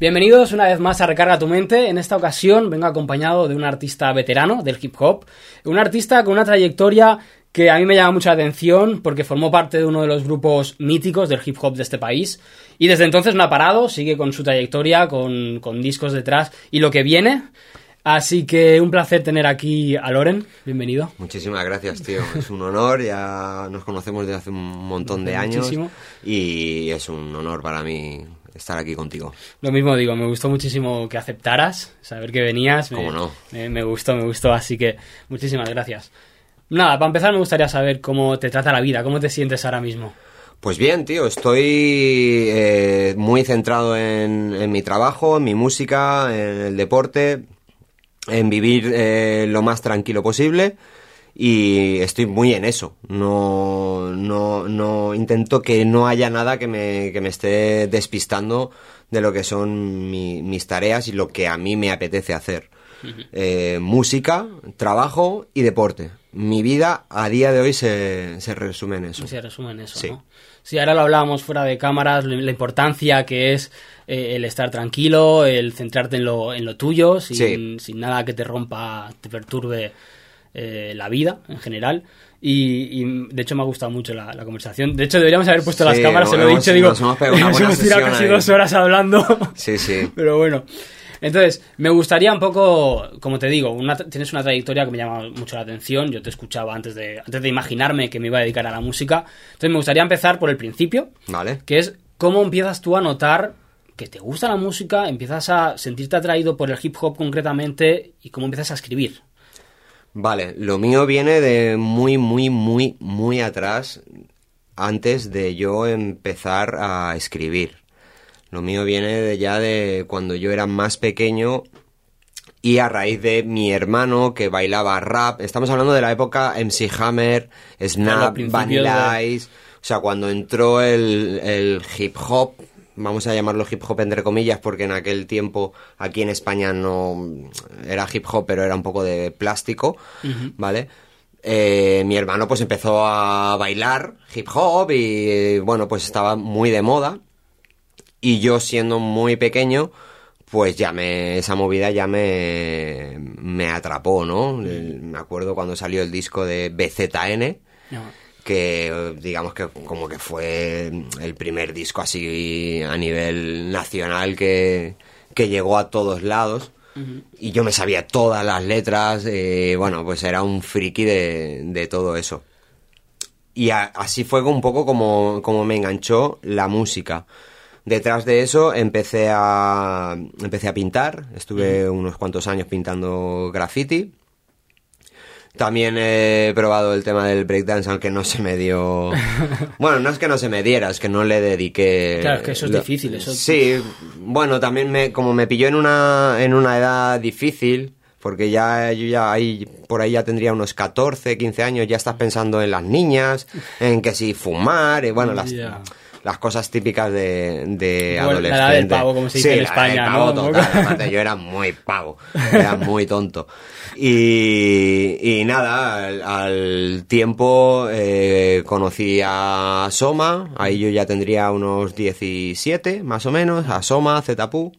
Bienvenidos una vez más a Recarga tu Mente. En esta ocasión vengo acompañado de un artista veterano del hip hop, un artista con una trayectoria que a mí me llama mucha atención porque formó parte de uno de los grupos míticos del hip hop de este país y desde entonces no ha parado, sigue con su trayectoria, con, con discos detrás y lo que viene. Así que un placer tener aquí a Loren, bienvenido. Muchísimas gracias, tío. Es un honor, ya nos conocemos desde hace un montón de años Muchísimo. y es un honor para mí estar aquí contigo. Lo mismo digo, me gustó muchísimo que aceptaras, saber que venías. Me, ¿Cómo no? Me, me gustó, me gustó, así que muchísimas gracias. Nada, para empezar me gustaría saber cómo te trata la vida, cómo te sientes ahora mismo. Pues bien, tío, estoy eh, muy centrado en, en mi trabajo, en mi música, en el deporte, en vivir eh, lo más tranquilo posible y estoy muy en eso. No, no, no intento que no haya nada que me, que me esté despistando de lo que son mi- mis tareas y lo que a mí me apetece hacer. Eh, música, trabajo y deporte. Mi vida a día de hoy se, se resume en eso. Se resume en eso, Sí. ¿no? Sí, ahora lo hablábamos fuera de cámaras, la la importancia que es eh, el estar tranquilo, el centrarte en lo, en lo tuyo, sin, Sí. sin nada que te rompa, te perturbe eh, la vida en general. Y, y, de hecho me ha gustado mucho la, la conversación. De hecho deberíamos haber puesto Sí, las cámaras, se lo he dicho, digo, nos hemos buena hemos tirado casi ahí. dos horas hablando. Sí, sí. Pero bueno. Entonces, me gustaría un poco, como te digo, una, tienes una trayectoria que me llama mucho la atención. Yo te escuchaba antes de, antes de imaginarme que me iba a dedicar a la música. Entonces, me gustaría empezar por el principio, Vale. que es cómo empiezas tú a notar que te gusta la música, empiezas a sentirte atraído por el hip hop concretamente y cómo empiezas a escribir. Vale, lo mío viene de muy, muy, muy, muy atrás, antes de yo empezar a escribir. Lo mío viene de ya de cuando yo era más pequeño y a raíz de mi hermano que bailaba rap. Estamos hablando de la época MC Hammer, Snap, Vanilla Ice. O sea, cuando entró el, el hip hop, vamos a llamarlo hip hop entre comillas, porque en aquel tiempo aquí en España no era hip hop, pero era un poco de plástico, ¿vale? Eh, mi hermano pues empezó a bailar hip hop y bueno, pues estaba muy de moda. Y yo siendo muy pequeño, pues ya me, esa movida ya me, me atrapó, ¿no? Me acuerdo cuando salió el disco de BZN, que digamos que como que fue el primer disco así a nivel nacional que, que llegó a todos lados. Y yo me sabía todas las letras, eh, bueno, pues era un friki de, de todo eso. Y a- así fue un poco como, como me enganchó la música. Detrás de eso empecé a, empecé a pintar, estuve unos cuantos años pintando graffiti. También he probado el tema del breakdance, aunque no se me dio... Bueno, no es que no se me diera, es que no le dediqué... Claro, es que eso es lo- difícil, eso- Sí, bueno, también me, como me pilló en una, en una edad difícil, porque ya yo ya ahí, por ahí ya tendría unos 14, 15 años, ya estás pensando en las niñas, en que si fumar, y bueno, las. Las cosas típicas de, de Bueno, la adolescente. edad del pavo, como se dice Sí, en la edad del España, pavo ¿no? total, aparte yo era muy pavo, era muy tonto. Y, y nada, al, al tiempo eh, conocí a Soma, ahí yo ya tendría unos 17 más o menos, a Soma, Zetapu.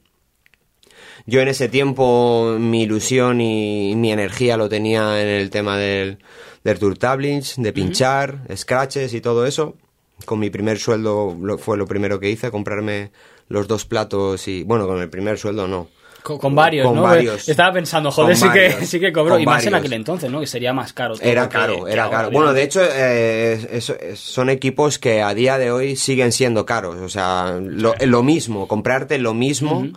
Yo en ese tiempo mi ilusión y mi energía lo tenía en el tema del, del tour tablings, de pinchar, scratches y todo eso. Con mi primer sueldo lo- fue lo primero que hice, comprarme los dos platos y, bueno, con el primer sueldo no. Con, con varios, Con ¿no? varios. Estaba pensando, joder, sí que, sí que cobró. Y más en aquel entonces, ¿no? Que sería más caro. Era caro, que era caro. Bueno, de hecho, eh, es- es- son equipos que a día de hoy siguen siendo caros. O sea, lo, lo mismo, comprarte lo mismo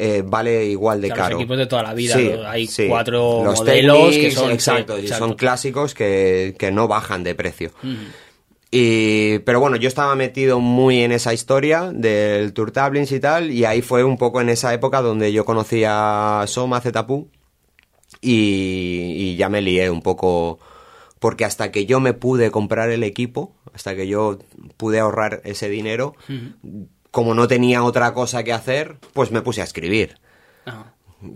eh, vale igual de Claro, los caro. equipos de toda la vida, Sí, hay sí. cuatro Los modelos que son- Exacto, sí, exacto. son clásicos que, que no bajan de precio. Y, pero bueno, yo estaba metido muy en esa historia del Tour Tablings y tal, y ahí fue un poco en esa época donde yo conocí a Soma Zetapu y, y ya me lié un poco, porque hasta que yo me pude comprar el equipo, hasta que yo pude ahorrar ese dinero, como no tenía otra cosa que hacer, pues me puse a escribir.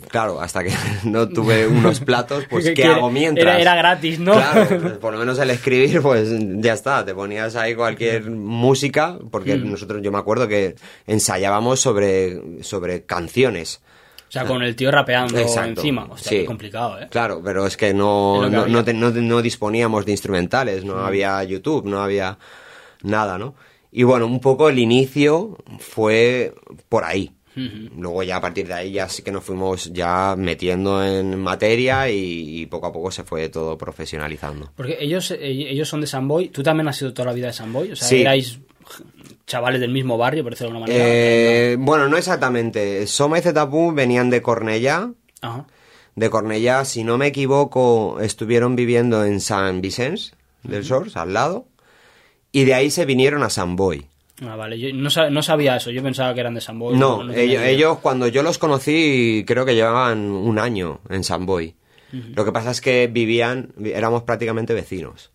Claro, hasta que no tuve unos platos, pues ¿qué hago mientras? era- era gratis, ¿no? Claro, por lo menos el escribir, pues ya está, te ponías ahí cualquier música, porque Mm. nosotros, yo me acuerdo que ensayábamos sobre, sobre canciones. O sea, con el tío rapeando Exacto, encima. Hostia, sí. qué complicado, ¿eh? Claro, pero es que no, no, te- no- no disponíamos de instrumentales, no había YouTube, no había nada, ¿no? Y bueno, un poco el inicio fue por ahí. Luego ya a partir de ahí ya sí que nos fuimos ya metiendo en materia y, y poco a poco se fue todo profesionalizando. Porque ellos, eh, ellos son de San Boy. ¿Tú también has sido toda la vida de San Boy? O sea, Sí. erais chavales del mismo barrio, por decirlo de alguna manera. Eh, bueno, no exactamente. Soma y Zetapú venían de Cornellá. Ajá. De Cornellá, si no me equivoco, estuvieron viviendo en San Vicens del Sors, al lado. Y de ahí se vinieron a San Boy. Ah, vale. Yo no, sab- no sabía eso. Yo pensaba que eran de San Boy. No, tenía ellos, ellos, cuando yo los conocí, creo que llevaban un año en San Boy. Lo que pasa es que vivían, éramos prácticamente vecinos.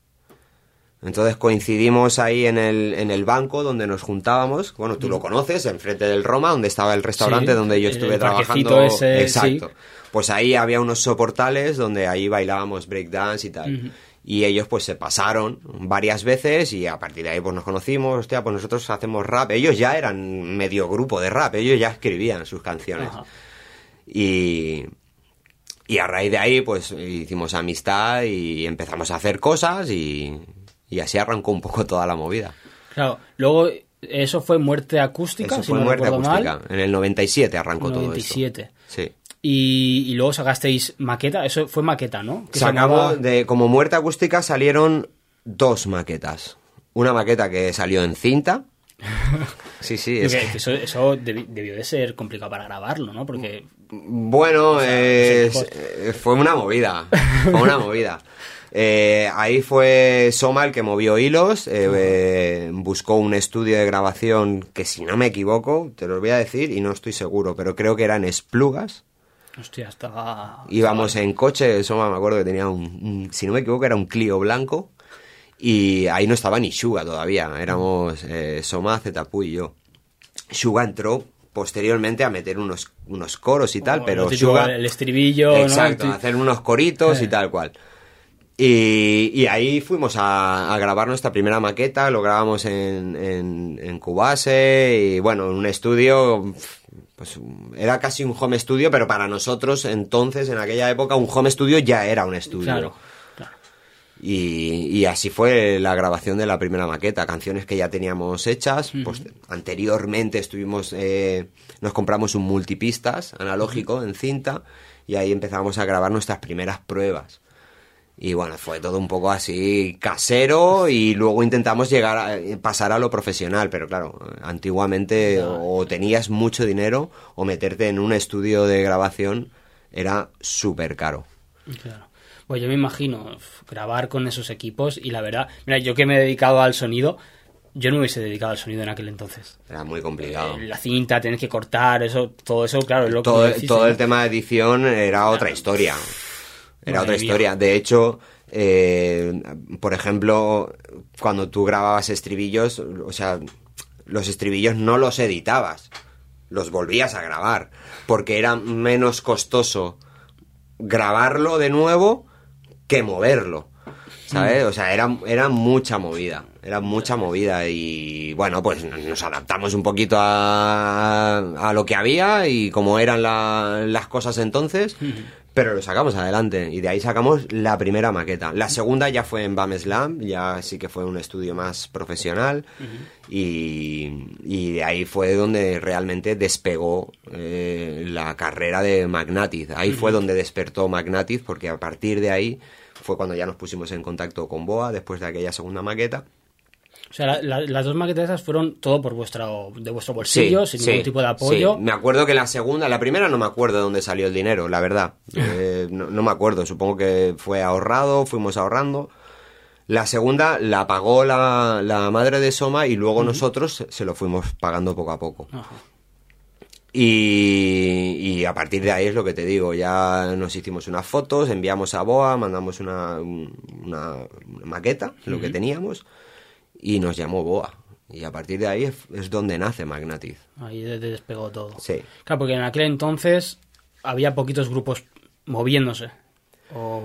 Entonces coincidimos ahí en el, en el banco donde nos juntábamos. Bueno, tú lo conoces, enfrente del Roma, donde estaba el restaurante Sí, donde yo estuve trabajando. ese, Exacto. sí. Pues ahí había unos soportales donde ahí bailábamos breakdance y tal. Y ellos pues se pasaron varias veces y a partir de ahí pues nos conocimos, hostia, pues nosotros hacemos rap. Ellos ya eran medio grupo de rap, ellos ya escribían sus canciones. Ajá. Y, y a raíz de ahí, pues hicimos amistad y empezamos a hacer cosas y, y así arrancó un poco toda la movida. Claro. Luego, eso fue muerte acústica, Eso si fue no muerte acústica. mal. En el 97 arrancó 97. todo esto. Sí. Y, y luego sacasteis maqueta. Eso fue maqueta, ¿no? Que se llamaba- de como muerte acústica salieron dos maquetas. Una maqueta que salió en cinta. Sí, sí, es que- eso, eso debi- debió de ser complicado para grabarlo, ¿no? Porque Bueno, sea, eh, fue una movida, fue una movida. Eh, ahí fue Soma el que movió hilos, eh, buscó un estudio de grabación que si no me equivoco, te lo voy a decir y no estoy seguro, pero creo que era en Esplugas. Hostia, estaba... Íbamos en coche, Soma me acuerdo que tenía un, un- si no me equivoco, era un Clio blanco y ahí no estaba ni Suga todavía, éramos eh, Soma, Zetapu y yo. Suga entró posteriormente a meter unos, unos coros y tal, Oh, pero Suga... El estribillo, ¿no? Exacto, ti- hacer unos coritos y Eh. tal cual. Y, y ahí fuimos a, a grabar nuestra primera maqueta, lo grabamos en, en, en Cubase y bueno, en un estudio, pues era casi un home studio, pero para nosotros entonces, en aquella época, un home studio ya era un estudio. Claro, claro. Y, y así fue la grabación de la primera maqueta, canciones que ya teníamos hechas. Pues anteriormente estuvimos, eh, nos compramos un multipistas analógico en cinta y ahí empezamos a grabar nuestras primeras pruebas. Y bueno, fue todo un poco así casero y luego intentamos llegar a eh, pasar a lo profesional, pero claro, antiguamente o tenías mucho dinero o meterte en un estudio de grabación era súper caro. Claro. Pues yo me imagino grabar con esos equipos y la verdad, mira, yo que me he dedicado al sonido, yo no me hubiese dedicado al sonido en aquel entonces. Era muy complicado. Eh, La cinta, tienes que cortar, eso, todo eso, claro, es lo que todo, el tema de edición era otra historia. Era Madre otra mía. historia. De hecho, eh, por ejemplo, cuando tú grababas estribillos, o sea, los estribillos no los editabas, los volvías a grabar, porque era menos costoso grabarlo de nuevo que moverlo. ¿Sabes? O sea, era, era mucha movida. Era mucha movida. Y bueno, pues nos adaptamos un poquito a, a lo que había y como eran la- las cosas entonces. Pero lo sacamos adelante. Y de ahí sacamos la primera maqueta. La segunda ya fue en Bam Slam. Ya sí que fue un estudio más profesional. y, y de ahí fue donde realmente despegó eh, la carrera de Magnatiz. Ahí fue donde despertó Magnatiz. Porque a partir de ahí fue cuando ya nos pusimos en contacto con Boa después de aquella segunda maqueta. O sea, la- la- las dos maquetas esas fueron todo por vuestro, de vuestro bolsillo, sin ningún tipo de apoyo. sí. Me acuerdo que la segunda, la primera no me acuerdo de dónde salió el dinero, la verdad. Eh, no, no me acuerdo, supongo que fue ahorrado, fuimos ahorrando. La segunda la pagó la, la madre de Soma y luego nosotros se lo fuimos pagando poco a poco. Ajá. Y, y a partir de ahí es lo que te digo, ya nos hicimos unas fotos, enviamos a Boa, mandamos una, un- una, una maqueta, lo que teníamos, y nos llamó Boa. Y a partir de ahí es, es donde nace Magnatiz. Ahí de- despegó todo. Sí. Claro, porque en aquel entonces había poquitos grupos moviéndose. O...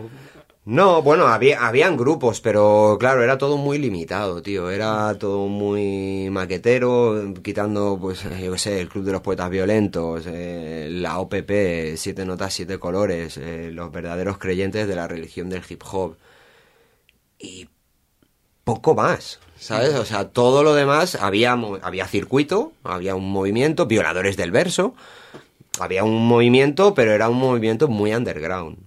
No, bueno, había, habían grupos, pero claro, era todo muy limitado, tío. Era todo muy maquetero, quitando, pues, yo qué sé, el Club de los Poetas Violentos, eh, la OPP, Siete Notas, Siete Colores, eh, los verdaderos creyentes de la religión del hip hop. Y poco más, ¿sabes? O sea, todo lo demás, había, había circuito, había un movimiento, violadores del verso, había un movimiento, pero era un movimiento muy underground.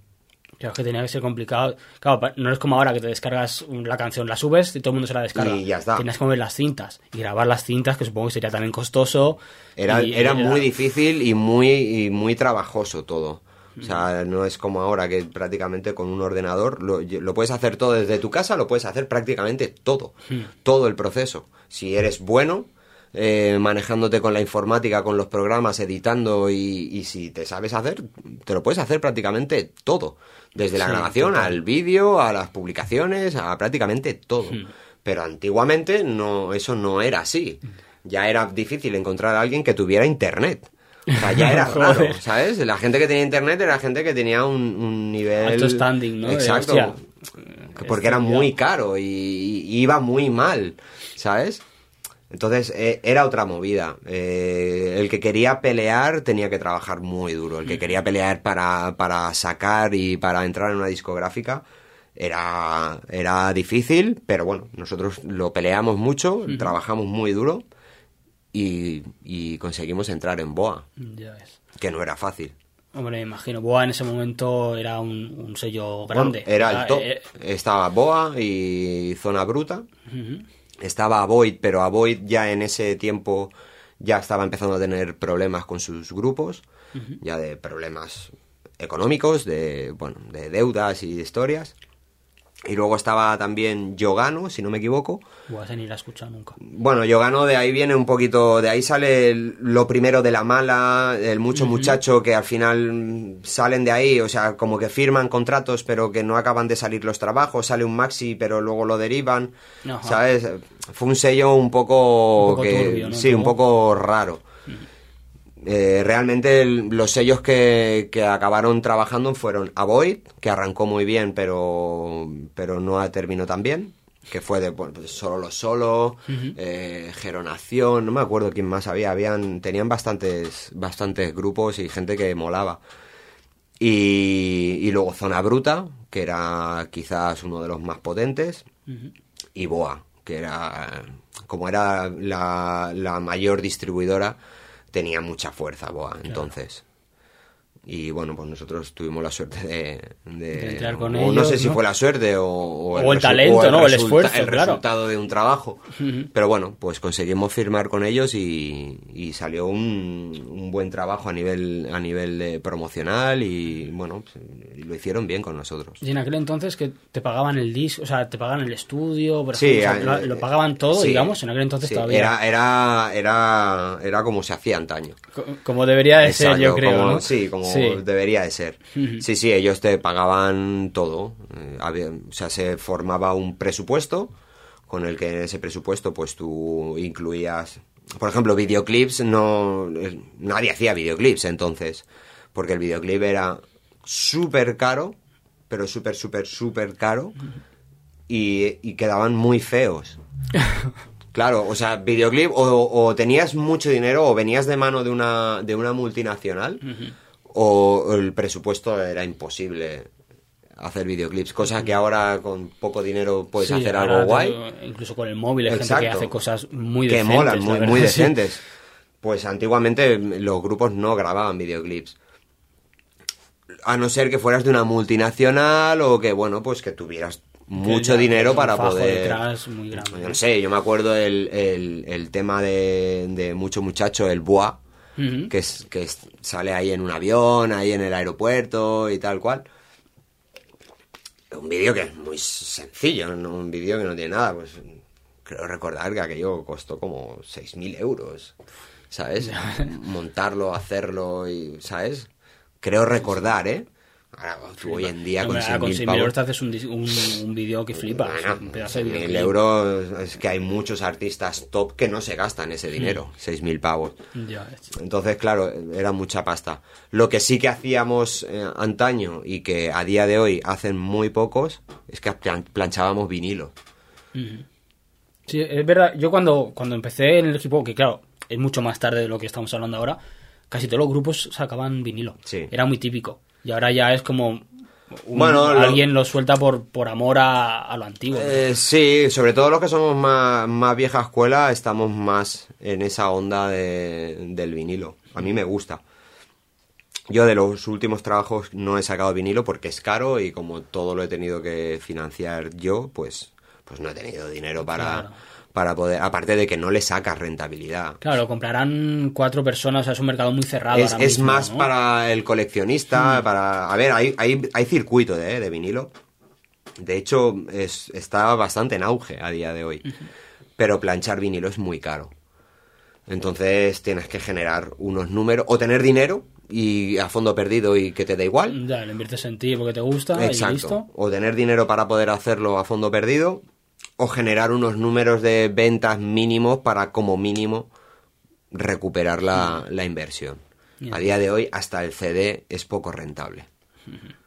Claro, que tenía que ser complicado. Claro, no es como ahora que te descargas la canción, la subes y todo el mundo se la descarga. Y ya está. Tienes que mover las cintas y grabar las cintas, que supongo que sería también costoso. Era, y- era muy difícil y muy, y muy trabajoso todo. O sea, no es como ahora que prácticamente con un ordenador lo, lo puedes hacer todo desde tu casa, lo puedes hacer prácticamente todo, todo el proceso. Si eres bueno, eh, manejándote con la informática, con los programas, editando y, y si te sabes hacer, te lo puedes hacer prácticamente todo. Desde la Sí, grabación total. al vídeo, a las publicaciones, a prácticamente todo. Pero antiguamente no, eso no era así. Ya era difícil encontrar a alguien que tuviera internet. O sea, ya era raro. ¿sabes? La gente que tenía internet era gente que tenía un, un nivel... Alto standing, ¿no? Exacto. porque era esto ya- muy caro y, y iba muy mal, ¿sabes? Entonces eh, era otra movida. Eh, el que quería pelear tenía que trabajar muy duro. El que quería pelear para, para sacar y para entrar en una discográfica era, era difícil, pero bueno, nosotros lo peleamos mucho, trabajamos muy duro y, y conseguimos entrar en Boa, Ya que no era fácil. Hombre, me imagino. Boa en ese momento era un, un sello Bueno, grande. era el Ah, top. eh, Estaba Boa y Zona Bruta. Estaba Avoid, pero Avoid ya en ese tiempo ya estaba empezando a tener problemas con sus grupos, ya de problemas económicos, de bueno, de deudas y de historias. Y luego estaba también Yogano, si no me equivoco. Buah, ni la he escuchado nunca. Bueno, Yogano de ahí viene un poquito, de ahí sale el- lo primero de la mala, el mucho muchacho que al final mm, salen de ahí, o sea, como que firman contratos pero que no acaban de salir los trabajos, sale un maxi pero luego lo derivan, Ajá. ¿sabes? Fue un sello un poco, Un poco que, turbio, ¿no? sí, un poco raro. Eh, realmente el- los sellos que, que acabaron trabajando fueron Avoid, que arrancó muy bien, pero, pero no terminó tan bien. Que fue de bueno, pues, solo los solo, eh, Geronación, no me acuerdo quién más había. Habían, tenían bastantes, bastantes grupos y gente que molaba. Y, y luego Zona Bruta, que era quizás uno de los más potentes. Y Boa, que era, como era la, la mayor distribuidora, tenía mucha fuerza Boa, entonces. Y bueno, pues nosotros tuvimos la suerte de... de- De entrar con o ellos, no sé si ¿no? fue la suerte o, o O el talento, ¿no? El esfuerzo, el claro. resultado de un trabajo. Pero bueno, pues conseguimos firmar con ellos y, y salió un, un buen trabajo a nivel, a nivel de promocional y bueno, pues, lo hicieron bien con nosotros. Y en aquel entonces que te pagaban el disco, o sea, te pagaban el estudio, por Sí, ejemplo, o sea, eh, lo, pagaban todo, sí. digamos, en aquel entonces Sí, todavía. Era, era, era, era como se hacía antaño. Co- Como debería de ser, yo creo, como- ¿no? Sí, como Sí. debería de ser. Sí, sí, ellos te pagaban todo. Eh, había- o sea, se formaba un presupuesto con el que en ese presupuesto pues tú incluías, por ejemplo, videoclips, no eh, nadie hacía videoclips entonces, porque el videoclip era súper caro, pero súper, súper, súper caro y, y quedaban muy feos. Claro, o sea, videoclip o, o tenías mucho dinero o venías de mano de una, de una multinacional o el presupuesto era imposible hacer videoclips, cosa que ahora con poco dinero puedes Sí, hacer algo guay. Incluso con el móvil hay gente que hace cosas muy que decentes. molan, la muy, muy sí. decentes. Pues antiguamente los grupos no grababan videoclips. A no ser que fueras de una multinacional o que, bueno, pues que tuvieras mucho dinero para poder... detrás muy grande, Yo ¿no? sé, yo me acuerdo el, el, el tema de, de Mucho Muchacho, el Que, es, que es- sale ahí en un avión, ahí en el aeropuerto y tal cual. Un vídeo que es muy sencillo, ¿no? un vídeo que no tiene nada. Pues creo recordar que aquello costó como 6.000 euros, ¿sabes? Montarlo, hacerlo y, ¿sabes? Creo recordar, ¿eh? Ahora, tú hoy en día con 6.000 6.000 pavos... euros te haces un, un, un vídeo que flipa. Bueno, un pedazo de 6.000 videoclip. euros es que hay muchos artistas top que no se gastan ese dinero, 6.000 pavos. Ya, es- Entonces, claro, era mucha pasta. Lo que sí que hacíamos eh, antaño y que a día de hoy hacen muy pocos es que plan- planchábamos vinilo. Sí, es verdad. Yo cuando, cuando empecé en el equipo, que claro, es mucho más tarde de lo que estamos hablando ahora, casi todos los grupos sacaban vinilo. Sí. Era muy típico. Y ahora ya es como... un- Bueno, alguien lo suelta por, por amor a, a lo antiguo. Eh, sí, sobre todo los que somos más, más vieja escuela estamos más en esa onda de- del vinilo. A mí me gusta. Yo de los últimos trabajos no he sacado vinilo porque es caro y como todo lo he tenido que financiar yo, pues, pues no he tenido dinero para, Claro. Para poder... Aparte de que no le sacas rentabilidad. Claro, lo comprarán cuatro personas, o sea, es un mercado muy cerrado. Es, ahora es mismo, más ¿no? para el coleccionista, para... A ver, hay, hay, hay circuito de, de vinilo. De hecho, es, está bastante en auge a día de hoy. Pero planchar vinilo es muy caro. Entonces tienes que generar unos números o tener dinero y a fondo perdido y que te da igual. Ya, lo inviertes en ti porque te gusta y Exacto. listo. O tener dinero para poder hacerlo a fondo perdido o generar unos números de ventas mínimos para como mínimo recuperar la, la inversión. A día de hoy hasta el CD es poco rentable.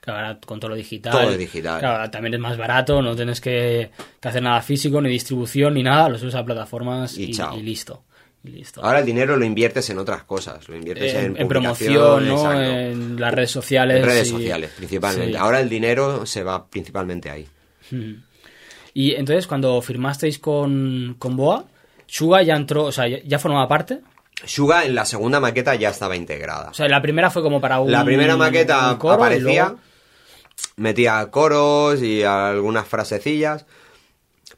Claro, ahora con todo lo digital. Todo es digital. Claro, también es más barato, no tienes que, que hacer nada físico, ni distribución, ni nada, lo subes a plataformas Y y, chao. y listo. Ahora el dinero lo inviertes en otras cosas, lo inviertes en, en, en publicación, promoción. En las redes sociales. En redes y- sociales, principalmente. Sí. Ahora el dinero se va principalmente ahí. Y entonces, cuando firmasteis con, con Boa, Suga ya entró, o sea, ya, formaba parte. Suga en la segunda maqueta ya estaba integrada. O sea, la primera fue como para un. La primera maqueta coro aparecía, luego- metía coros y algunas frasecillas,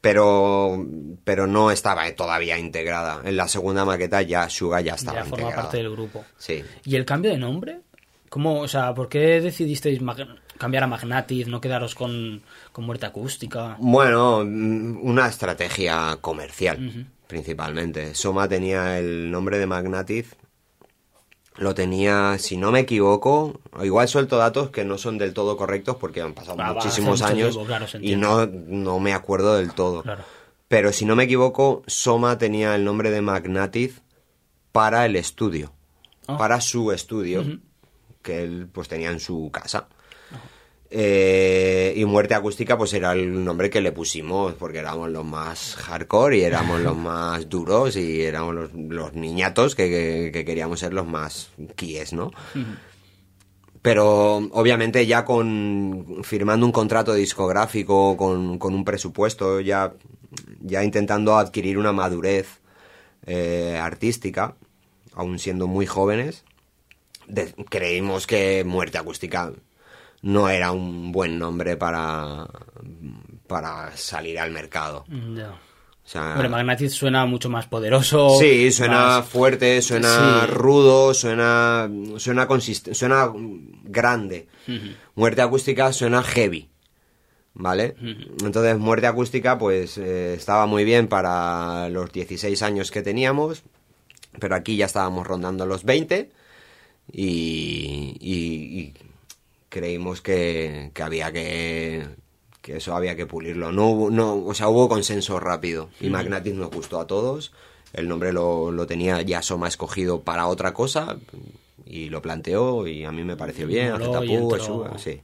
pero, pero no estaba todavía integrada. En la segunda maqueta ya Suga ya estaba ya forma integrada. parte del grupo. Sí. ¿Y el cambio de nombre? ¿Cómo, o sea, por qué decidisteis cambiar a Magnatis, no quedaros con, con Muerte Acústica? Bueno, mm, una estrategia comercial, principalmente. Soma tenía el nombre de Magnatiz, lo tenía, si no me equivoco, igual suelto datos que no son del todo correctos porque han pasado va, muchísimos años tiempo, claro, se y no, no me acuerdo del todo. Claro. Pero si no me equivoco, Soma tenía el nombre de Magnatiz para el estudio, Ah. para su estudio, que él pues tenía en su casa. Eh, y Muerte Acústica pues era el nombre que le pusimos porque éramos los más hardcore y éramos los más duros y éramos los, los niñatos que, que- que queríamos ser los más kies, ¿no? Pero obviamente ya con firmando un contrato discográfico con, con un presupuesto, ya, ya intentando adquirir una madurez eh, artística, aún siendo muy jóvenes, de- creímos que Muerte Acústica no era un buen nombre para, para salir al mercado. Ya. O sea, Hombre, Magnatis suena mucho más poderoso. Sí, suena más- fuerte, suena Sí. rudo, suena suena consist- suena grande. Muerte acústica suena heavy. ¿Vale? Entonces, muerte acústica, pues eh, estaba muy bien para los 16 años que teníamos, pero aquí ya estábamos rondando los 20 y, y- y creímos que, que había que, que eso había que pulirlo. No, hubo- no, o sea, hubo consenso rápido y Magnatis nos gustó a todos. El nombre lo, lo tenía ya Soma escogido para otra cosa y lo planteó y a mí me pareció bien. Y entró- sí.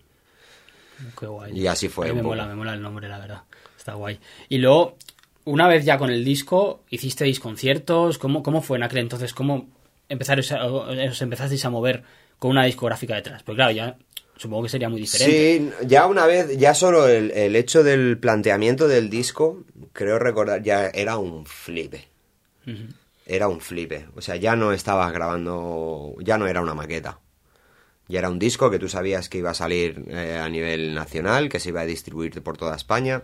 Qué guay. Y así fue A mí un me poco. mola, me mola el nombre, la verdad. Está guay. Y luego, una vez ya con el disco, hicisteis conciertos. ¿Cómo, cómo fue en aquel entonces? ¿Cómo empezaros a- os empezasteis a mover con una discográfica detrás? Pues claro, ya supongo que sería muy diferente. Sí, ya una vez, ya solo el, el hecho del planteamiento del disco, creo recordar, ya era un flipe. Era un flipe. O sea, ya no estabas grabando, ya no era una maqueta. Ya era un disco que tú sabías que iba a salir eh, a nivel nacional, que se iba a distribuir por toda España.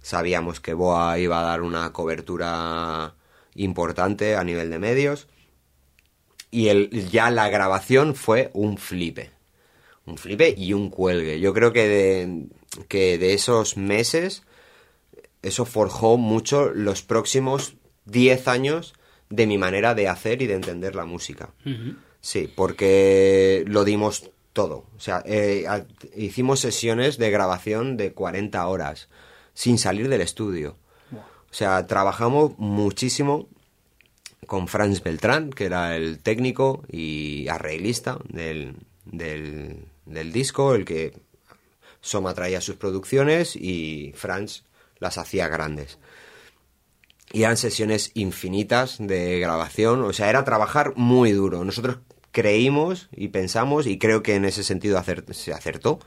Sabíamos que Boa iba a dar una cobertura importante a nivel de medios. Y el, ya la grabación fue un flipe un flipe y un cuelgue. Yo creo que de, que de esos meses eso forjó mucho los próximos 10 años de mi manera de hacer y de entender la música. Sí, porque lo dimos todo. O sea, eh, a- hicimos sesiones de grabación de 40 horas sin salir del estudio. O sea, trabajamos muchísimo con Franz Beltrán, que era el técnico y arreglista del, del, del disco, el que Soma traía sus producciones y Franz las hacía grandes. Y eran sesiones infinitas de grabación, o sea, era trabajar muy duro. Nosotros creímos y pensamos, y creo que en ese sentido se acertó,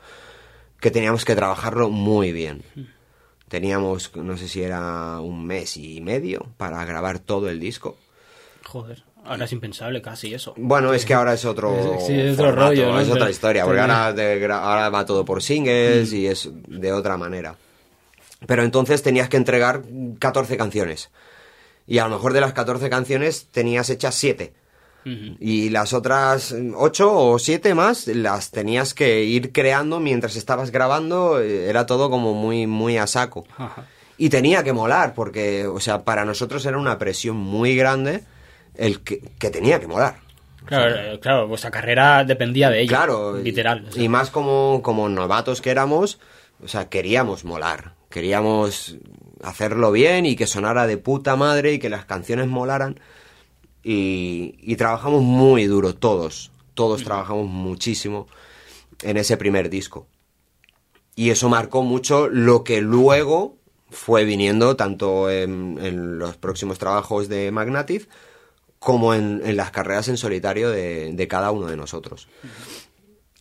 que teníamos que trabajarlo muy bien. Teníamos, no sé si era un mes y medio para grabar todo el disco. Joder, ahora es impensable casi eso. Bueno, es que ahora es otro, Sí, es otro formato, rollo, ¿no? es otra historia, porque ahora, de ahora va todo por singles y es de otra manera. Pero entonces tenías que entregar 14 canciones. Y a lo mejor de las 14 canciones tenías hechas 7. Ujú. Y las otras 8 o 7 más las tenías que ir creando mientras estabas grabando. eh, Era todo como muy, muy a saco. Ajá. Y tenía que molar, porque, o sea, para nosotros era una presión muy grande el que, que tenía que molar. Claro, claro, vuestra carrera dependía de ello. Claro. Literal. o sea. Y más como, como novatos que éramos, o sea, queríamos molar. Queríamos hacerlo bien y que sonara de puta madre y que las canciones molaran. Y, y trabajamos muy duro, todos. Todos trabajamos muchísimo en ese primer disco. Y eso marcó mucho lo que luego fue viniendo tanto en, en los próximos trabajos de Magnative como en, en las carreras en solitario de, de cada uno de nosotros.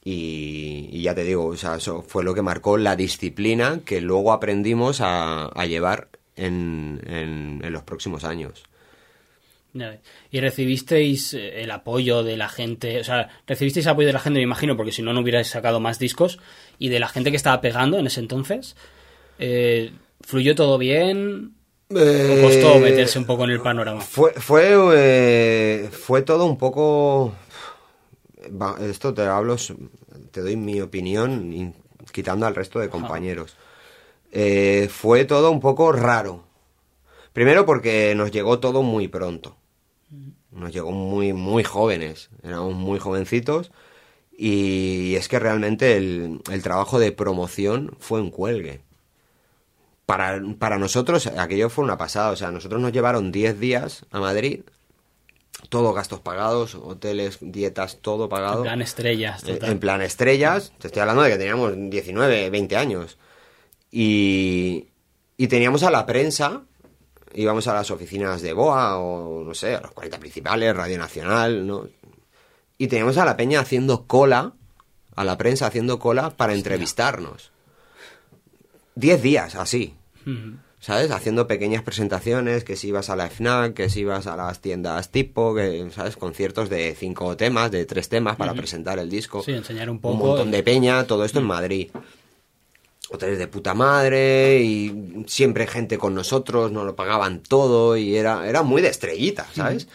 Y, y ya te digo, o sea, eso fue lo que marcó la disciplina que luego aprendimos a, a llevar en, en- en los próximos años. Y recibisteis eh, el apoyo de la gente, o sea, recibisteis apoyo de la gente, me imagino, porque si no, no hubierais sacado más discos, y de la gente que estaba pegando en ese entonces. Eh, ¿Fluyó todo bien? ¿O costó Eh, meterse un poco en el panorama? Fue, fue, eh, fue todo un poco... Esto te hablo, te doy mi opinión, quitando al resto de compañeros. Eh, fue todo un poco raro. Primero porque nos llegó todo muy pronto. Nos llegó muy, muy jóvenes. Éramos muy jovencitos. Y es que realmente el, el trabajo de promoción fue en cuelgue. Para, para nosotros aquello fue una pasada. O sea, nosotros nos llevaron 10 días a Madrid. Todo gastos pagados, hoteles, dietas, todo pagado. En plan estrellas, total. En plan estrellas, te estoy hablando de que teníamos 19, 20 años. Y, y teníamos a la prensa, íbamos a las oficinas de BOA o no sé, a los 40 principales, Radio Nacional, ¿no? Y teníamos a la peña haciendo cola, a la prensa haciendo cola para entrevistarnos. 10 días, así. ¿sabes? Haciendo pequeñas presentaciones, que si ibas a la FNAC, que si ibas a las tiendas tipo, que, ¿sabes? Conciertos de cinco temas, de tres temas para presentar el disco. Sí, enseñar un Un poco. montón de peña, todo esto en Madrid. Hoteles de puta madre y siempre gente con nosotros, nos lo pagaban todo y era, era muy de estrellita, ¿sabes?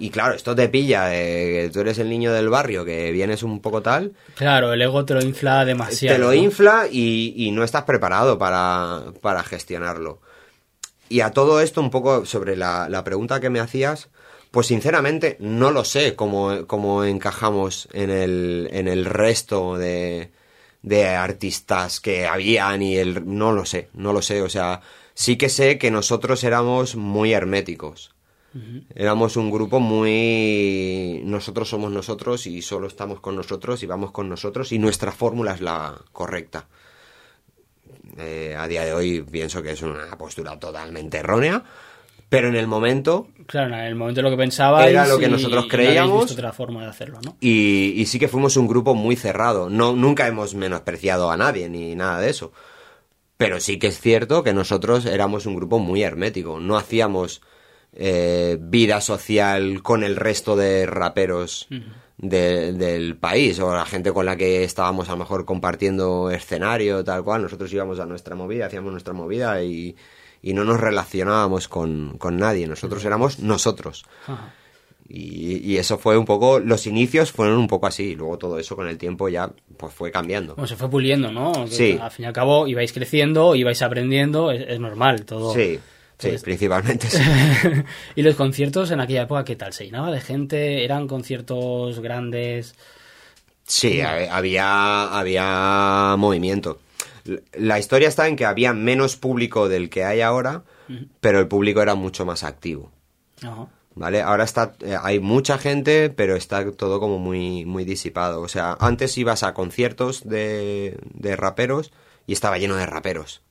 Y claro, esto te pilla, que tú eres el niño del barrio, que vienes un poco tal, Claro, el ego te lo infla demasiado. te lo ¿no? infla y, y no estás preparado para, para gestionarlo. Y a todo esto, un poco sobre la, la pregunta que me hacías, pues sinceramente no lo sé cómo, cómo encajamos en el, en el resto de, de artistas que habían y el... No lo sé, no lo sé. O sea, sí que sé que nosotros éramos muy herméticos. Éramos un grupo muy... Nosotros somos nosotros y solo estamos con nosotros y vamos con nosotros y nuestra fórmula es la correcta. Eh, a día de hoy pienso que es una postura totalmente errónea, pero en el momento Claro, en el momento lo que pensaba Era lo que nosotros creíamos. visto otra forma de hacerlo, ¿no? Y, y sí que fuimos un grupo muy cerrado. No, nunca hemos menospreciado a nadie ni nada de eso. Pero sí que es cierto que nosotros éramos un grupo muy hermético. No hacíamos eh, vida social con el resto de raperos de- del país o la gente con la que estábamos a lo mejor compartiendo escenario, tal cual. Nosotros íbamos a nuestra movida, hacíamos nuestra movida y, y no nos relacionábamos con, con nadie. Nosotros éramos nosotros. Y, y eso fue un poco, los inicios fueron un poco así, y luego todo eso con el tiempo ya pues fue cambiando. Bueno, se fue puliendo, ¿no? Sí. Al fin y al cabo ibais creciendo, ibais aprendiendo, es, es normal todo. Sí, sí, Pues- principalmente sí. y los conciertos en aquella época, ¿qué tal? ¿Se llenaba de gente? ¿Eran conciertos grandes? Sí, ha- había, había movimiento. La historia está en que había menos público del que hay ahora, pero el público era mucho más activo. ¿Vale? Ahora está, eh, hay mucha gente, pero está todo como muy, muy disipado. O sea, antes ibas a conciertos de, de raperos y estaba lleno de raperos.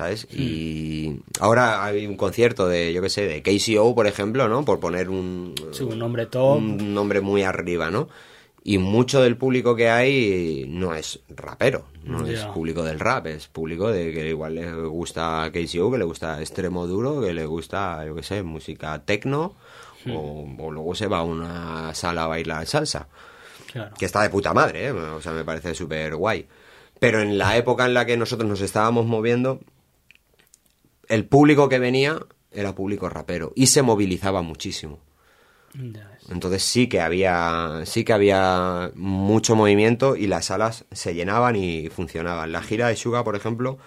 ¿Sabes? Y ahora hay un concierto de, yo qué sé, de KCO, por ejemplo, ¿no? Por poner un, Sí, un nombre top. un nombre muy arriba, ¿no? Y mucho del público que hay no es rapero, no es público del rap, es público de que igual le gusta KCO, que le gusta extremo duro, que le gusta, yo qué sé, música techno, o, o luego se va a una sala a bailar salsa, Claro. que está de puta madre, ¿eh? o sea, me parece súper guay. Pero en la época en la que nosotros nos estábamos moviendo, el público que venía era público rapero y se movilizaba muchísimo. Entonces sí que había sí que había mucho movimiento y las salas se llenaban y funcionaban. La gira de Suga, por ejemplo,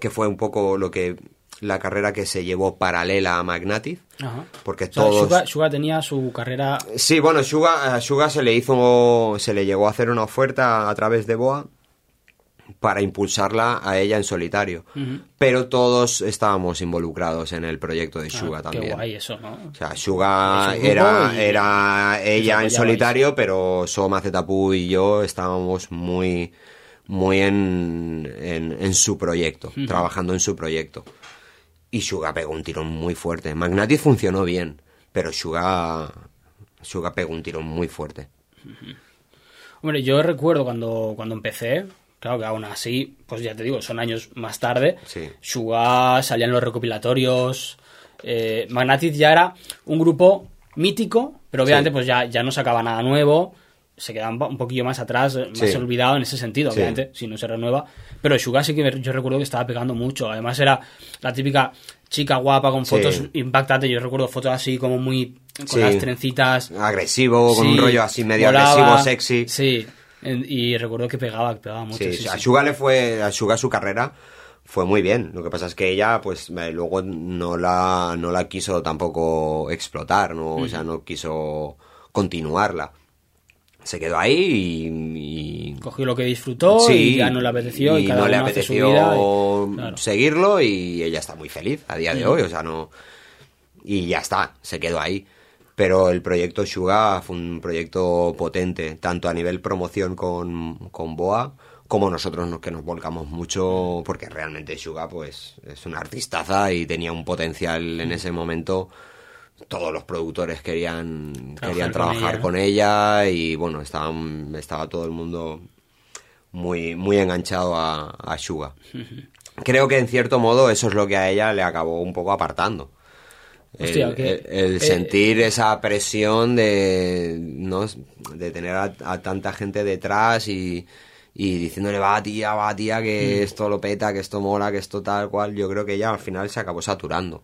que fue un poco lo que la carrera que se llevó paralela a Magnatic, Ajá. porque O sea, todos Suga, Suga tenía su carrera. Sí, bueno, Suga, a Suga se le hizo se le llegó a hacer una oferta a través de Boa para impulsarla a ella en solitario. Pero todos estábamos involucrados en el proyecto de Ah, Suga también. Qué guay eso, ¿no? O sea, Suga era, y- era ella en solitario, pero Soma, Zetapu y yo estábamos muy, muy en, en, en su proyecto, trabajando en su proyecto. Y Suga pegó un tirón muy fuerte. Magnati funcionó bien, pero Suga, Suga pegó un tirón muy fuerte. Hombre, yo recuerdo cuando, cuando empecé, claro que aún así, pues ya te digo, son años más tarde. Sí. Suga salían los recopilatorios. Eh, Magnatic ya era un grupo mítico, pero obviamente Sí. pues ya, ya no sacaba nada nuevo. Se quedaba un po- un poquillo más atrás, eh, más Sí. olvidado en ese sentido, obviamente, si no se renueva. Pero Suga sí que yo recuerdo que estaba pegando mucho. Además era la típica chica guapa con fotos impactantes. Yo recuerdo fotos así como muy con las trencitas. Agresivo, con un rollo así medio volaba, agresivo, sexy. Sí, en- y recuerdo que pegaba, pegaba mucho. Sí, sí, a sí. Suga le fue, a Suga su carrera fue muy bien. Lo que pasa es que ella, pues, eh, luego no la, no la quiso tampoco explotar, ¿no? O sea, no quiso continuarla. Se quedó ahí y, y- Cogió lo que disfrutó sí, y ya no le apeteció y, cada no le su apeteció vida. y- claro. seguirlo y ella está muy feliz a día de Mm. hoy, o sea, no... Y ya está, se quedó ahí. Pero el proyecto Suga fue un proyecto potente, tanto a nivel promoción con, con Boa, como nosotros nos- que nos volcamos mucho, porque realmente Suga pues es una artistaza y tenía un potencial en ese momento. Todos los productores querían Trabajar querían con trabajar ella. con ella y bueno, estaban, estaba todo el mundo muy, muy enganchado a, a Suga. Creo que en cierto modo eso es lo que a ella le acabó un poco apartando. El, Hostia, que- el- el eh, sentir esa presión de, ¿no? de tener a, a tanta gente detrás y, y diciéndole va tía, va tía, que esto lo peta, que esto mola, que esto tal cual, yo creo que ella al final se acabó saturando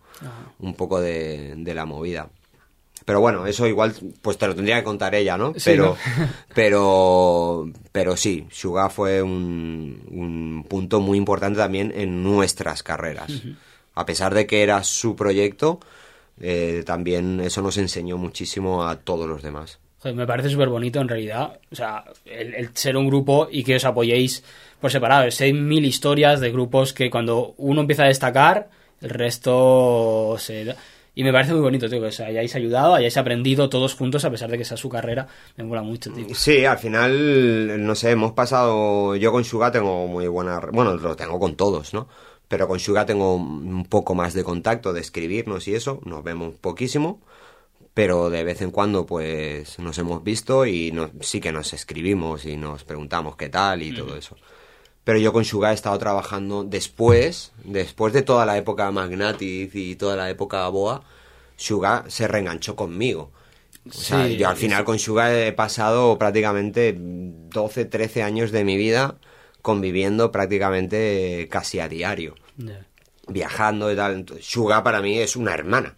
un poco de, de la movida. Pero bueno, eso igual pues te lo tendría que contar ella, ¿no? Sí, pero, ¿no? pero, pero sí, Suga fue un, un punto muy importante también en nuestras carreras. A pesar de que era su proyecto, eh, también eso nos enseñó muchísimo a todos los demás. Me parece súper bonito en realidad. O sea, el, el ser un grupo y que os apoyéis por separado. Sé mil historias de grupos que cuando uno empieza a destacar, el resto se... Y me parece muy bonito, tío, que os hayáis ayudado, hayáis aprendido todos juntos a pesar de que sea su carrera. Me mola mucho, tío. Sí, al final, no sé, hemos pasado. Yo con Suga tengo muy buena. Bueno, lo tengo con todos, ¿no? Pero con Suga tengo un poco más de contacto, de escribirnos y eso. Nos vemos poquísimo. Pero de vez en cuando, pues nos hemos visto y no- sí que nos escribimos y nos preguntamos qué tal y todo eso. Pero yo con Suga he estado trabajando después, después de toda la época Magnatic y toda la época Boa, Suga se reenganchó conmigo. O sea, Sí, yo al final con Suga he pasado prácticamente 12, 13 años de mi vida conviviendo prácticamente casi a diario, viajando y tal. Entonces, Suga para mí es una hermana.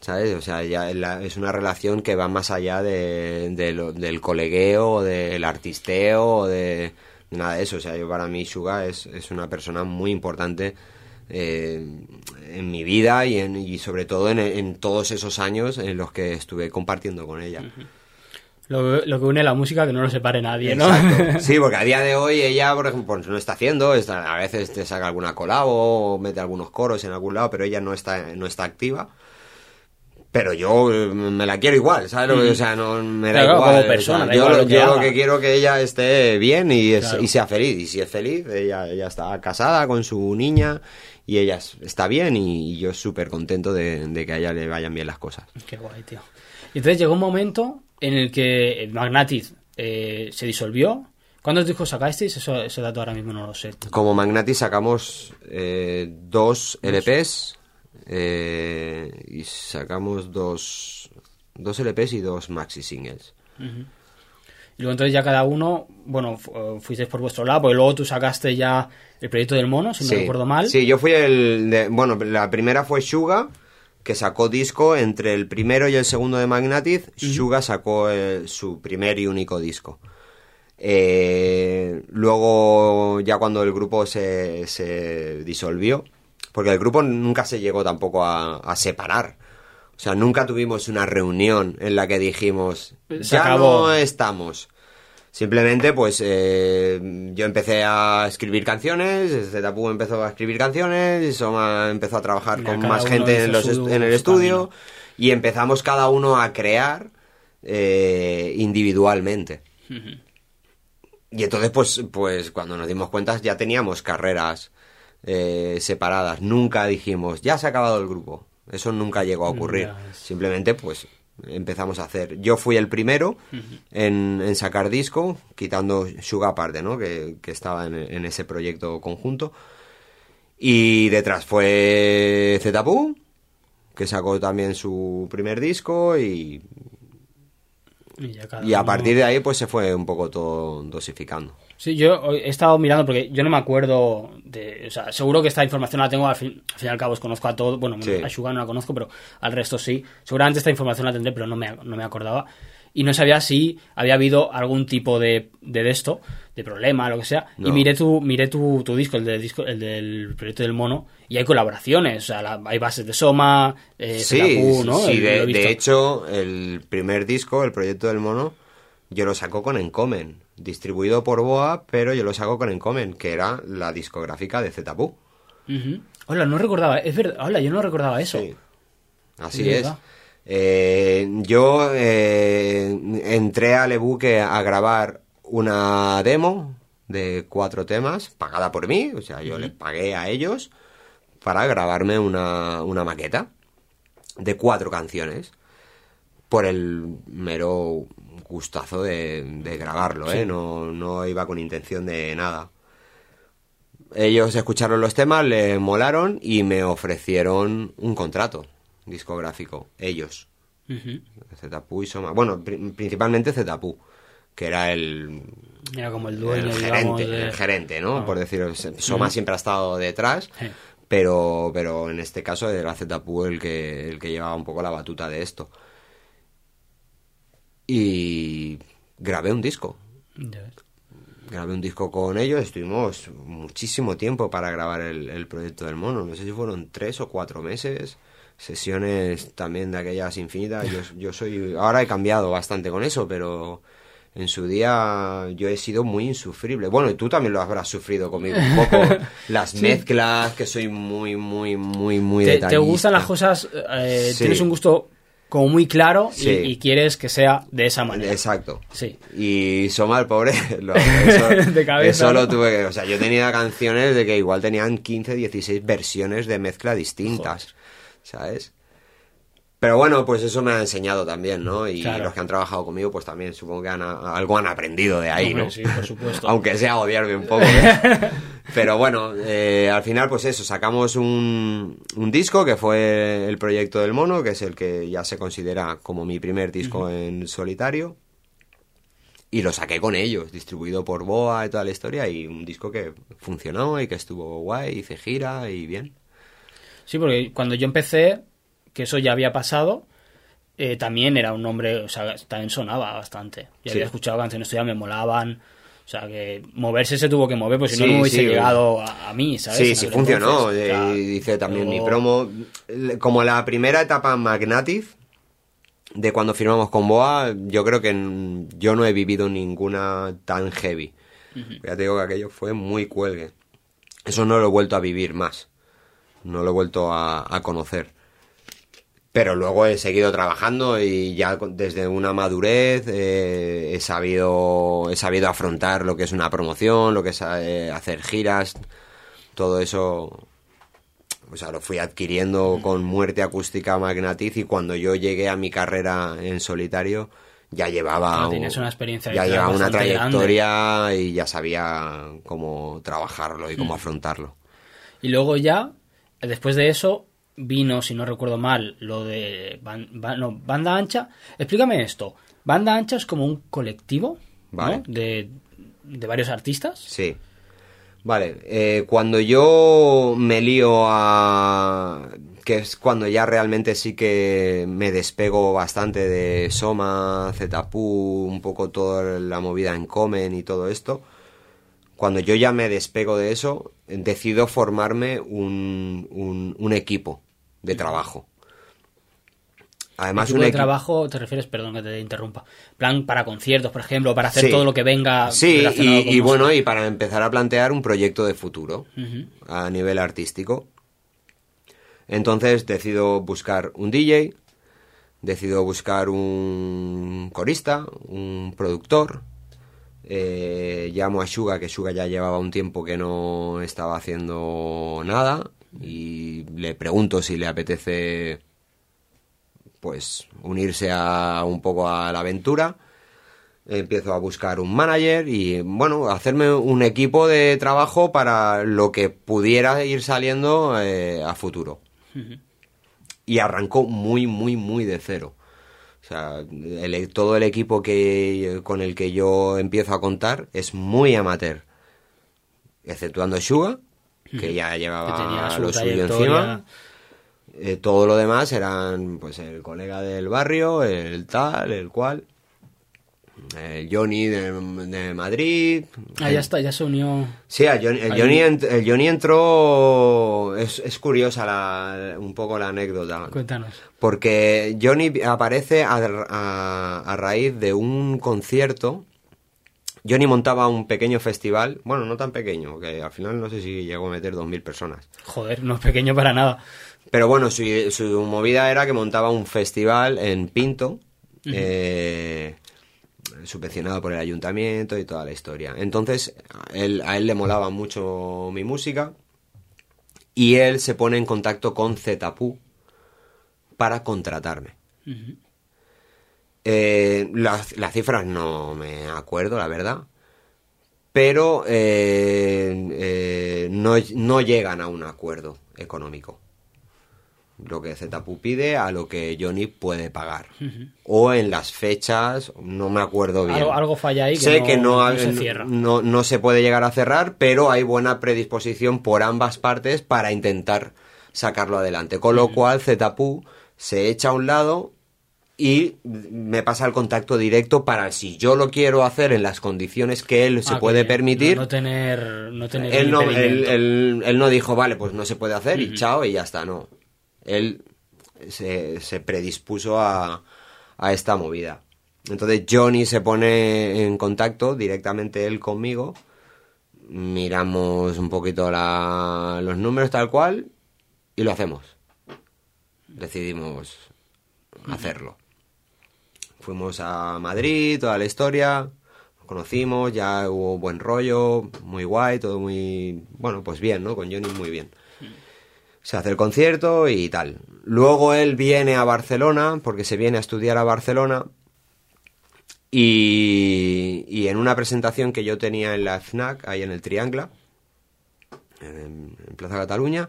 ¿Sabes? O sea, ya es la- es una relación que va más allá de, de lo- del colegueo, o del artisteo, de, nada de eso. O sea, yo para mí Suga es, es una persona muy importante eh, en mi vida y, en- y sobre todo en, en todos esos años en los que estuve compartiendo con ella. Lo, lo que une la música que no lo separe nadie, ¿no? Exacto. Sí, porque a día de hoy ella, por ejemplo, pues no está haciendo, está- a veces te saca alguna colabo mete algunos coros en algún lado, pero ella no está, no está activa. Pero yo eh, me la quiero igual, ¿sabes? lo que- O sea, no me da Claro, igual. como persona, o sea, yo igual lo, lo que yo lo que quiero que ella esté bien y, es- Claro. y sea feliz. Y si es feliz, ella, ella está casada con su niña y ella es- está bien y, y yo súper contento de, de que a ella le vayan bien las cosas. Qué guay, tío. Y entonces llegó un momento en el que el Magnatiz eh, se disolvió. ¿Cuántos discos sacasteis? Eso, ese dato ahora mismo no lo sé. Como Magnati sacamos eh, dos LPs eh, y sacamos dos, dos LPs y dos maxi singles. Y luego entonces ya cada uno, bueno, fu- eh, fuisteis por vuestro lado, porque luego tú sacaste ya el proyecto del mono, si no recuerdo mal. Sí, yo fui el... de- bueno, la primera fue Suga, que sacó disco entre el primero y el segundo de Magnatiz. Suga sacó eh, su primer y único disco. Eh, luego, ya cuando el grupo se, se disolvió, porque el grupo nunca se llegó tampoco a, a separar. O sea, nunca tuvimos una reunión en la que dijimos, Se ya acabó. no estamos. Simplemente, pues, eh, yo empecé a escribir canciones, Zetapu empezó a escribir canciones, y Soma empezó a trabajar con más gente en, los est- en el estudio camino. y empezamos cada uno a crear eh, individualmente. Y entonces, pues, pues cuando nos dimos cuenta ya teníamos carreras eh, separadas. Nunca dijimos, ya se ha acabado el grupo. Eso nunca llegó a ocurrir. Simplemente, pues, empezamos a hacer. Yo fui el primero en, en sacar disco, quitando Suga aparte, ¿no? Que, que estaba en, en ese proyecto conjunto. Y detrás fue Zetapu, que sacó también su primer disco y, Y, a uno- partir de ahí pues se fue un poco todo dosificando. Sí, yo he estado mirando porque yo no me acuerdo de... O sea, seguro que esta información la tengo, al fin, al fin y al cabo os conozco a todos, bueno, Sí. a Shuga no la conozco, pero al resto sí. Seguramente esta información la tendré, pero no me, no me acordaba. Y no sabía si había habido algún tipo de, de, de esto, de problema, lo que sea. Y No. miré tu, miré tu, tu disco, el del disco, el del proyecto del mono, y hay colaboraciones, o sea, la- hay bases de Soma, eh, Sí, Zetapu, ¿no? sí, Lo de, de hecho el primer disco, el proyecto del mono, yo lo saco con Encomen, distribuido por Boa, pero yo lo saco con Encomen, que era la discográfica de Zetapu. Ujú. Hola, no recordaba, es verdad, hola, yo no recordaba eso. Sí. Así Es. Eh, yo eh, entré a Lebuque a grabar una demo de cuatro temas, pagada por mí, o sea, yo les pagué a ellos para grabarme una, una maqueta de cuatro canciones por el mero gustazo de, de grabarlo, ¿eh? No, no iba con intención de nada. Ellos escucharon los temas, les molaron y me ofrecieron un contrato discográfico. Ellos. Ujú. Zetapu y Soma. Bueno, pri- principalmente Zetapu, que era el, Era como el dueño, el digamos, gerente, de- el gerente, ¿no? Por decirlo. Soma siempre ha estado detrás, pero, pero en este caso era Zetapu el que, el que llevaba un poco la batuta de esto. Y grabé un disco. Grabé un disco con ellos, estuvimos muchísimo tiempo para grabar el, el proyecto del mono. No sé si fueron tres o cuatro meses. Sesiones también de aquellas infinitas. Yo, yo soy. Ahora he cambiado bastante con eso, pero en su día yo he sido muy insufrible. Bueno, y tú también lo habrás sufrido conmigo un poco. Las mezclas, que soy muy, muy, muy, muy te, gustan las cosas, eh, Sí. tienes un gusto como muy claro y- Sí. y, quieres que sea de esa manera. Exacto. Sí. Y Soma, el pobre, lo- eso, De cabeza, eso lo tuve que... O sea, yo tenía canciones de que igual tenían 15, 16 versiones de mezcla distintas, ¿sabes? Pero bueno, pues eso me ha enseñado también, ¿no? Y Claro. los que han trabajado conmigo, pues también supongo que han, algo han aprendido de ahí, ¿no? sí, por supuesto. Aunque sea odiarme un poco. ¿eh? Pero bueno, eh, al final, pues eso, sacamos un, un disco que fue el proyecto del mono, que es el que ya se considera como mi primer disco en solitario. Y lo saqué con ellos, distribuido por Boa y toda la historia, y un disco que funcionó y que estuvo guay, hice gira y bien. Sí, porque cuando yo empecé, que eso ya había pasado, eh, también era un nombre, o sea, también sonaba bastante. Ya Sí. había escuchado canciones tuyas, me molaban. O sea, que moverse se tuvo que mover, pues si Sí, no, no hubiese sí, llegado a, a mí, ¿sabes? Sí, sí funcionó. entonces. eh, hice también mi promo. Como la primera etapa en Magnative, de cuando firmamos con Boa, yo creo que yo no he vivido ninguna tan heavy. Ya te digo que aquello fue muy cuelgue. Eso no lo he vuelto a vivir más. No lo he vuelto a, a conocer. Pero luego he seguido trabajando y ya desde una madurez eh, he sabido he sabido afrontar lo que es una promoción, lo que es eh, hacer giras, todo eso o sea, lo fui adquiriendo con muerte acústica magnatiz y cuando yo llegué a mi carrera en solitario ya llevaba una experiencia ya llevaba una trayectoria y ya sabía cómo trabajarlo y Mm. cómo afrontarlo. Y luego ya, después de eso, vino, si no recuerdo mal, lo de ban- no, banda ancha. Explícame esto. Banda ancha es como un colectivo ¿no? De, de varios artistas. Sí. Vale, eh, cuando yo me lío a... que es cuando ya realmente sí que me despego bastante de Soma, Zetapu, un poco toda la movida en Comen y todo esto, cuando yo ya me despego de eso, decido formarme un, un, un equipo de trabajo. Además, tipo un de trabajo, te refieres, perdón que te interrumpa. Plan para conciertos, por ejemplo, para hacer Sí. todo lo que venga. Sí, y, bueno, y para empezar a plantear un proyecto de futuro a nivel artístico. Entonces decido buscar un DJ, decido buscar un corista, un productor. Eh, llamo a Suga, que Suga ya llevaba un tiempo que no estaba haciendo nada. Y le pregunto si le apetece pues unirse a un poco a la aventura. Empiezo a buscar un manager y bueno, hacerme un equipo de trabajo para lo que pudiera ir saliendo eh, a futuro. Y arrancó muy, muy, muy de cero. Sea, el- todo el equipo que, con el que yo empiezo a contar es muy amateur. Exceptuando Suga, que ya llevaba lo suyo encima. Eh, todo lo demás eran pues el colega del barrio, el tal, el cual, el Johnny de, de Madrid. Ah, ya está, ya se unió. Sí, el Johnny, el. Johnny, ent- el Johnny entró... Es, es curiosa la, un poco la anécdota. Cuéntanos. Porque Johnny aparece a, a- a raíz de un concierto. Johnny montaba un pequeño festival, bueno, no tan pequeño, que al final no sé si llegó a meter 2.000 personas. Joder, no es pequeño para nada. Pero bueno, su, su movida era que montaba un festival en Pinto, eh, subvencionado por el ayuntamiento y toda la historia. Entonces, a él, a él le molaba mucho mi música y él se pone en contacto con Zetapu para contratarme. Eh, las, las cifras no me acuerdo, la verdad. Pero eh, eh, no, no llegan a un acuerdo económico. Lo que Zetapu pide a lo que Johnny puede pagar. O en las fechas, no me acuerdo bien. Algo, algo falla ahí que, sé no, que no, no se cierra. no, no se puede llegar a cerrar, pero hay buena predisposición por ambas partes para intentar sacarlo adelante. Con lo cual, Zetapu se echa a un lado y me pasa el contacto directo para si yo lo quiero hacer en las condiciones que él se Ah, puede permitir. No, no tener, no tener él, no, él, impedimento. él- él no dijo, vale, pues no se puede hacer y chao y ya está, no. Él se, se predispuso a, a esta movida. Entonces Johnny se pone en contacto directamente él conmigo, miramos un poquito la- los números tal cual y lo hacemos. Decidimos hacerlo. Fuimos a Madrid, toda la historia, conocimos, ya hubo buen rollo, muy guay, todo muy... Bueno, pues bien, ¿no? Con Johnny muy bien. Se hace el concierto y tal. Luego él viene a Barcelona, porque se viene a estudiar a Barcelona, y, y en una presentación que yo tenía en la FNAC, ahí en el Triangla, en, Plaza Cataluña,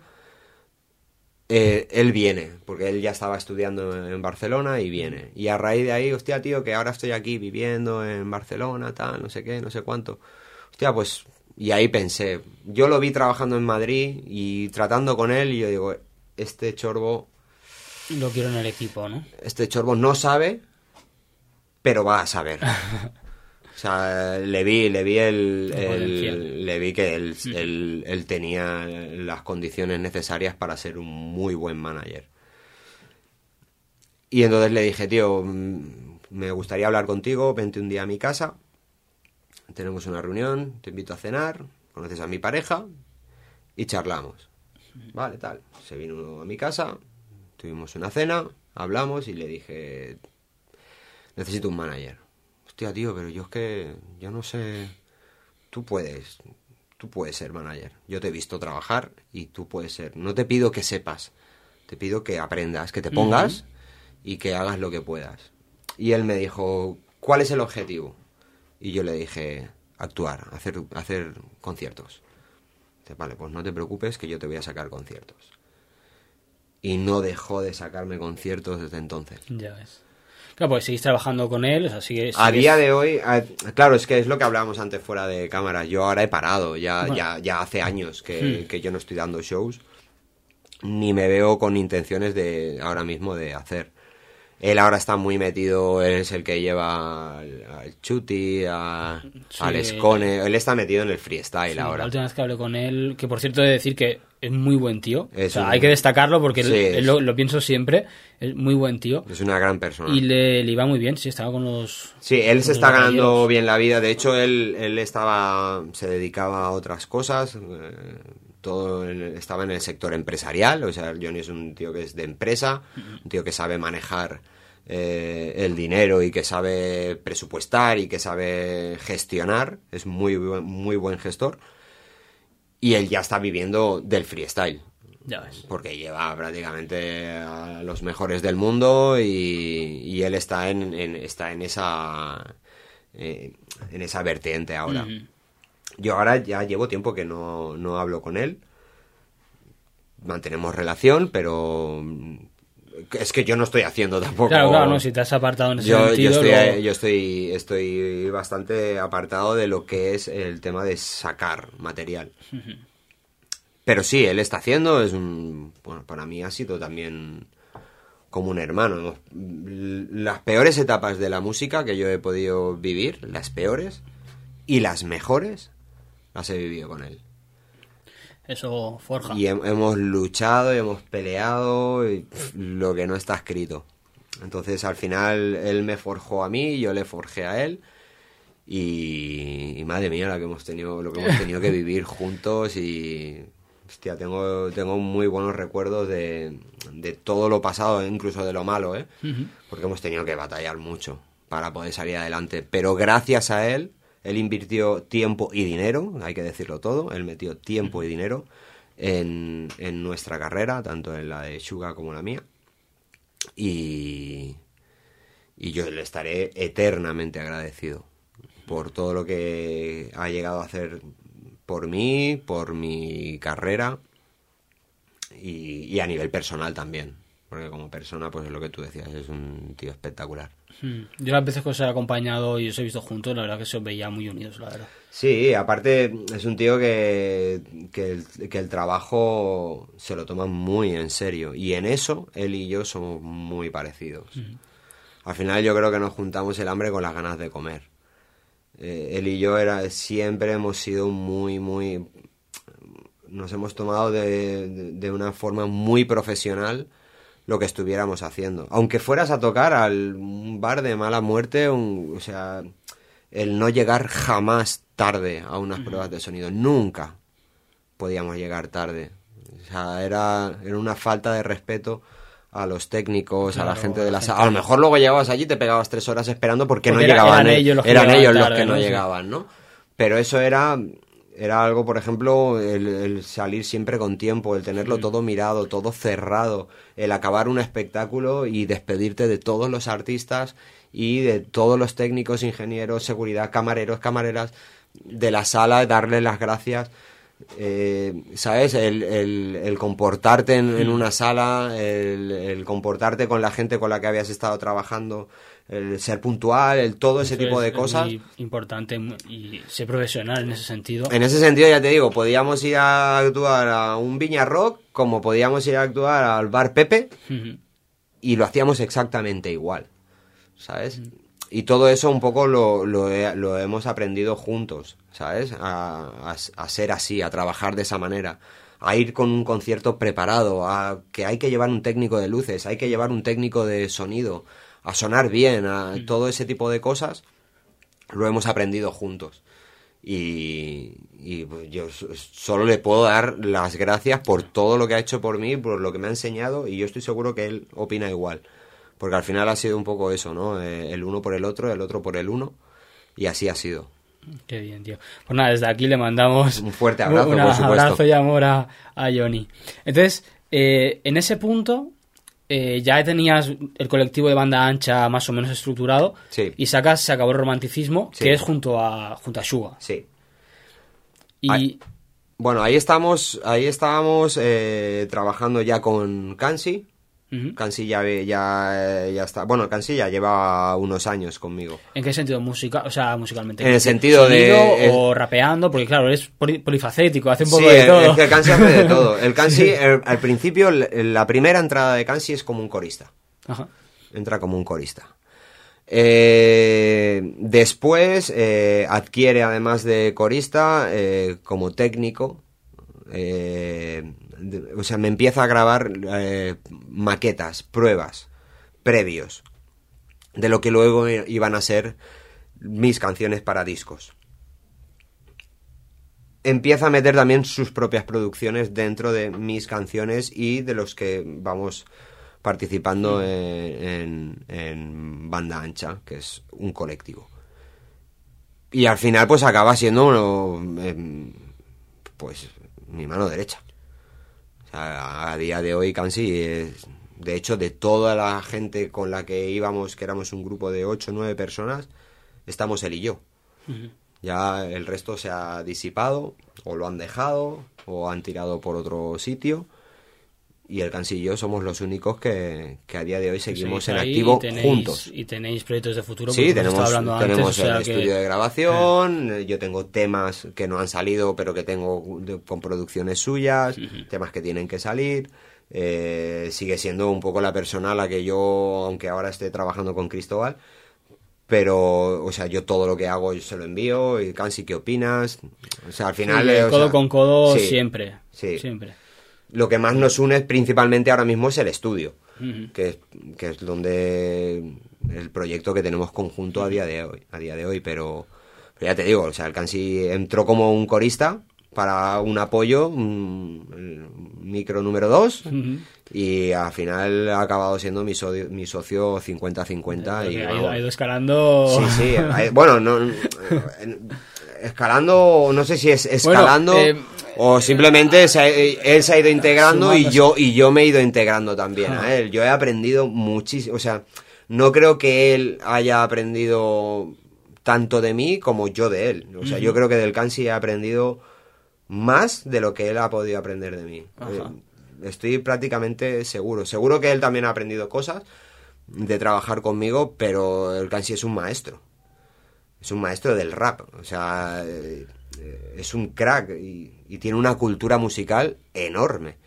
eh, él viene, porque él ya estaba estudiando en Barcelona y viene. Y a raíz de ahí, hostia, tío, que ahora estoy aquí viviendo en Barcelona, tal, no sé qué, no sé cuánto. Hostia, pues... Y ahí pensé, yo lo vi trabajando en Madrid y tratando con él y yo digo, este chorbo, Lo quiero en el equipo, ¿no? este chorbo no sabe, pero va a saber. O sea, le vi, le vi el, le vi que él, él- él tenía las condiciones necesarias para ser un muy buen manager. Y entonces le dije, tío, mm, me gustaría hablar contigo, vente un día a mi casa, tenemos una reunión, te invito a cenar, conoces a mi pareja y charlamos. Vale, tal. Se vino a mi casa, tuvimos una cena, hablamos y le dije, necesito un manager. Hostia, tío, pero yo es que, yo no sé, tú puedes, tú puedes ser manager. Yo te he visto trabajar y tú puedes ser. No te pido que sepas, te pido que aprendas, que te pongas y que hagas lo que puedas. Y él me dijo, ¿cuál es el objetivo? Y yo le dije, actuar, hacer, hacer conciertos. Dice, vale, pues no te preocupes que yo te voy a sacar conciertos. Y no dejó de sacarme conciertos desde entonces. Ya ves. Claro, pues seguís trabajando con él, o sea, A día de hoy, a- claro, es que es lo que hablábamos antes fuera de cámara. Yo ahora he parado, ya, Bueno. ya, ya hace años que, Hmm. que yo no estoy dando shows, ni me veo con intenciones de ahora mismo de hacer. Él ahora está muy metido, él es el que lleva al, al Chuti, a, Sí. al Escone, él está metido en el freestyle Sí, ahora. La última vez que hablé con él, que por cierto he de decir que es muy buen tío. O sea, un- hay que destacarlo porque Sí, él lo, lo pienso siempre. Es muy buen tío. Es una gran persona. Y le, le iba muy bien, sí, estaba con los... Sí, él se está ganando bien la vida. De hecho, él, él estaba, se dedicaba a otras cosas. eh, todo estaba en el sector empresarial. O sea, Johnny es un tío que es de empresa, un tío que sabe manejar eh, el dinero y que sabe presupuestar y que sabe gestionar. Es muy, buen- muy buen gestor. Y él ya está viviendo del freestyle Ya ves. porque lleva prácticamente a los mejores del mundo y, y él está en, en- está en esa eh, en esa vertiente ahora. Ujú. Yo ahora ya llevo tiempo que no, no hablo con él. Mantenemos relación, pero es que yo no estoy haciendo tampoco. Claro, claro, no, si te has apartado en ese Yo, yo sentido... estoy, luego- yo estoy, estoy bastante apartado de lo que es el tema de sacar material. Pero sí, él está haciendo, es un... Bueno, para mí ha sido también como un hermano. Las peores etapas de la música que yo he podido vivir, las peores, y las mejores, las he vivido con él. Eso forja. Y hem- hemos luchado y hemos peleado y, lo que no está escrito. Entonces al final él me forjó a mí, yo le forjé a él. Y, y madre mía, lo que hemos tenido, lo que hemos tenido que vivir juntos y hostia, tengo, tengo muy buenos recuerdos de, de todo lo pasado, incluso de lo malo, ¿eh? Porque hemos tenido que batallar mucho para poder salir adelante. Pero gracias a él, él invirtió tiempo y dinero, hay que decirlo todo, él metió tiempo y dinero en, en nuestra carrera, tanto en la de Suga como en la mía. Y, y yo le estaré eternamente agradecido por todo lo que ha llegado a hacer por mí, por mi carrera y, y a nivel personal también. Porque como persona, pues es lo que tú decías, es un tío espectacular. Mm. Yo las veces que os he acompañado y os he visto juntos, la verdad que se os veía muy unidos, la verdad. Sí, aparte es un tío que, que, el, que el trabajo se lo toma muy en serio. Y en eso él y yo somos muy parecidos. Al final yo creo que nos juntamos el hambre con las ganas de comer. Eh, él y yo era, siempre hemos sido muy, muy... Nos hemos tomado de, de- de una forma muy profesional lo que estuviéramos haciendo. Aunque fueras a tocar al un bar de mala muerte, un- o sea, el no llegar jamás tarde a unas pruebas de sonido. Nunca podíamos llegar tarde. O sea, era, era una falta de respeto a los técnicos, a la gente de la sala. A lo mejor luego llegabas allí y te pegabas tres horas esperando porque, Porque no era- llegaban. eran eh, ellos los que eran ellos los tarde, que no ¿no? Llegaban, ¿no? Pero eso era, era algo, por ejemplo, el, el salir siempre con tiempo, el tenerlo todo mirado, todo cerrado, el acabar un espectáculo y despedirte de todos los artistas y de todos los técnicos, ingenieros, seguridad, camareros, camareras de la sala, darles las gracias. eh, ¿Sabes? El, el- el comportarte en, en una sala, el, el comportarte con la gente con la que habías estado trabajando, el ser puntual, el todo ese Eso tipo es- de cosas. muy importante y ser profesional en ese sentido. En ese sentido, ya te digo, podíamos ir a actuar a un Viña Rock como podíamos ir a actuar al Bar Pepe y lo hacíamos exactamente igual, ¿sabes? Y todo eso un poco lo, lo hemos aprendido juntos, ¿sabes? A, a- a ser así, a trabajar de esa manera, a ir con un concierto preparado, a que hay que llevar un técnico de luces, hay que llevar un técnico de sonido, a sonar bien, a todo ese tipo de cosas, lo hemos aprendido juntos. Y, y pues, yo solo le puedo dar las gracias por todo lo que ha hecho por mí, por lo que me ha enseñado, y yo estoy seguro que él opina igual. Porque al final ha sido un poco eso, ¿no? Eh, el uno por el otro, el otro por el uno, y así ha sido. Qué bien, tío. Pues nada, desde aquí le mandamos Un fuerte abrazo, un abrazo y amor a, a Johnny. Entonces, eh, en ese punto, eh, ya tenías el colectivo de banda ancha más o menos estructurado Sí. y sacas Se acabó el romanticismo, Sí. que es junto a, junto a Suga. Sí. Y. Bueno, ahí estamos, ahí estábamos eh, trabajando ya con Kansi. Kansi ya, ve- ya, ya está. Bueno, Kansi ya lleva unos años conmigo. ¿en qué sentido? Música, o sea, musicalmente. En el sentido de- ¿Sonido es- O rapeando, porque claro, poli- polifacético, hace un Sí, poco de el- todo. es que el Kansi hace de todo. El Kansi, el- al principio, el- la primera entrada de Kansi es como un corista. Ajá. entra como un corista. Eh, después eh, adquiere, además de corista, eh, como técnico. eh, de- o sea, me empieza a grabar eh, maquetas, pruebas, previos, de lo que luego iban a ser mis canciones para discos. Empieza a meter también sus propias producciones dentro de mis canciones y de los que vamos participando en, en- en Banda Ancha, que es un colectivo. Y al final pues acaba siendo uno, em, pues mi mano derecha. A día de hoy Kansi es, de hecho, de toda la gente con la que íbamos, que éramos un grupo de 8 o 9 personas, estamos él y yo. Ya el resto se ha disipado, o lo han dejado, o han tirado por otro sitio. Y el yo somos los únicos que, que a día de hoy seguimos en activo tenéis- juntos. Y tenéis proyectos de futuro. Sí, tenemos, hablando antes, tenemos o sea el que- estudio de grabación, eh, yo tengo temas que no han salido, pero que tengo con producciones suyas, temas que tienen que salir. eh, sigue siendo un poco la persona a la que yo, aunque ahora esté trabajando con Cristóbal, pero, o sea, yo todo lo que hago yo se lo envío, y Kansi, ¿qué opinas? O sea, al final... Sí, eh, codo sea, con codo sí, siempre. sí. Siempre. Lo que más nos une principalmente ahora mismo es el estudio, que, es, que es donde el proyecto que tenemos conjunto a día de hoy, a día de hoy, pero, pero ya te digo, o sea, el Kansi entró como un corista para un apoyo, un, el micro número 2, Ujú. y al final ha acabado siendo mi, socio- mi socio 50-50. y Porque ha, ha ido escalando. Sí, sí. eh, Bueno, no, eh, escalando, no sé si es escalando eh, o simplemente se ha- él se ha ido integrando y yo y yo me he ido integrando también a él. Yo he aprendido muchísimo, o sea, no creo que él haya aprendido tanto de mí como yo de él. O sea, yo creo que del Kansi he aprendido más de lo que él ha podido aprender de mí. Ajá. Eh, Estoy prácticamente seguro. Seguro que él también ha aprendido cosas de trabajar conmigo, pero el Kansi es un maestro. Es un maestro del rap. O sea, eh, es un crack y, y tiene una cultura musical enorme.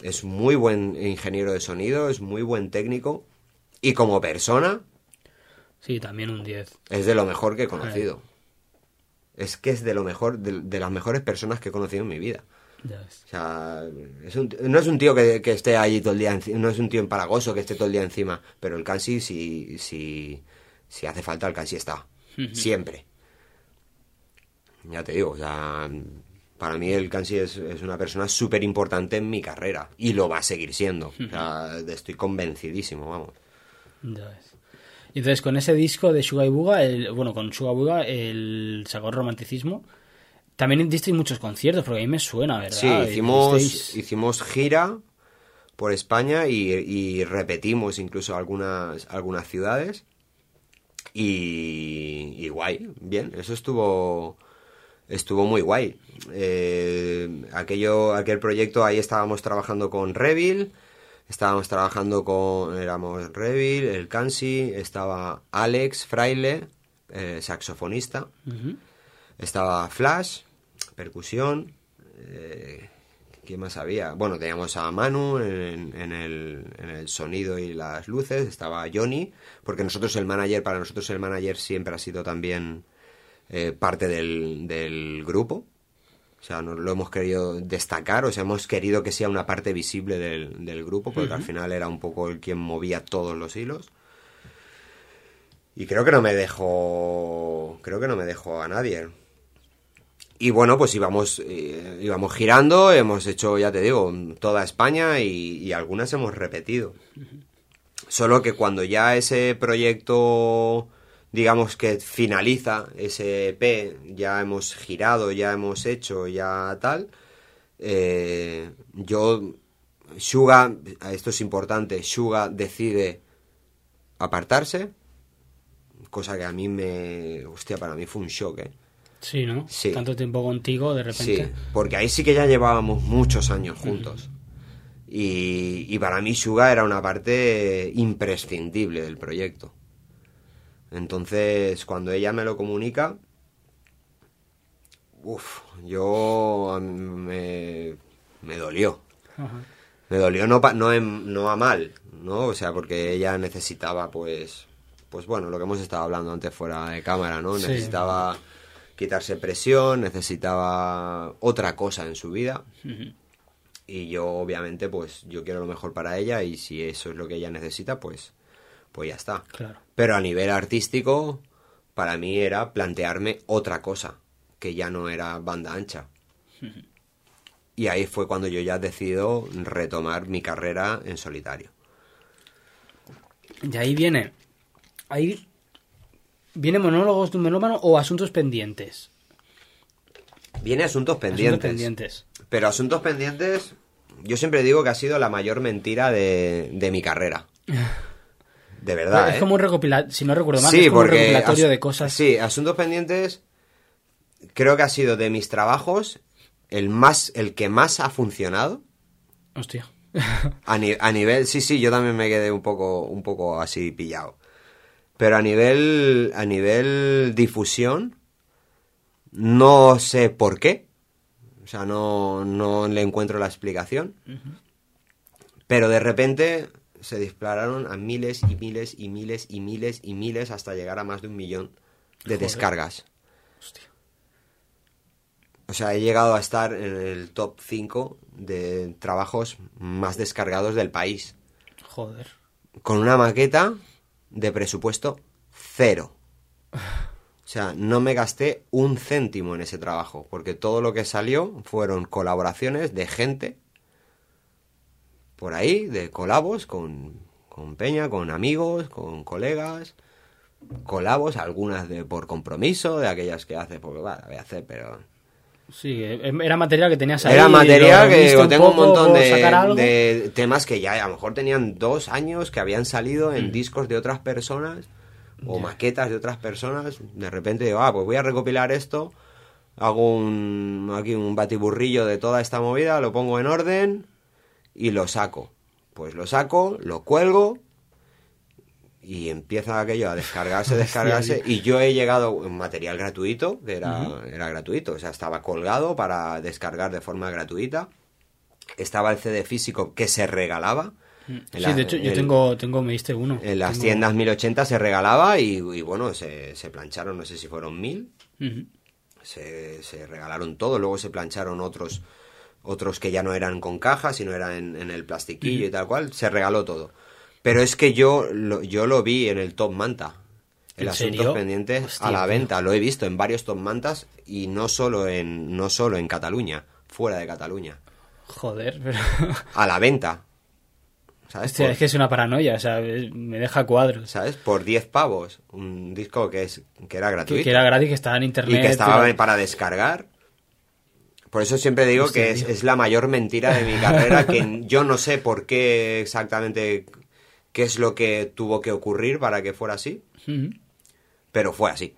Es muy buen ingeniero de sonido, es muy buen técnico y como persona Sí, también un 10. es de lo mejor que he conocido. Es que es de lo mejor, de, de las mejores personas que he conocido en mi vida. O sea, es un- no es un tío que, que esté allí todo el día, no es un tío empalagoso que esté todo el día encima, pero el Kansi, si, si, si hace falta, el Kansi está. Siempre. Ya te digo, o sea, para mí el Kansi es, es una persona súper importante en mi carrera y lo va a seguir siendo. O sea, estoy convencidísimo, vamos. Ya ves. Y entonces con ese disco de Suga y Buga, el, bueno, con Suga y Buga, el sacó romanticismo. También disteis muchos conciertos, porque a mí me suena, ¿verdad? Sí, hicimos, disteis- hicimos gira por España y, y repetimos incluso algunas, algunas ciudades. Y, y guay, bien, eso estuvo estuvo muy guay. Eh, aquello, aquel proyecto, ahí estábamos trabajando con Revil, estábamos trabajando con, éramos Revil, el Kansi, estaba Alex Fraile, eh, saxofonista, estaba Flash, percusión. Eh, ¿Quién más había? Bueno, teníamos a Manu en, en el, en el sonido y las luces. Estaba Johnny, porque nosotros el manager, para nosotros el manager siempre ha sido también eh, parte del, del grupo. O sea, no lo hemos querido destacar, o sea, hemos querido que sea una parte visible del, del grupo, porque al final era un poco el quien movía todos los hilos. Y creo que no me dejó. Creo que no me dejó a nadie. Y bueno, pues íbamos, eh, íbamos girando, hemos hecho, ya te digo, toda España y, algunas hemos repetido. Solo que cuando ya ese proyecto, digamos que finaliza, ese EP, ya hemos girado, ya hemos hecho, ya tal, eh, yo, Suga, esto es importante, Suga decide apartarse, cosa que a mí me, hostia, para mí fue un shock, ¿eh? Sí, ¿no? Sí. Tanto tiempo contigo, de repente. Sí, porque ahí sí que ya llevábamos muchos años juntos. Y, y para mí Suga era una parte imprescindible del proyecto. Entonces, cuando ella me lo comunica, uff, yo me, me dolió. Me dolió no, pa- no, en- no a mal, ¿no? O sea, porque ella necesitaba, pues, pues bueno, lo que hemos estado hablando antes fuera de cámara, ¿no? Sí. Necesitaba quitarse presión, necesitaba otra cosa en su vida. Y yo, obviamente, pues, yo quiero lo mejor para ella y si eso es lo que ella necesita, pues, pues ya está. Claro. Pero a nivel artístico, para mí era plantearme otra cosa, que ya no era banda ancha. Y ahí fue cuando yo ya decido retomar mi carrera en solitario. Y ahí viene. Ahí. ¿Viene monólogos de un melómano o asuntos pendientes? Viene asuntos pendientes. Asuntos pendientes. Pero asuntos pendientes, yo siempre digo que ha sido la mayor mentira de, de mi carrera. De verdad. es ¿eh? como un recopilatorio, si no recuerdo mal, sí, es como un recopilatorio de cosas. Sí, Asuntos Pendientes creo que ha sido de mis trabajos el más el que más ha funcionado Hostia. a, ni- a nivel sí, sí, yo también me quedé un poco un poco así pillado. Pero a nivel a nivel difusión no sé por qué. O sea, no no le encuentro la explicación. Pero de repente se dispararon a miles y miles y miles y miles y miles hasta llegar a más de un millón de Joder. descargas. Hostia. O sea, he llegado a estar en el top 5 de trabajos más descargados del país. Joder. Con una maqueta de presupuesto cero. O sea, no me gasté un céntimo en ese trabajo, porque todo lo que salió fueron colaboraciones de gente por ahí, de colabos con, con Peña, con amigos, con colegas, colabos, algunas de por compromiso, de aquellas que hace, porque va, voy a hacer, pero Sí, eh, era material que tenías ahí. era material que viste digo, un tengo un montón de, temas que ya a lo mejor tenían dos años que habían salido Mm. en discos de otras personas o maquetas de otras personas. De repente digo, ah, pues voy a recopilar esto, hago un, aquí un batiburrillo de toda esta movida, lo pongo en orden y lo saco. Pues lo saco, lo cuelgo y empieza aquello a descargarse, descargarse. y yo he llegado en material gratuito, que era, era gratuito, o sea, estaba colgado para descargar de forma gratuita. Estaba el CD físico que se regalaba. En Sí, la- de hecho, yo en- tengo, tengo, me diste uno. En las Tengo- tiendas 1080 se regalaba y, y bueno, se, se plancharon, no sé si fueron mil, se, se regalaron todo, luego se plancharon otros otros que ya no eran con caja, sino eran en, en el plastiquillo y tal cual, se regaló todo. Pero es que yo lo, yo lo vi en el Top Manta. El ¿En asuntos serio? pendientes Hostia, a la tío. venta. Lo he visto en varios Top Mantas y no solo en, no solo en Cataluña, fuera de Cataluña. Joder, pero... A la venta. ¿Sabes? Hostia, Por- es que es una paranoia, o sea, me deja cuadros. ¿Sabes? Por 10 pavos. Un disco que, es, que era gratuito. Que, que era gratis, que estaba en internet. y que estaba para descargar. Por eso siempre digo Hostia, que es, es la mayor mentira de mi carrera, que yo no sé por qué exactamente qué es lo que tuvo que ocurrir para que fuera así, pero fue así.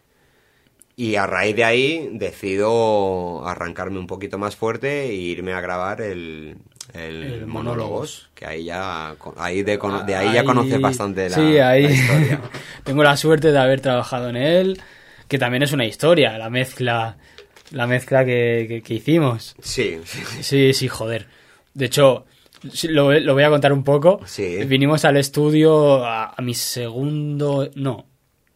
Y a raíz de ahí decido arrancarme un poquito más fuerte e irme a grabar el, el, El monólogos, monólogos. que ahí ya ahí de, ahí ya conoces bastante la, sí, ahí la historia. tengo la suerte de haber trabajado en él, que también es una historia, la mezcla, la mezcla que, que- que hicimos. Sí, sí, Sí, sí, joder. De hecho, lo, lo voy a contar un poco. Sí. Vinimos al estudio a, a mi segundo, no,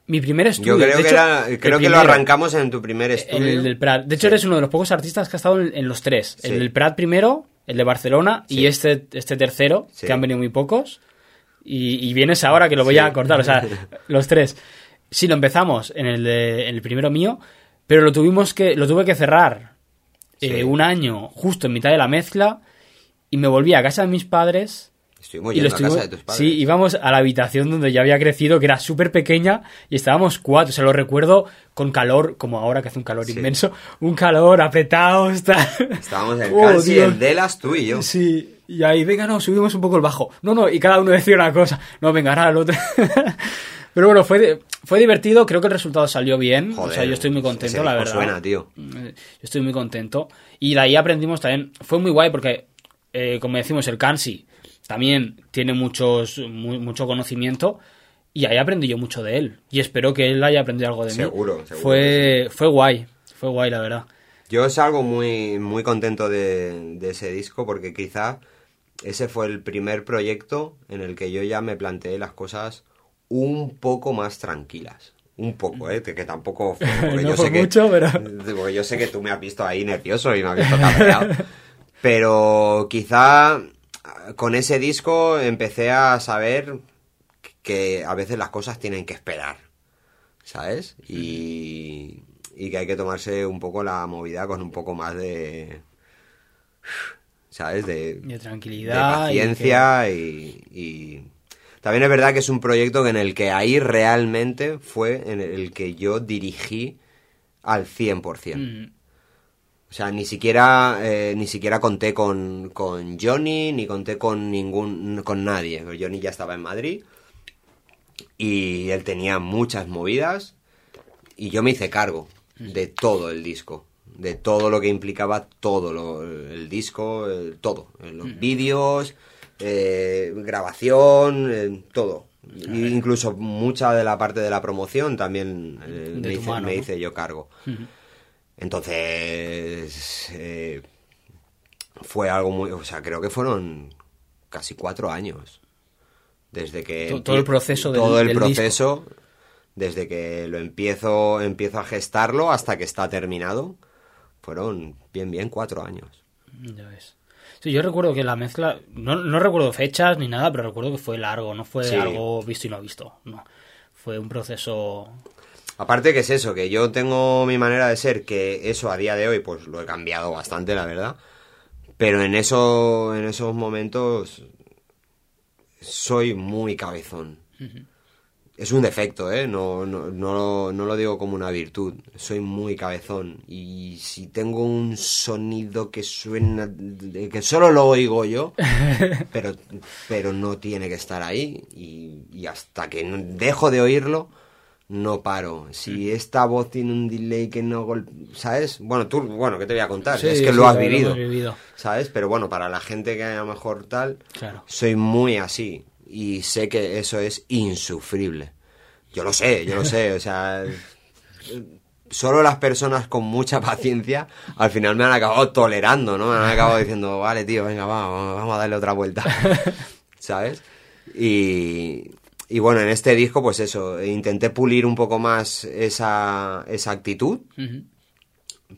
Mi primer estudio. Yo creo de que, hecho, era- el creo que lo arrancamos en tu primer En estudio. el del Prat. De hecho, eres uno de los pocos artistas que ha estado en, en los tres. Sí. El del Prat primero, el de Barcelona Sí. y este, este tercero, que han venido muy pocos. Y, y vienes ahora que lo voy a cortar. O sea, los tres. Sí, lo empezamos en el, de- en el primero mío, pero lo tuvimos que, lo tuve que cerrar eh, un año justo en mitad de la mezcla y me volví a casa de mis padres. Estuvimos Y lo yendo a casa estuvimos- de tus padres. Sí, íbamos a la habitación donde yo había crecido, que era súper pequeña, y estábamos cuatro. Se lo recuerdo con calor, como ahora que hace un calor Sí. inmenso. Un calor apretado, está. Estábamos en Oh, Cansi, Dios. el Delas, tú y yo. Sí, y ahí, venga, no, subimos un poco el bajo. No, no, y cada uno decía una cosa. No, venga, ahora el otro. Pero bueno, fue, fue divertido, creo que el resultado salió bien. o sea, yo estoy muy contento, la verdad. suena, tío. Eh, Yo estoy muy contento. Y de ahí aprendimos también. Fue muy guay porque, eh, como decimos, el Kansi también tiene muchos, mu- mucho conocimiento. Y ahí aprendí yo mucho de él. Y espero que él haya aprendido algo de Seguro, mí. seguro Fue, fue guay. Fue guay, la verdad. Yo salgo muy, muy contento de, de ese disco porque quizá ese fue el primer proyecto en el que yo ya me planteé las cosas un poco más tranquilas. Un poco, ¿eh? Que, que tampoco fue. porque No yo fue sé que- mucho, pero- porque yo sé que tú me has visto ahí nervioso y me has visto cabreado. Pero quizá con ese disco empecé a saber que a veces las cosas tienen que esperar, ¿sabes? Y, y que hay que tomarse un poco la movida con un poco más de... ¿Sabes? De, De de tranquilidad. y paciencia y, y- También es verdad que es un proyecto en el que ahí realmente fue en el que yo dirigí al 100%. que- Mm, O sea, ni siquiera, eh, ni siquiera conté con, con Johnny, ni conté con ningún, con nadie. Johnny ya estaba en Madrid y él tenía muchas movidas y yo me hice cargo de todo el disco, de todo lo que implicaba todo lo- el disco, el- todo, eh, los vídeos, eh, grabación, eh, todo. Y incluso mucha de la parte de la promoción también eh, De me, tu hice, mano, me ¿no? hice yo cargo. Entonces, eh, fue algo muy... O sea, creo que fueron casi cuatro años. Desde que... To- todo el proceso del- Todo el del proceso, desde que lo empiezo, empiezo a gestarlo hasta que está terminado, fueron bien, bien cuatro años. Ya ves. Sí, yo recuerdo que la mezcla, no, no recuerdo fechas ni nada, pero recuerdo que fue largo, no fue Sí. algo visto y no visto, no. Fue un proceso... Aparte que es eso, que yo tengo mi manera de ser, que eso a día de hoy pues lo he cambiado bastante, la verdad. Pero en eso, en esos momentos soy muy cabezón. Es un defecto, ¿eh? No, no, no, lo- no lo digo como una virtud. Soy muy cabezón. Y si tengo un sonido que suena, que solo lo oigo yo, pero, pero no tiene que estar ahí. Y, y hasta que dejo de oírlo, no paro. Si esta voz tiene un delay que no... ¿Sabes? Bueno, tú, bueno, ¿qué te voy a contar? Sí, es que sí, lo has lo vivido. hemos vivido. ¿Sabes? Pero bueno, para la gente que a lo mejor tal, Claro. soy muy así. Y sé que eso es insufrible. Yo lo sé, yo lo sé. O sea, solo las personas con mucha paciencia al final me han acabado tolerando, ¿no? Me han acabado diciendo, vale, tío, venga, va, vamos a darle otra vuelta. ¿Sabes? Y, y bueno, en este disco, pues eso, intenté pulir un poco más esa, esa actitud.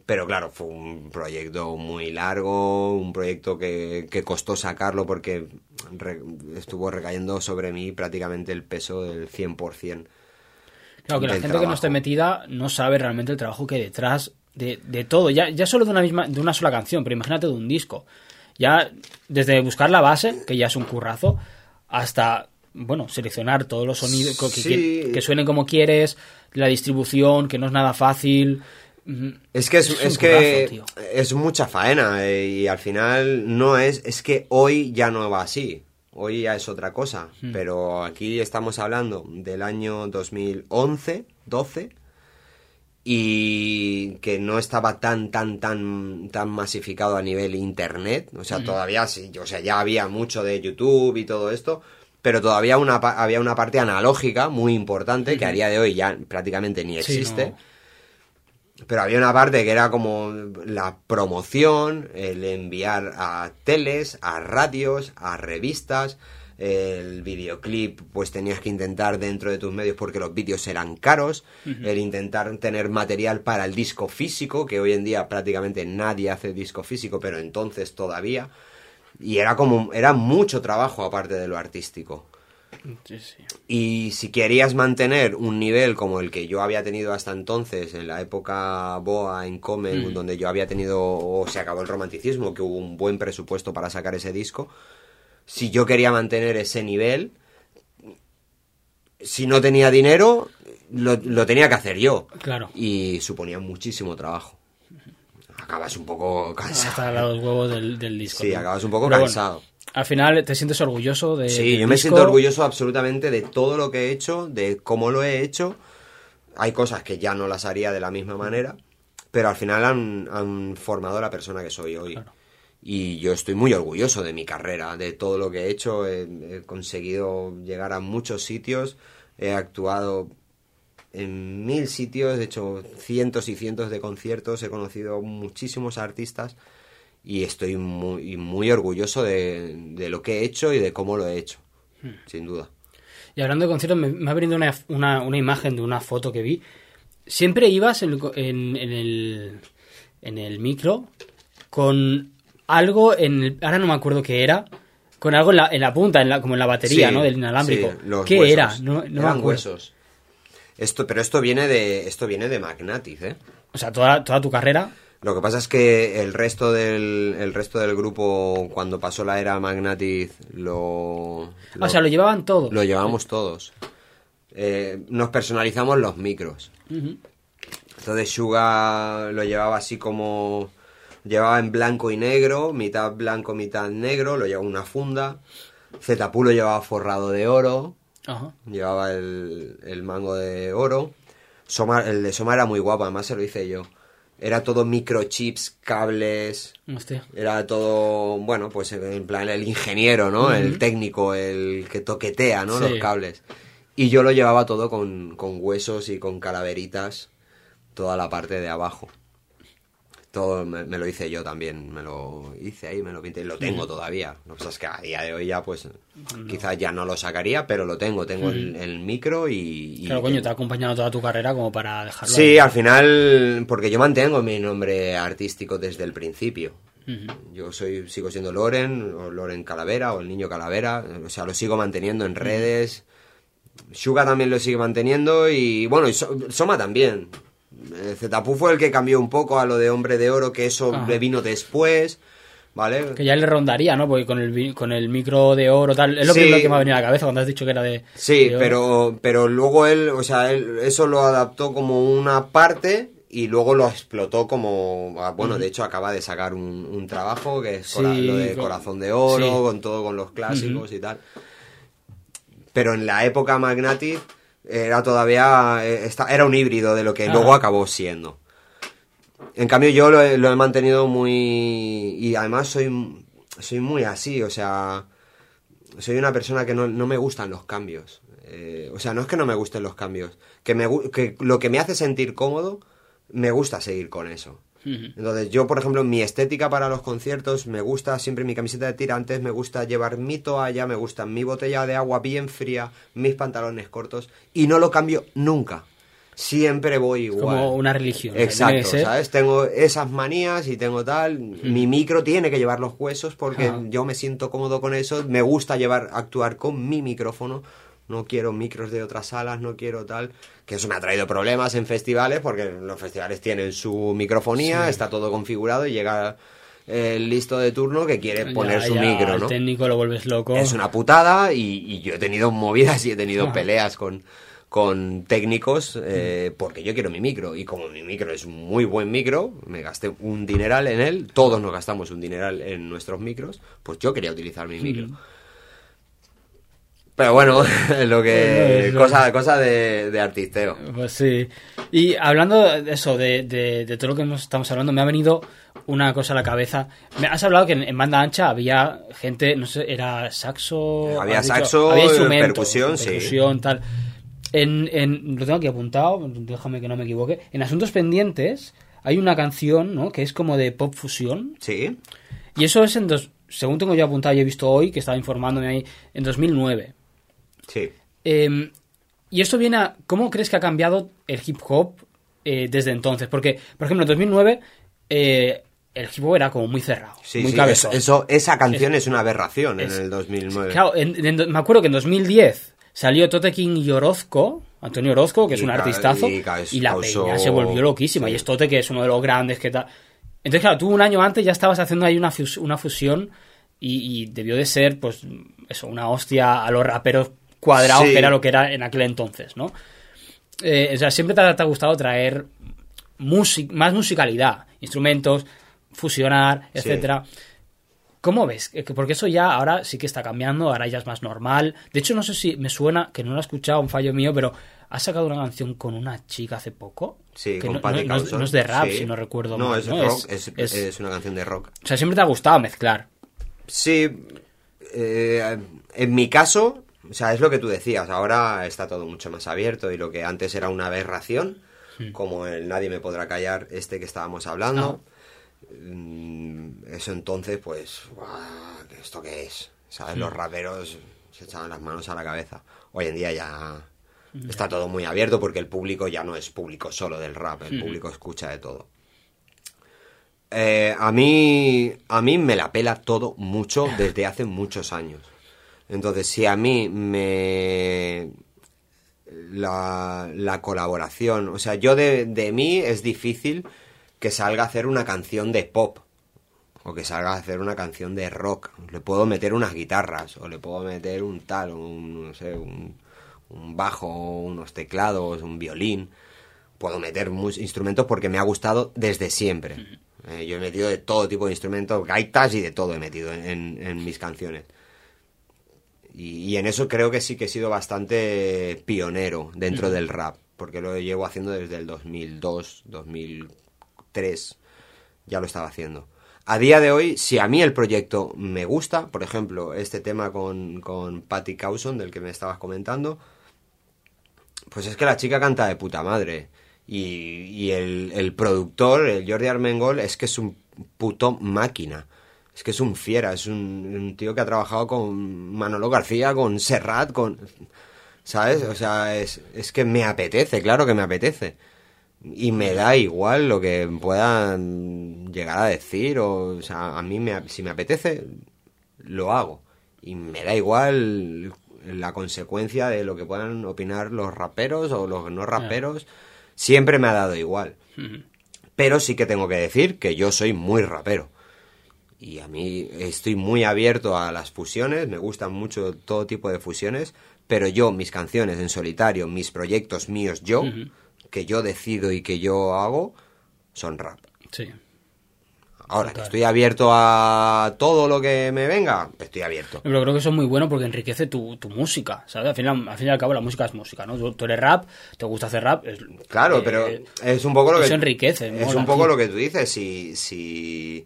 Pero claro, fue un proyecto muy largo, un proyecto que, que costó sacarlo porque re- estuvo recayendo sobre mí prácticamente el peso del 100%. Claro, que la gente que no esté metida no sabe realmente el trabajo que hay detrás de, de todo, ya, ya solo de una misma, de una sola canción, pero imagínate de un disco. Ya desde buscar la base, que ya es un currazo, hasta bueno, seleccionar todos los sonidos que, Sí. que, que suenen como quieres, la distribución, que no es nada fácil. Mm, Es que es, Es un es que es mucha faena eh, y al final no es es que hoy ya no va así. Hoy ya es otra cosa, Hmm. pero aquí estamos hablando del año 2011, 12 y que no estaba tan tan tan tan masificado a nivel internet, o Hmm. sea, todavía sí, o sea, ya había mucho de YouTube y todo esto, pero todavía una había una parte analógica muy importante que a día de hoy ya prácticamente ni. Sí, existe. no. Pero había una parte que era como la promoción, el enviar a teles, a radios, a revistas, el videoclip pues tenías que intentar dentro de tus medios porque los vídeos eran caros, el intentar tener material para el disco físico, que hoy en día prácticamente nadie hace disco físico, pero entonces todavía, y era como, era mucho trabajo aparte de lo artístico. Sí, sí. Y si querías mantener un nivel como el que yo había tenido hasta entonces, en la época Boa en Comen, donde yo había tenido, o se acabó el romanticismo, que hubo un buen presupuesto para sacar ese disco, si yo quería mantener ese nivel, si no tenía dinero, lo, lo tenía que hacer yo. Claro. Y suponía muchísimo trabajo. Acabas un poco cansado. Hasta los huevos del, del disco. Sí, ¿no? acabas un poco Pero bueno, cansado. al final te sientes orgulloso de. Sí, yo me siento orgulloso absolutamente de todo lo que he hecho, de cómo lo he hecho. Hay cosas que ya no las haría de la misma manera, pero al final han, han formado la persona que soy hoy. Claro. Y yo estoy muy orgulloso de mi carrera, de todo lo que he hecho. He, he conseguido llegar a muchos sitios, he actuado en mil sitios, he hecho cientos y cientos de conciertos, he conocido muchísimos artistas y estoy muy, muy orgulloso de, de lo que he hecho y de cómo lo he hecho, sin duda. Y hablando de conciertos, me, me ha venido una, una, una imagen de una foto que vi. Siempre ibas en, en, en el, en el micro con algo en el- ahora no me acuerdo qué era, con algo en la, en la punta, en la, como en la batería, Sí, ¿no? Del inalámbrico. sí, los ¿Qué huesos. era? No, no me Eran acuerdo. huesos. Esto, pero esto viene de esto viene de Magnatiz, ¿eh? O sea, toda, toda tu carrera. Lo que pasa es que el resto del el resto del grupo cuando pasó la era Magnatiz lo, o sea, lo llevaban todo. lo llevamos todos. Eh, nos personalizamos los micros. Entonces Suga lo llevaba así como... Llevaba en blanco y negro, mitad blanco, mitad negro, lo llevaba una funda. Zetapu lo llevaba forrado de oro, Ajá. llevaba el, el mango de oro. Soma, el de Soma era muy guapo, además se lo hice yo. Era todo microchips, cables, Hostia. era todo, bueno, pues en plan el ingeniero, ¿no? El técnico, el que toquetea, ¿no? Sí. Los cables. Y yo lo llevaba todo con, con huesos y con calaveritas, toda la parte de abajo. Todo me, me lo hice yo también, me lo hice ahí, me lo pinté, y lo tengo todavía. Lo que pasa es que a día de hoy ya, pues, quizás ya no lo sacaría, pero lo tengo, tengo el, el micro y... y Claro, coño, te ha acompañado toda tu carrera como para dejarlo Sí, ahí. al final, porque yo mantengo mi nombre artístico desde el principio. Yo soy, sigo siendo Loren, o Loren Calavera, o el niño Calavera, o sea, lo sigo manteniendo en redes. Suga también lo sigue manteniendo y bueno, y So- Soma también. Eh, Zetapu fue el que cambió un poco a lo de Hombre de Oro, que eso Ajá. le vino después, ¿vale? Que ya le rondaría, ¿no? Porque con el, con el micro de oro tal. Es lo Sí. primero que me ha venido a la cabeza cuando has dicho que era de. Sí, de oro. pero, pero luego él, o sea, él eso lo adaptó como una parte y luego lo explotó como, ah, bueno, de hecho acaba de sacar un, un trabajo que es Sí, lo de con- Corazón de Oro, sí. con todo, con los clásicos y tal. Pero en la época Magnati era todavía, eh, era un híbrido de lo que Ajá. luego acabó siendo. En cambio yo lo he, lo he mantenido muy... y además soy, soy muy así, o sea soy una persona que no, no me gustan los cambios. Eh, o sea, no es que no me gusten los cambios, que, me, que lo que me hace sentir cómodo, me gusta seguir con eso. Entonces, yo, por ejemplo, mi estética para los conciertos, me gusta siempre mi camiseta de tirantes, me gusta llevar mi toalla, me gusta mi botella de agua bien fría, mis pantalones cortos, y no lo cambio nunca. Siempre voy igual. Como una religión. Exacto, ¿sabes? Tengo esas manías y tengo tal. Mi micro tiene que llevar los huesos porque yo me siento cómodo con eso. Me gusta llevar, actuar con mi micrófono. No quiero micros de otras salas, no quiero tal. Que eso me ha traído problemas en festivales porque los festivales tienen su microfonía, está todo configurado y llega el listo de turno que quiere Ya, poner su ya, micro, ¿no? técnico lo vuelves loco. Es una putada y, y yo he tenido movidas y he tenido Ajá. peleas con, con técnicos eh, porque yo quiero mi micro y como mi micro es un muy buen micro, me gasté un dineral en él, todos nos gastamos un dineral en nuestros micros, pues yo quería utilizar mi micro. Pero bueno, lo que cosa cosa de, de artisteo. Pues sí. Y hablando de eso, de, de, de todo lo que estamos hablando, me ha venido una cosa a la cabeza. Me has hablado que en, en banda ancha había gente, no sé, era saxo. Había dicho, saxo, había instrumentos, percusión, sí. percusión, tal. En, en, lo tengo aquí apuntado, déjame que no me equivoque. En Asuntos Pendientes hay una canción, ¿no? Que es como de pop fusión. Sí, Y eso es en dos, según tengo yo apuntado y he visto hoy, que estaba informándome ahí, en 2009. Sí. Eh, y esto viene a... ¿Cómo crees que ha cambiado el hip hop eh, desde entonces? Porque, por ejemplo, en 2009 eh, el hip hop era como muy cerrado, Sí, muy sí, cabezón. eso, esa canción es, una aberración es- en el 2009. Claro, en- en- me acuerdo que en 2010 salió Tote King y Orozco, Antonio Orozco, que es Y un ca- artistazo, y la causó- peña se volvió loquísima. sí. Y es Tote, que es uno de los grandes que tal. Entonces, claro, tú un año antes ya estabas haciendo ahí una, fus- una fusión y, y debió de ser, pues, eso, una hostia a los raperos cuadrados, Sí. que era lo que era en aquel entonces, ¿no? Eh, o sea, siempre te ha, te ha gustado traer music- más musicalidad, instrumentos, fusionar, Sí. etcétera. ¿Cómo ves? Que- Porque eso ya ahora sí que está cambiando, ahora ya es más normal. De hecho, no sé si me suena, que no lo he escuchado, un fallo mío, pero has sacado una canción con una chica hace poco. Sí, que con no, Patty no- no es, Cawson. no es de rap, Sí. si no recuerdo No, mal. es ¿no? rock, es, es- es una canción de rock. O sea, siempre te ha gustado mezclar. Sí, eh, en mi caso, o sea, es lo que tú decías, ahora está todo mucho más abierto y lo que antes era una aberración, como el Nadie me podrá callar, este que estábamos hablando, mm, eso entonces, pues, ¡guau! ¿esto qué es? ¿Sabes? Los raperos se echaban las manos a la cabeza. Hoy en día ya está todo muy abierto porque el público ya no es público solo del rap, el público escucha de todo. Eh, a mí a mí me la pela todo mucho desde hace muchos años. Entonces, si a mí me la, la colaboración, o sea, yo de, de mí es difícil que salga a hacer una canción de pop o que salga a hacer una canción de rock. Le puedo meter unas guitarras o le puedo meter un tal, un no sé, un, un bajo, unos teclados, un violín. Puedo meter muchos instrumentos porque me ha gustado desde siempre. Eh, yo he metido de todo tipo de instrumentos, gaitas y de todo he metido en, en- en mis canciones. Y, y en eso creo que sí que he sido bastante pionero dentro del rap, porque lo llevo haciendo desde el 2002, 2003, ya lo estaba haciendo. A día de hoy, si a mí el proyecto me gusta, por ejemplo, este tema con, con Patty Cawson, del que me estabas comentando, pues es que la chica canta de puta madre. Y, y el, el productor, el Jordi Armengol, es que es un puto máquina. Es que es un fiera, es un, un tío que ha trabajado con Manolo García, con Serrat, con... ¿Sabes? O sea, es, es que me apetece, claro que me apetece. Y me da igual lo que puedan llegar a decir, o, o sea, a mí me, si me apetece, lo hago. Y me da igual la consecuencia de lo que puedan opinar los raperos o los no raperos. Siempre me ha dado igual. Pero sí que tengo que decir que yo soy muy rapero. Y a mí estoy muy abierto a las fusiones, me gustan mucho todo tipo de fusiones, pero yo, mis canciones en solitario, mis proyectos míos, yo, que yo decido y que yo hago, son rap. Sí. Ahora, que estoy abierto a todo lo que me venga, estoy abierto. Pero creo que eso es muy bueno porque enriquece tu, tu música, ¿sabes? Al final, al fin y al cabo la música es música, ¿no? Tú, tú eres rap, te gusta hacer rap. es- Claro, eh, pero es un poco lo que... eso enriquece, Es mola, un poco lo que tú dices, si... si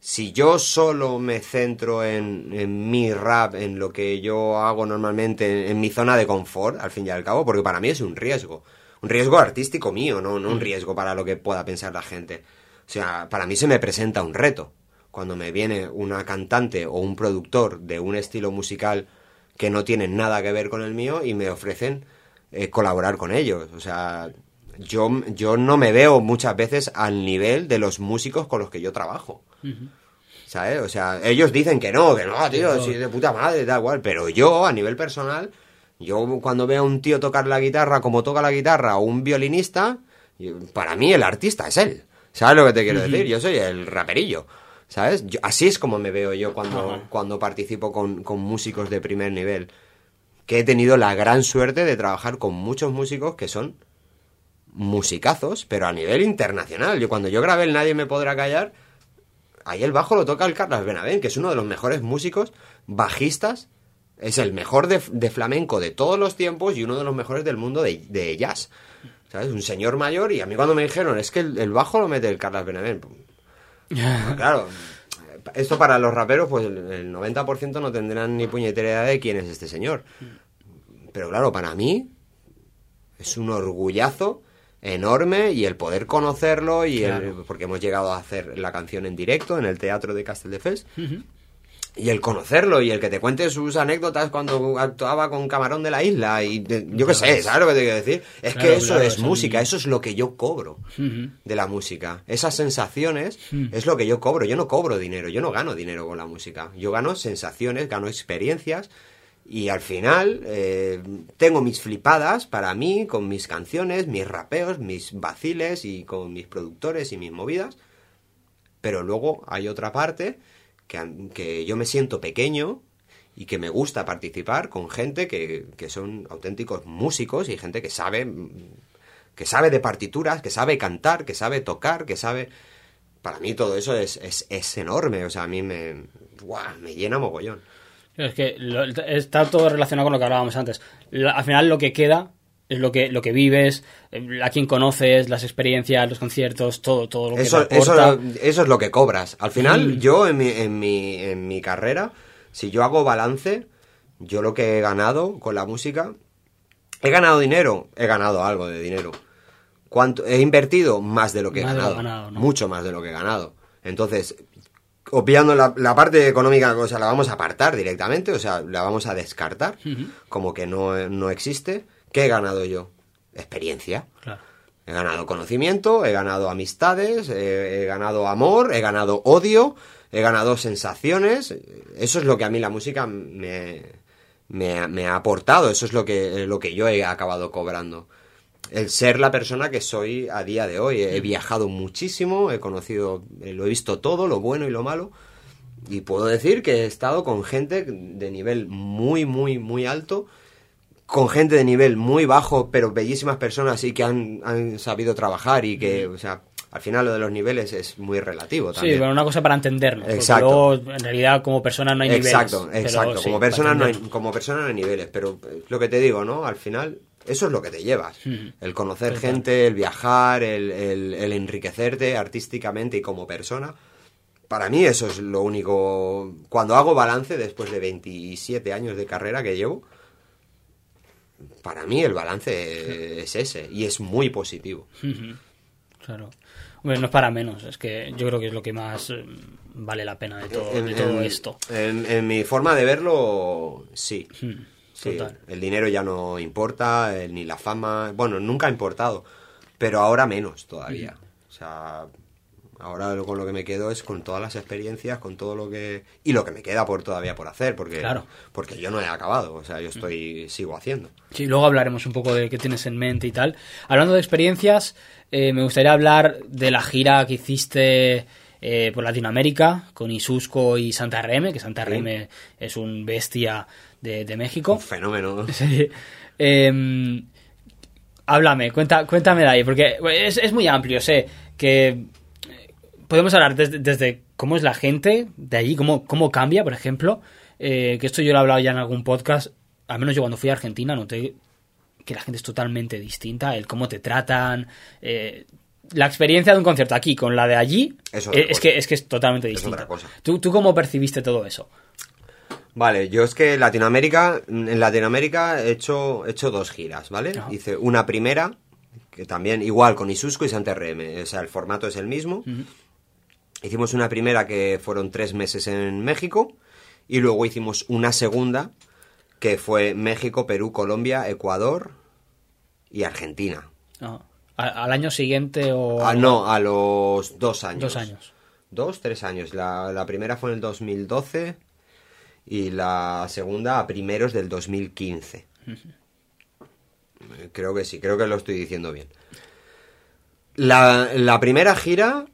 si yo solo me centro en, en mi rap, en lo que yo hago normalmente, en, en mi zona de confort, al fin y al cabo, porque para mí es un riesgo. Un riesgo artístico mío, no, Mm. no un riesgo para lo que pueda pensar la gente. O sea, para mí se me presenta un reto. Cuando me viene una cantante o un productor de un estilo musical que no tiene nada que ver con el mío y me ofrecen eh, colaborar con ellos. O sea, yo, yo no me veo muchas veces al nivel de los músicos con los que yo trabajo. ¿Sabes? O sea, ellos dicen que no, que no, tío, no. si de puta madre, da igual. Pero yo, a nivel personal, yo cuando veo a un tío tocar la guitarra como toca la guitarra o un violinista, para mí el artista es él. ¿Sabes lo que te quiero decir? Yo soy el raperillo. ¿Sabes? Yo- así es como me veo yo cuando, Ajá. cuando participo con, con músicos de primer nivel. Que he tenido la gran suerte de trabajar con muchos músicos que son musicazos, pero a nivel internacional. Yo cuando yo grabé el Nadie me podrá callar, ahí el bajo lo toca el Carlos Benavent, que es uno de los mejores músicos bajistas, es el mejor de, de flamenco de todos los tiempos y uno de los mejores del mundo de, de jazz. ¿Sabes? Un señor mayor y a mí cuando me dijeron, es que el, el bajo lo mete el Carlos Benavent. Pues claro, esto para los raperos, pues el, el 90% no tendrán ni puñetera idea de quién es este señor. Pero claro, para mí es un orgullazo enorme y el poder conocerlo y el- porque hemos llegado a hacer la canción en directo en el teatro de Castelldefels y el conocerlo y el que te cuente sus anécdotas cuando actuaba con Camarón de la Isla y de- yo qué sé, ¿sabes lo que te quiero decir? Es Claro, que eso claro, es son- música, eso es lo que yo cobro de la música. Esas sensaciones es lo que yo cobro. Yo no cobro dinero, yo no gano dinero con la música. Yo gano sensaciones, gano experiencias y al final eh, tengo mis flipadas para mí con mis canciones, mis rapeos, mis vaciles y con mis productores y mis movidas. Pero luego hay otra parte que, que yo me siento pequeño y que me gusta participar con gente que, que son auténticos músicos y gente que sabe que sabe de partituras, que sabe cantar, que sabe tocar, que sabe... Para mí todo eso es, es, es enorme, o sea, a mí me, ¡buah! me llena mogollón. Es que lo- está todo relacionado con lo que hablábamos antes. La- al final lo que queda es lo que, lo que vives, eh, a quien conoces, las experiencias, los conciertos, todo, todo lo que Eso, te aporta. eso, eso es lo que cobras. Al final, Mm. yo en mi, en, mi, en mi carrera, si yo hago balance, yo lo que he ganado con la música, he ganado dinero, he ganado algo de dinero. ¿Cuánto? He invertido más de lo que he Más ganado. ganado, ¿no? Mucho más de lo que he ganado. Entonces, obviando la, la parte económica, o sea, la vamos a apartar directamente, o sea, la vamos a descartar, como que no, no existe. ¿Qué he ganado yo? Experiencia. Claro. He ganado conocimiento, he ganado amistades, he, he ganado amor, he ganado odio, he ganado sensaciones. Eso es lo que a mí la música me, me, ha- me ha aportado, eso es lo que, lo que yo he acabado cobrando. El ser la persona que soy a día de hoy. He viajado muchísimo, he conocido, eh, lo he visto todo, lo bueno y lo malo. Y puedo decir que he estado con gente de nivel muy, muy, muy alto con gente de nivel muy bajo, pero bellísimas personas y que han, han sabido trabajar y que, o sea, al final lo de los niveles es muy relativo Sí, también. pero una cosa para entendernos. porque Exacto. luego, en realidad, como persona no hay exacto, niveles. exacto. sí, como, persona no hay, como persona no hay niveles, pero eh, lo que te digo, ¿no? Al final, eso es lo que te llevas. El conocer gente, el viajar, el, el- el enriquecerte artísticamente y como persona. Para mí eso es lo único... Cuando hago balance, después de 27 años de carrera que llevo, para mí el balance es ese y es muy positivo. Claro. Hombre, no es para menos. Es que yo creo que es lo que más eh, vale la pena de todo, de todo esto. En, en mi forma de verlo, sí. Mm, Sí, el dinero ya no importa, eh, ni la fama. Bueno, nunca ha importado, pero ahora menos todavía. O sea, ahora lo- con lo que me quedo es con todas las experiencias, con todo lo que. Y lo que me queda por todavía por hacer, porque, Claro. porque yo no he acabado. O sea, yo estoy. sigo haciendo. Sí, luego hablaremos un poco de qué tienes en mente y tal. Hablando de experiencias, eh, me gustaría hablar de la gira que hiciste eh, por Latinoamérica con Isusco y Santa Reme, que Santa Sí. Reme es un bestia de, de México. Un fenómeno. Sí. Em, háblame, cuenta, cuéntame de ahí, porque es, es muy amplio, sé que eh, podemos hablar desde, desde cómo es la gente de allí, cómo, cómo cambia, por ejemplo, eh, que esto yo lo he hablado ya en algún podcast, al menos yo cuando fui a Argentina noté que la gente es totalmente distinta, el cómo te tratan, eh, la experiencia de un concierto aquí con la de allí Es eh, es, cosa. que, es que es totalmente Es distinta. ¿Tú, ¿Tú cómo percibiste todo eso? Vale, yo es que Latinoamérica, en Latinoamérica he hecho, he hecho dos giras, ¿vale? Ajá. Hice una primera, que también igual con Isusco y Santa RM, o sea, el formato es el mismo. Hicimos una primera que fueron tres meses en México y luego hicimos una segunda que fue México, Perú, Colombia, Ecuador y Argentina. Ah, ¿a- ¿Al año siguiente o...? Ah, no, a los dos años. Dos años. Dos, tres años. La, la primera fue en el 2012 y la segunda a primeros del 2015. Eh, Creo que sí, creo que lo estoy diciendo bien. La, la primera gira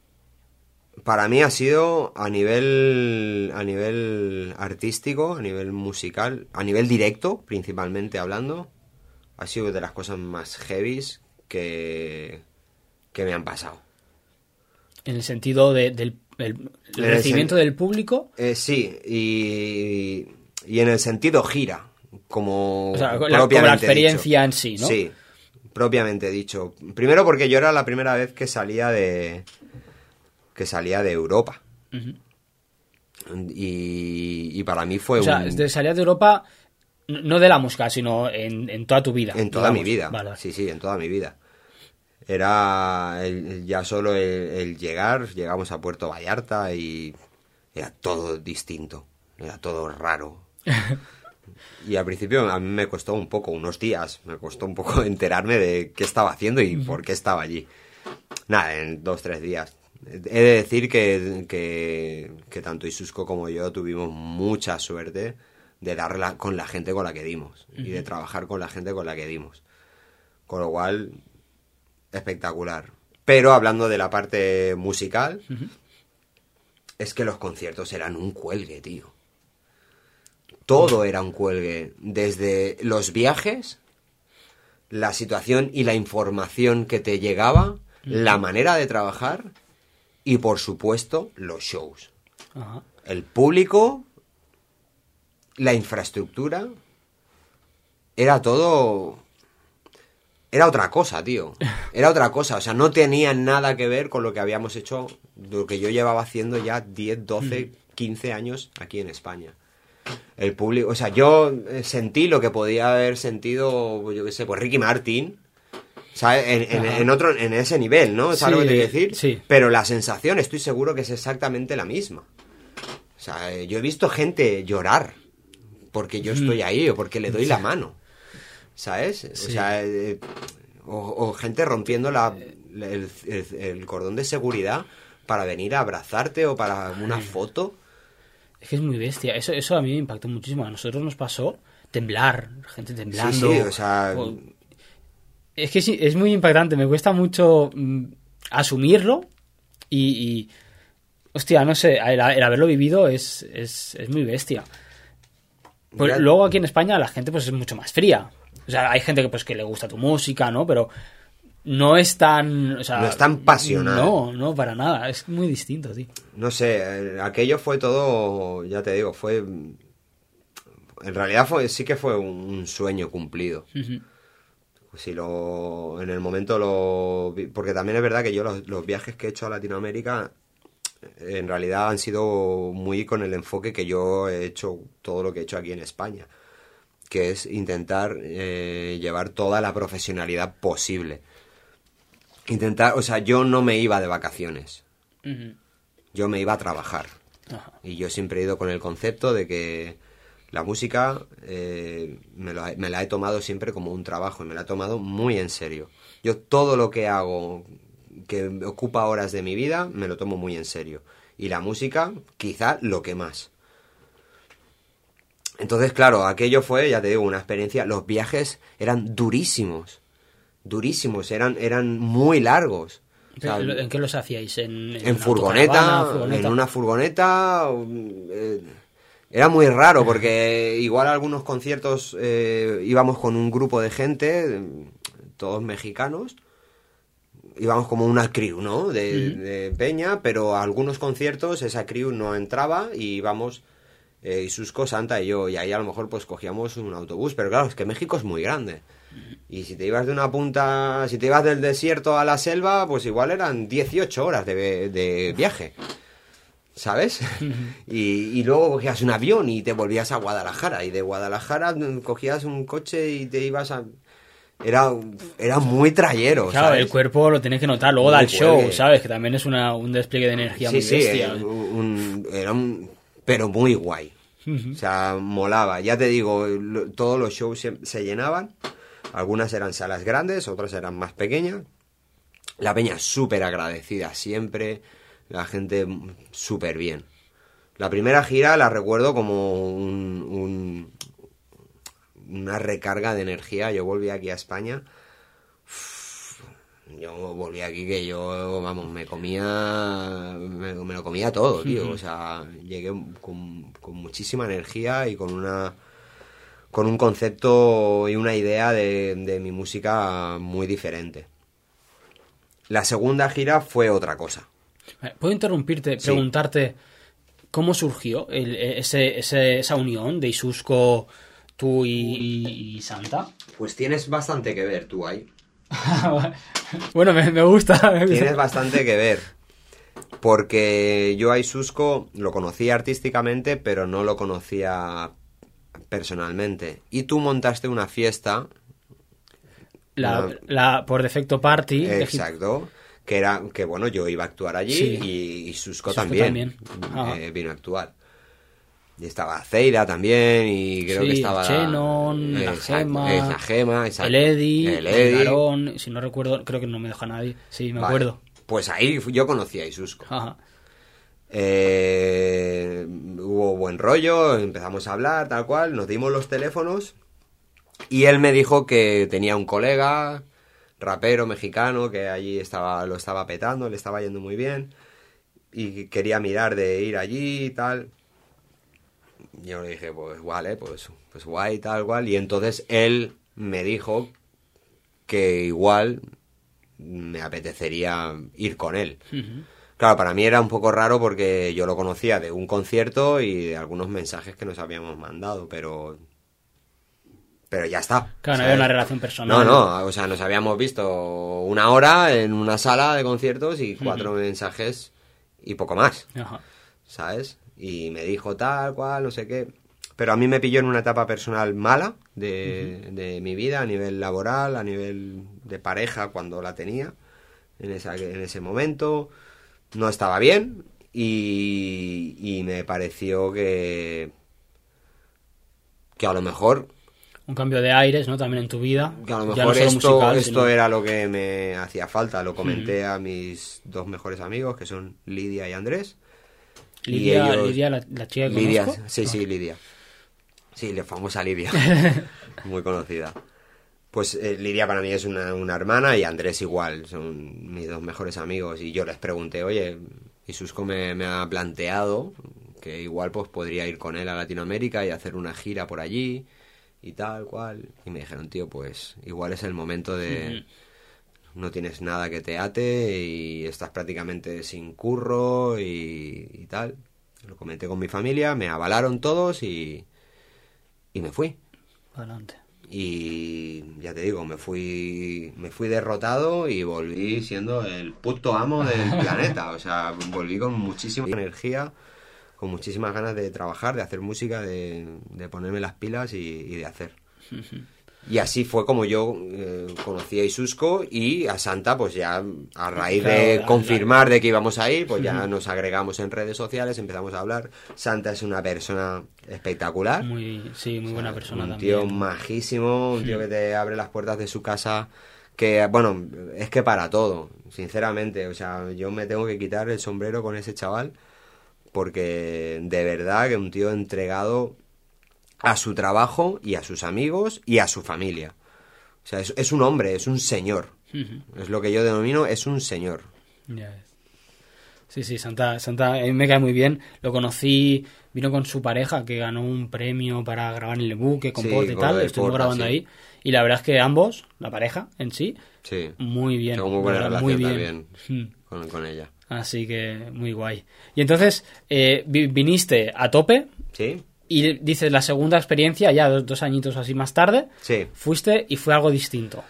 para mí ha sido a nivel a nivel artístico, a nivel musical, a nivel directo, principalmente hablando, ha sido de las cosas más heavies que, que me han pasado. En el sentido de- del el- el En el recibimiento del público. Eh, sí, y, y en el sentido gira, como, O sea, la- como la propiamente experiencia dicho. en sí, ¿no? Sí, propiamente dicho. Primero porque yo era la primera vez que salía de que salía de Europa. Y, y para mí fue O sea, un... de salir de Europa, no de la música, sino en, en toda tu vida. En toda digamos. mi vida. Vale. Sí, sí, en toda mi vida. Era el- el- ya solo el, el llegar, llegamos a Puerto Vallarta y era todo distinto. Era todo raro. Y al principio a mí me costó un poco, unos días, me costó un poco enterarme de qué estaba haciendo y por qué estaba allí. Nada, en dos, tres días. He de decir que, que, que tanto Isusco como yo tuvimos mucha suerte de dar con la gente con la que dimos y de trabajar con la gente con la que dimos. Con lo cual, espectacular. Pero hablando de la parte musical, es que los conciertos eran un cuelgue, tío. Todo era un cuelgue. Desde los viajes, la situación y la información que te llegaba, la manera de trabajar y, por supuesto, los shows. El público, la infraestructura, era todo era otra cosa, tío. Era otra cosa. O sea, no tenía nada que ver con lo que habíamos hecho, lo que yo llevaba haciendo ya 10, 12, 15 años aquí en España. El público, o sea, yo eh, sentí lo que podía haber sentido, yo qué sé, pues Ricky Martin, ¿sabes? En, otro, en ese nivel, ¿no? ¿Sabes lo que te quiero decir? Sí. Pero la sensación, estoy seguro que es exactamente la misma. O sea, yo he visto gente llorar porque yo estoy ahí o porque le doy la mano. ¿sabes? O sea, eh, o, gente rompiendo la, el, cordón de seguridad para venir a abrazarte o para una foto. Es que es muy bestia. Eso, eso a mí me impactó muchísimo. A nosotros nos pasó temblar, gente temblando. Sí, o sea... Es que sí, es muy impactante. Me cuesta mucho mm, asumirlo y, Hostia, no sé, el, haberlo vivido es, es, es muy bestia. Pues luego aquí en España la gente pues es mucho más fría. O sea, hay gente que pues que le gusta tu música, ¿no? Pero no es tan. O sea, no es tan pasional. No, no, para nada. Es muy distinto, tío. No sé, eh, aquello fue todo. Ya te digo, fue. En realidad fue, sí que fue un sueño cumplido. Si lo. En el momento lo. Porque también es verdad que yo los, los viajes que he hecho a Latinoamérica en realidad han sido muy con el enfoque que yo he hecho todo lo que he hecho aquí en España que es intentar eh, llevar toda la profesionalidad posible. Intentar, o sea, yo no me iba de vacaciones. Yo me iba a trabajar. Y yo siempre he ido con el concepto de que la música eh, me, me, la he tomado siempre como un trabajo y me la he tomado muy en serio. Yo todo lo que hago que ocupa horas de mi vida me lo tomo muy en serio. Y la música, quizá lo que más. Entonces, claro, aquello fue, ya te digo, una experiencia. Los viajes eran durísimos. Durísimos, eran, eran muy largos. ¿En qué los hacíais? ¿En, furgoneta, En una furgoneta. Eh, era muy raro porque igual algunos conciertos eh, íbamos con un grupo de gente, todos mexicanos. Íbamos como una crew, ¿no? De, de Peña, pero a algunos conciertos esa crew no entraba y íbamos eh, Isusco, Santa y yo, y ahí a lo mejor pues cogíamos un autobús, pero claro, es que México es muy grande. Y si te ibas de una punta, si te ibas del desierto a la selva, pues igual eran 18 horas de, de viaje. ¿Sabes? y, y, luego cogías un avión y te volvías a Guadalajara. Y de Guadalajara cogías un coche y te ibas a. Era, era muy trayero. Claro, el cuerpo lo tienes que notar. Luego da el show, ¿sabes? Que también es una, un despliegue de energía muy bestia. Sí, un, era un, pero muy guay. O sea, molaba. Ya te digo, todos los shows se, llenaban. Algunas eran salas grandes, otras eran más pequeñas. La peña súper agradecida siempre. La gente súper bien. La primera gira la recuerdo como un, una recarga de energía. Yo volví aquí a España yo volví aquí que yo, vamos, me comía, me, lo comía todo, tío. O sea, llegué con, muchísima energía y con una con un concepto y una idea de, mi música muy diferente. La segunda gira fue otra cosa. ¿Puedo interrumpirte, preguntarte cómo surgió ese, esa unión de Isusco, tú y, y Santa? Pues tienes bastante que ver tú ahí. bueno, me, gusta. Tienes bastante que ver. Porque yo a Isusco lo conocía artísticamente, pero no lo conocía personalmente. Y tú montaste una fiesta. La, por defecto party. Exacto. Que era que bueno, yo iba a actuar allí y, Isusco también, eh, vino a actuar. Y estaba Zeira también, y creo Sí, que estaba... Chenon, la Exacto, Gema, es la Gema, exacto. el Eddie, el el, Eddie. Garón, si no recuerdo, creo que no me deja nadie. Sí, me Vale. acuerdo. Pues ahí yo conocí a Isusco. Ajá. Eh, hubo buen rollo, empezamos a hablar, tal cual, nos dimos los teléfonos y él me dijo que tenía un colega, rapero mexicano, que allí estaba, lo estaba petando, le estaba yendo muy bien y que quería mirar de ir allí y tal. Yo le dije, pues vale, pues, pues guay, tal cual. Y entonces él me dijo que igual me apetecería ir con él. Claro, para mí era un poco raro porque yo lo conocía de un concierto y de algunos mensajes que nos habíamos mandado, pero. Pero ya está. Claro, no había una relación personal. No, no, o sea, nos habíamos visto una hora en una sala de conciertos y cuatro mensajes y poco más, Ajá. ¿sabes? Y me dijo tal cual, no sé qué. Pero a mí me pilló en una etapa personal mala de, de mi vida, a nivel laboral, a nivel de pareja, cuando la tenía, en, esa, en ese momento. No estaba bien y, y me pareció que, que a lo mejor Un cambio de aires, ¿no? También en tu vida. que a lo no mejor esto, musical, esto sino- era lo que me hacía falta. Lo comenté a mis dos mejores amigos, que son Lidia y Andrés. Y Lidia, ellos- Lidia, la, la chica que Lidia, conozco. sí, sí, Lidia. Sí, la famosa Lidia. Muy conocida. Pues eh, Lidia para mí es una, una hermana y Andrés igual. Son mis dos mejores amigos. Y yo les pregunté, oye, y Susco me, me ha planteado que igual pues podría ir con él a Latinoamérica y hacer una gira por allí y tal cual. Y me dijeron, tío, pues igual es el momento de... No tienes nada que te ate y estás prácticamente sin curro y, y tal. Lo comenté con mi familia, me avalaron todos y, y me fui. Adelante. Y ya te digo, me fui, me fui derrotado y volví siendo el puto amo del planeta. O sea, volví con muchísima energía, con muchísimas ganas de trabajar, de hacer música, de, de ponerme las pilas y, y de hacer. Y así fue como yo eh, conocí a Isusco y a Santa, pues ya a raíz Claro, de confirmar de que íbamos a ir, pues ya nos agregamos en redes sociales, empezamos a hablar. Santa es una persona espectacular. Muy, sí, muy buena persona un también. tío majísimo, un tío que te abre las puertas de su casa, que, bueno, es que para todo, sinceramente, o sea, yo me tengo que quitar el sombrero con ese chaval, porque de verdad que un tío entregado a su trabajo y a sus amigos y a su familia. O sea, es, es un hombre, es un señor. Es lo que yo denomino, es un señor. Ya. Sí, sí, Santa, Santa a mí me cae muy bien. Lo conocí, vino con su pareja que ganó un premio para grabar en el buque con Sí, Porta y tal. Estuvimos grabando sí. ahí. Y la verdad es que ambos, la pareja en sí, Sí, muy bien. tengo muy buena verdad, relación muy también bien. Mm. con, con ella. Así que muy guay. Y entonces, eh, vi- viniste a tope ¿Sí? Y dices la segunda experiencia, ya dos, dos añitos así más tarde, Sí. fuiste y fue algo distinto.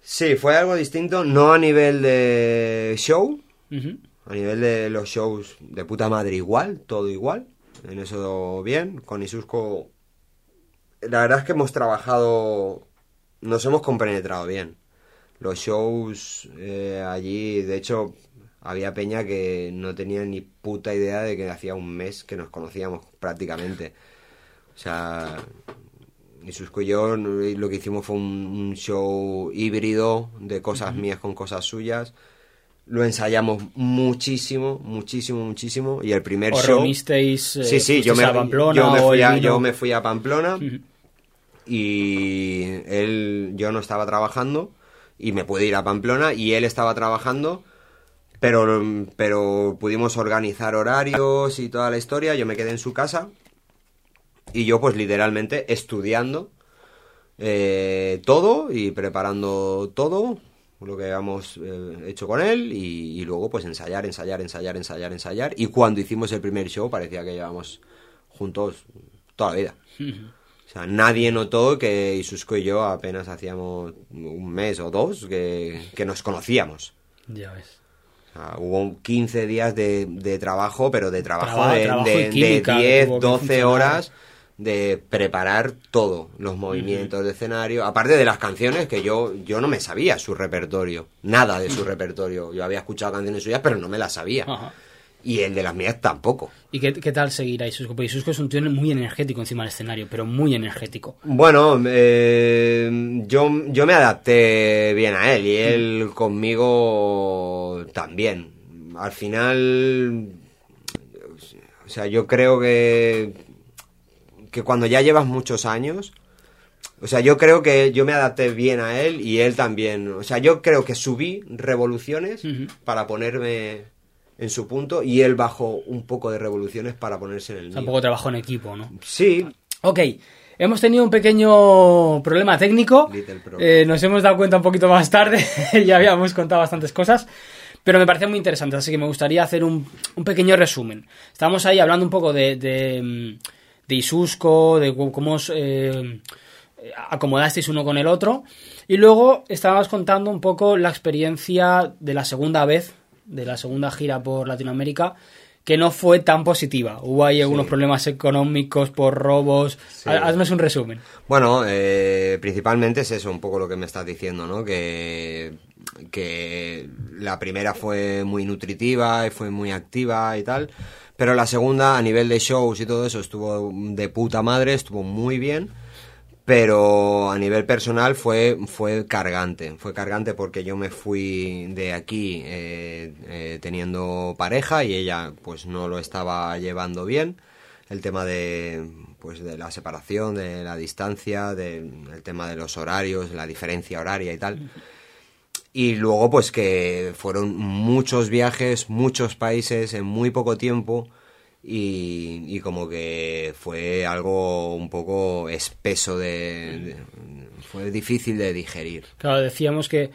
Sí, fue algo distinto, no a nivel de show, a nivel de los shows de puta madre igual, todo igual, en eso bien, con Isusco la verdad es que hemos trabajado, nos hemos compenetrado bien. Los shows eh, allí, de hecho, había peña que no tenía ni puta idea de que hacía un mes que nos conocíamos prácticamente. O sea, y yo lo que hicimos fue un, un show híbrido de cosas mías con cosas suyas. Lo ensayamos muchísimo, muchísimo, muchísimo. Y el primer ¿Os show. reunisteis eh, Sí, sí, yo me, a Pamplona yo me o fui a, yo me fui a Pamplona y él, yo no estaba trabajando y me pude ir a Pamplona y él estaba trabajando, pero, pero pudimos organizar horarios y toda la historia, yo me quedé en su casa y yo pues literalmente estudiando eh, todo y preparando todo lo que habíamos eh, hecho con él y, y luego pues ensayar, ensayar, ensayar, ensayar, ensayar y cuando hicimos el primer show parecía que llevábamos juntos toda la vida. O sea, nadie notó que Isusco y yo apenas hacíamos un mes o dos que, que nos conocíamos. Ya ves. O sea, hubo 15 días de, de trabajo, pero de trabajo de, trabajo de- de química que 10, tuvo que 12 funcionar. horas de preparar todo, los movimientos de escenario, aparte de las canciones que yo, yo no me sabía su repertorio, nada de su repertorio. Yo había escuchado canciones suyas, pero no me las sabía. Ajá. Y el de las mías tampoco. ¿Y qué, qué tal seguir a Isusko? Porque Isusko es un tío muy energético encima del escenario, pero muy energético. Bueno, eh, yo, yo me adapté bien a él y él conmigo también. Al final, o sea, yo creo que, que cuando ya llevas muchos años, o sea, yo creo que yo me adapté bien a él y él también. O sea, yo creo que subí revoluciones Ujú. para ponerme en su punto y él bajó un poco de revoluciones para ponerse en el mío. poco trabajo en equipo, ¿no? Sí, Ok, hemos tenido un pequeño problema técnico. Eh, nos hemos dado cuenta un poquito más tarde, ya habíamos contado bastantes cosas, pero me parece muy interesante, así que me gustaría hacer un, un pequeño resumen. Estábamos ahí hablando un poco de, de, mm, de Isusco, de cómo os eh, acomodasteis uno con el otro, y luego estábamos contando un poco la experiencia de la segunda vez, de la segunda gira por Latinoamérica, que no fue tan positiva. Hubo ahí algunos problemas económicos por robos. Sí. Ha- Haznos un resumen. Bueno, eh, principalmente es eso, un poco lo que me estás diciendo, ¿no? Que, que la primera fue muy nutritiva y fue muy activa y tal, pero la segunda, a nivel de shows y todo eso, estuvo de puta madre, estuvo muy bien, pero a nivel personal fue, fue cargante, fue cargante porque yo me fui de aquí eh, eh, teniendo pareja y ella pues no lo estaba llevando bien. El tema de pues de la separación, de la distancia, del el tema de los horarios, la diferencia horaria y tal. Y luego pues que fueron muchos viajes, muchos países en muy poco tiempo y, y como que fue algo un poco espeso de, de- fue difícil de digerir. Claro, decíamos que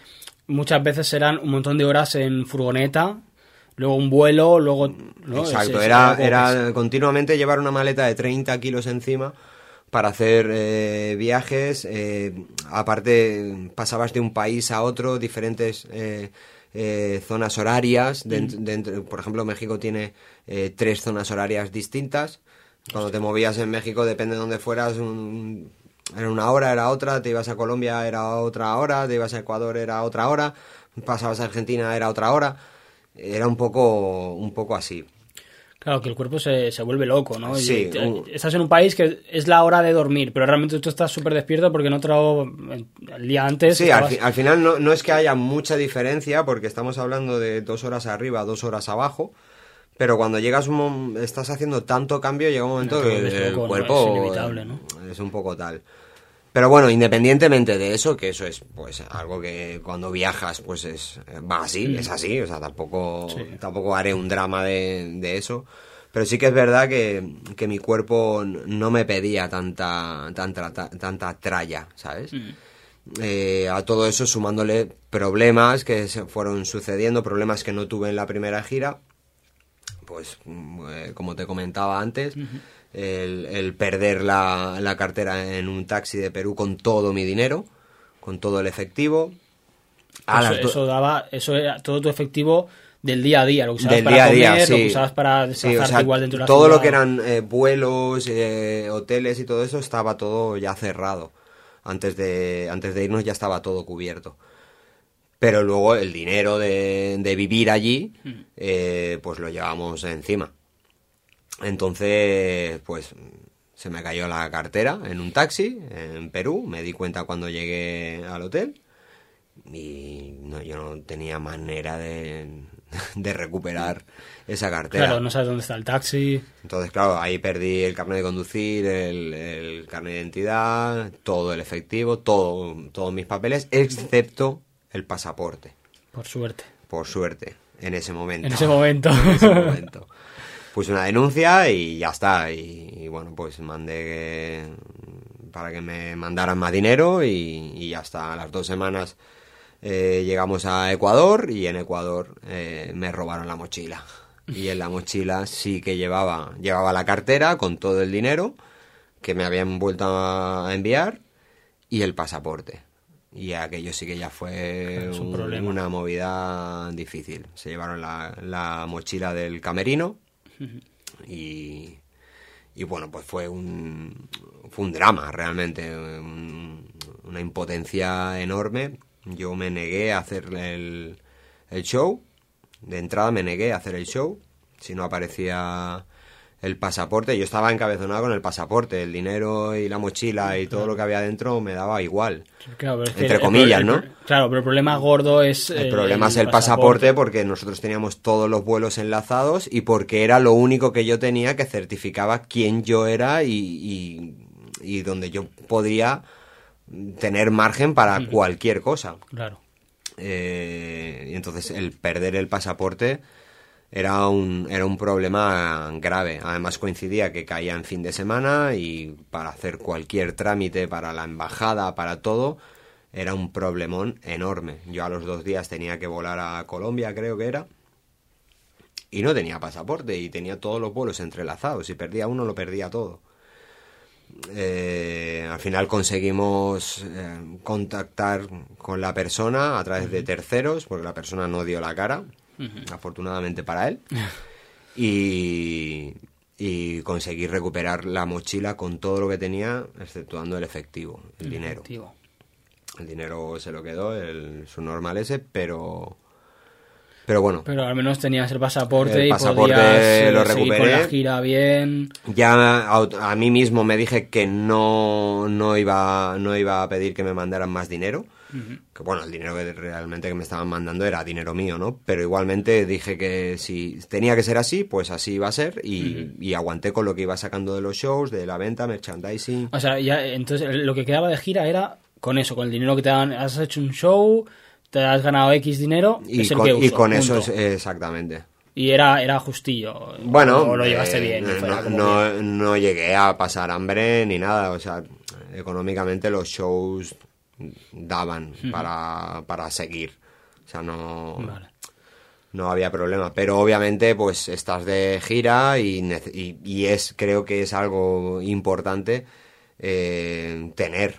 muchas veces serán un montón de horas en furgoneta, luego un vuelo, luego... ¿no? Exacto, Es- es era, era continuamente llevar una maleta de 30 kilos encima para hacer eh, viajes. eh, aparte, pasabas de un país a otro, diferentes eh, eh, zonas horarias. dentro- por ejemplo, México tiene tres zonas horarias distintas. Cuando te movías en México, depende de dónde fueras, un- era una hora, era otra, te ibas a Colombia, era otra hora, te ibas a Ecuador, era otra hora, pasabas a Argentina, era otra hora. Era un poco, un poco así. Claro, que el cuerpo se, se vuelve loco, ¿no? Sí, uh. estás en un país que es la hora de dormir, pero realmente tú estás súper despierto porque en otro... El día antes... Sí, al, fi- al final no, no es que haya mucha diferencia, porque estamos hablando de dos horas arriba, dos horas abajo, pero cuando llegas un estás haciendo tanto cambio, llega un momento Te que el ¿no? cuerpo Es inevitable, ¿no? es un poco tal. Pero bueno, independientemente de eso, que eso es pues algo que cuando viajas pues es va así, es así, o sea, tampoco Sí. tampoco haré un drama de, de eso. Pero sí que es verdad que, que mi cuerpo no me pedía tanta tanta ta- tanta tralla, ¿sabes? Eh, a todo eso sumándole problemas que se fueron sucediendo, problemas que no tuve en la primera gira, pues mm, eh, como te comentaba antes, el, el perder la, la cartera en un taxi de Perú con todo mi dinero, con todo el efectivo. A eso, daba... Eso era todo tu efectivo del día a día, lo que usabas del para día a comer, lo que usabas para Sí, desplazarte o sea, igual dentro de la todo ciudad. lo que eran eh, vuelos, eh, hoteles y todo eso estaba todo ya cerrado. Antes de, antes de irnos ya estaba todo cubierto. Pero luego el dinero de, de vivir allí, eh, pues lo llevamos encima. Entonces, pues se me cayó la cartera en un taxi en Perú. Me di cuenta cuando llegué al hotel. Y no, yo no tenía manera de, de recuperar esa cartera. Claro, no sabes dónde está el taxi. Entonces, claro, ahí perdí el carnet de conducir, el, el carnet de identidad, todo el efectivo, todo, todos mis papeles, excepto el pasaporte, Por suerte. por suerte, en ese momento. En ese momento. En ese momento. Puse una denuncia y ya está. Y, y bueno, pues mandé para que me mandaran más dinero y, y ya está. A las dos semanas eh, llegamos a Ecuador y en Ecuador eh, me robaron la mochila. Y en la mochila sí que llevaba, llevaba la cartera con todo el dinero que me habían vuelto a enviar y el pasaporte. Y aquello sí que ya fue un un- una movida difícil. Se llevaron la, la mochila del camerino y, y bueno, pues fue un, fue un drama realmente, un- una impotencia enorme. Yo me negué a hacer el, el show, de entrada me negué a hacer el show, si no aparecía el pasaporte. Yo estaba encabezonado con el pasaporte, el dinero y la mochila y todo lo que había dentro me daba igual. Claro, Entre el- comillas, el- ¿no? claro, pero el problema gordo es. El problema es el pasaporte porque nosotros teníamos todos los vuelos enlazados y porque era lo único que yo tenía que certificaba quién yo era y, y, y donde yo podía tener margen para cualquier cosa. Claro. Eh, y entonces el perder el pasaporte era un, era un problema grave. Además coincidía que caía en fin de semana y para hacer cualquier trámite para la embajada, para todo, era un problemón enorme. Yo a los dos días tenía que volar a Colombia, creo que era, y no tenía pasaporte y tenía todos los vuelos entrelazados. Si perdía uno, lo perdía todo. Eh, al final conseguimos eh, contactar con la persona a través de terceros, porque la persona no dio la cara, afortunadamente para él, y, y conseguí recuperar la mochila con todo lo que tenía, exceptuando el efectivo, el dinero. Efectivo. El dinero se lo quedó, el, su normal ese, pero... Pero bueno, Pero al menos tenías el pasaporte El y podías eh, lo con recuperé. la gira bien. ya a, a mí mismo me dije que no, no, iba, no iba a pedir que me mandaran más dinero. Que bueno, el dinero que realmente que me estaban mandando era dinero mío, ¿no? Pero igualmente dije que si tenía que ser así, pues así iba a ser. Y, y aguanté con lo que iba sacando de los shows, de la venta, merchandising. O sea, ya, entonces lo que quedaba de gira era con eso, con el dinero que te dan. Has hecho un show, te has ganado X dinero, Y es el con, que y con eso es- exactamente. Y era, era justillo. Bueno, O lo llevaste eh, bien. no, no llegué a pasar hambre ni nada. O sea, económicamente los shows daban para, para seguir. O sea, no, Vale. no había problema. Pero obviamente, pues estás de gira y, nece- y, y es, creo que es algo importante eh, tener.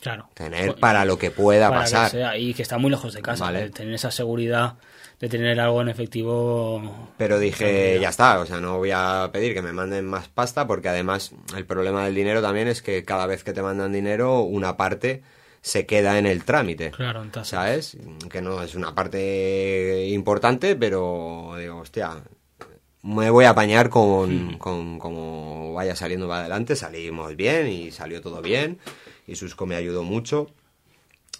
Claro. Tener Pues, para lo que pueda para que pasar. sea- y que está muy lejos de casa. Vale. tener esa seguridad de tener algo en efectivo. Pero dije, ya está, o sea, no voy a pedir que me manden más pasta porque además el problema del dinero también es que cada vez que te mandan dinero, una parte se queda en el trámite. Claro, en tasa. ¿Sabes? Que no es una parte importante, pero digo, hostia, me voy a apañar con, con como vaya saliendo para adelante. Salimos bien y salió todo bien. Y Susco me ayudó mucho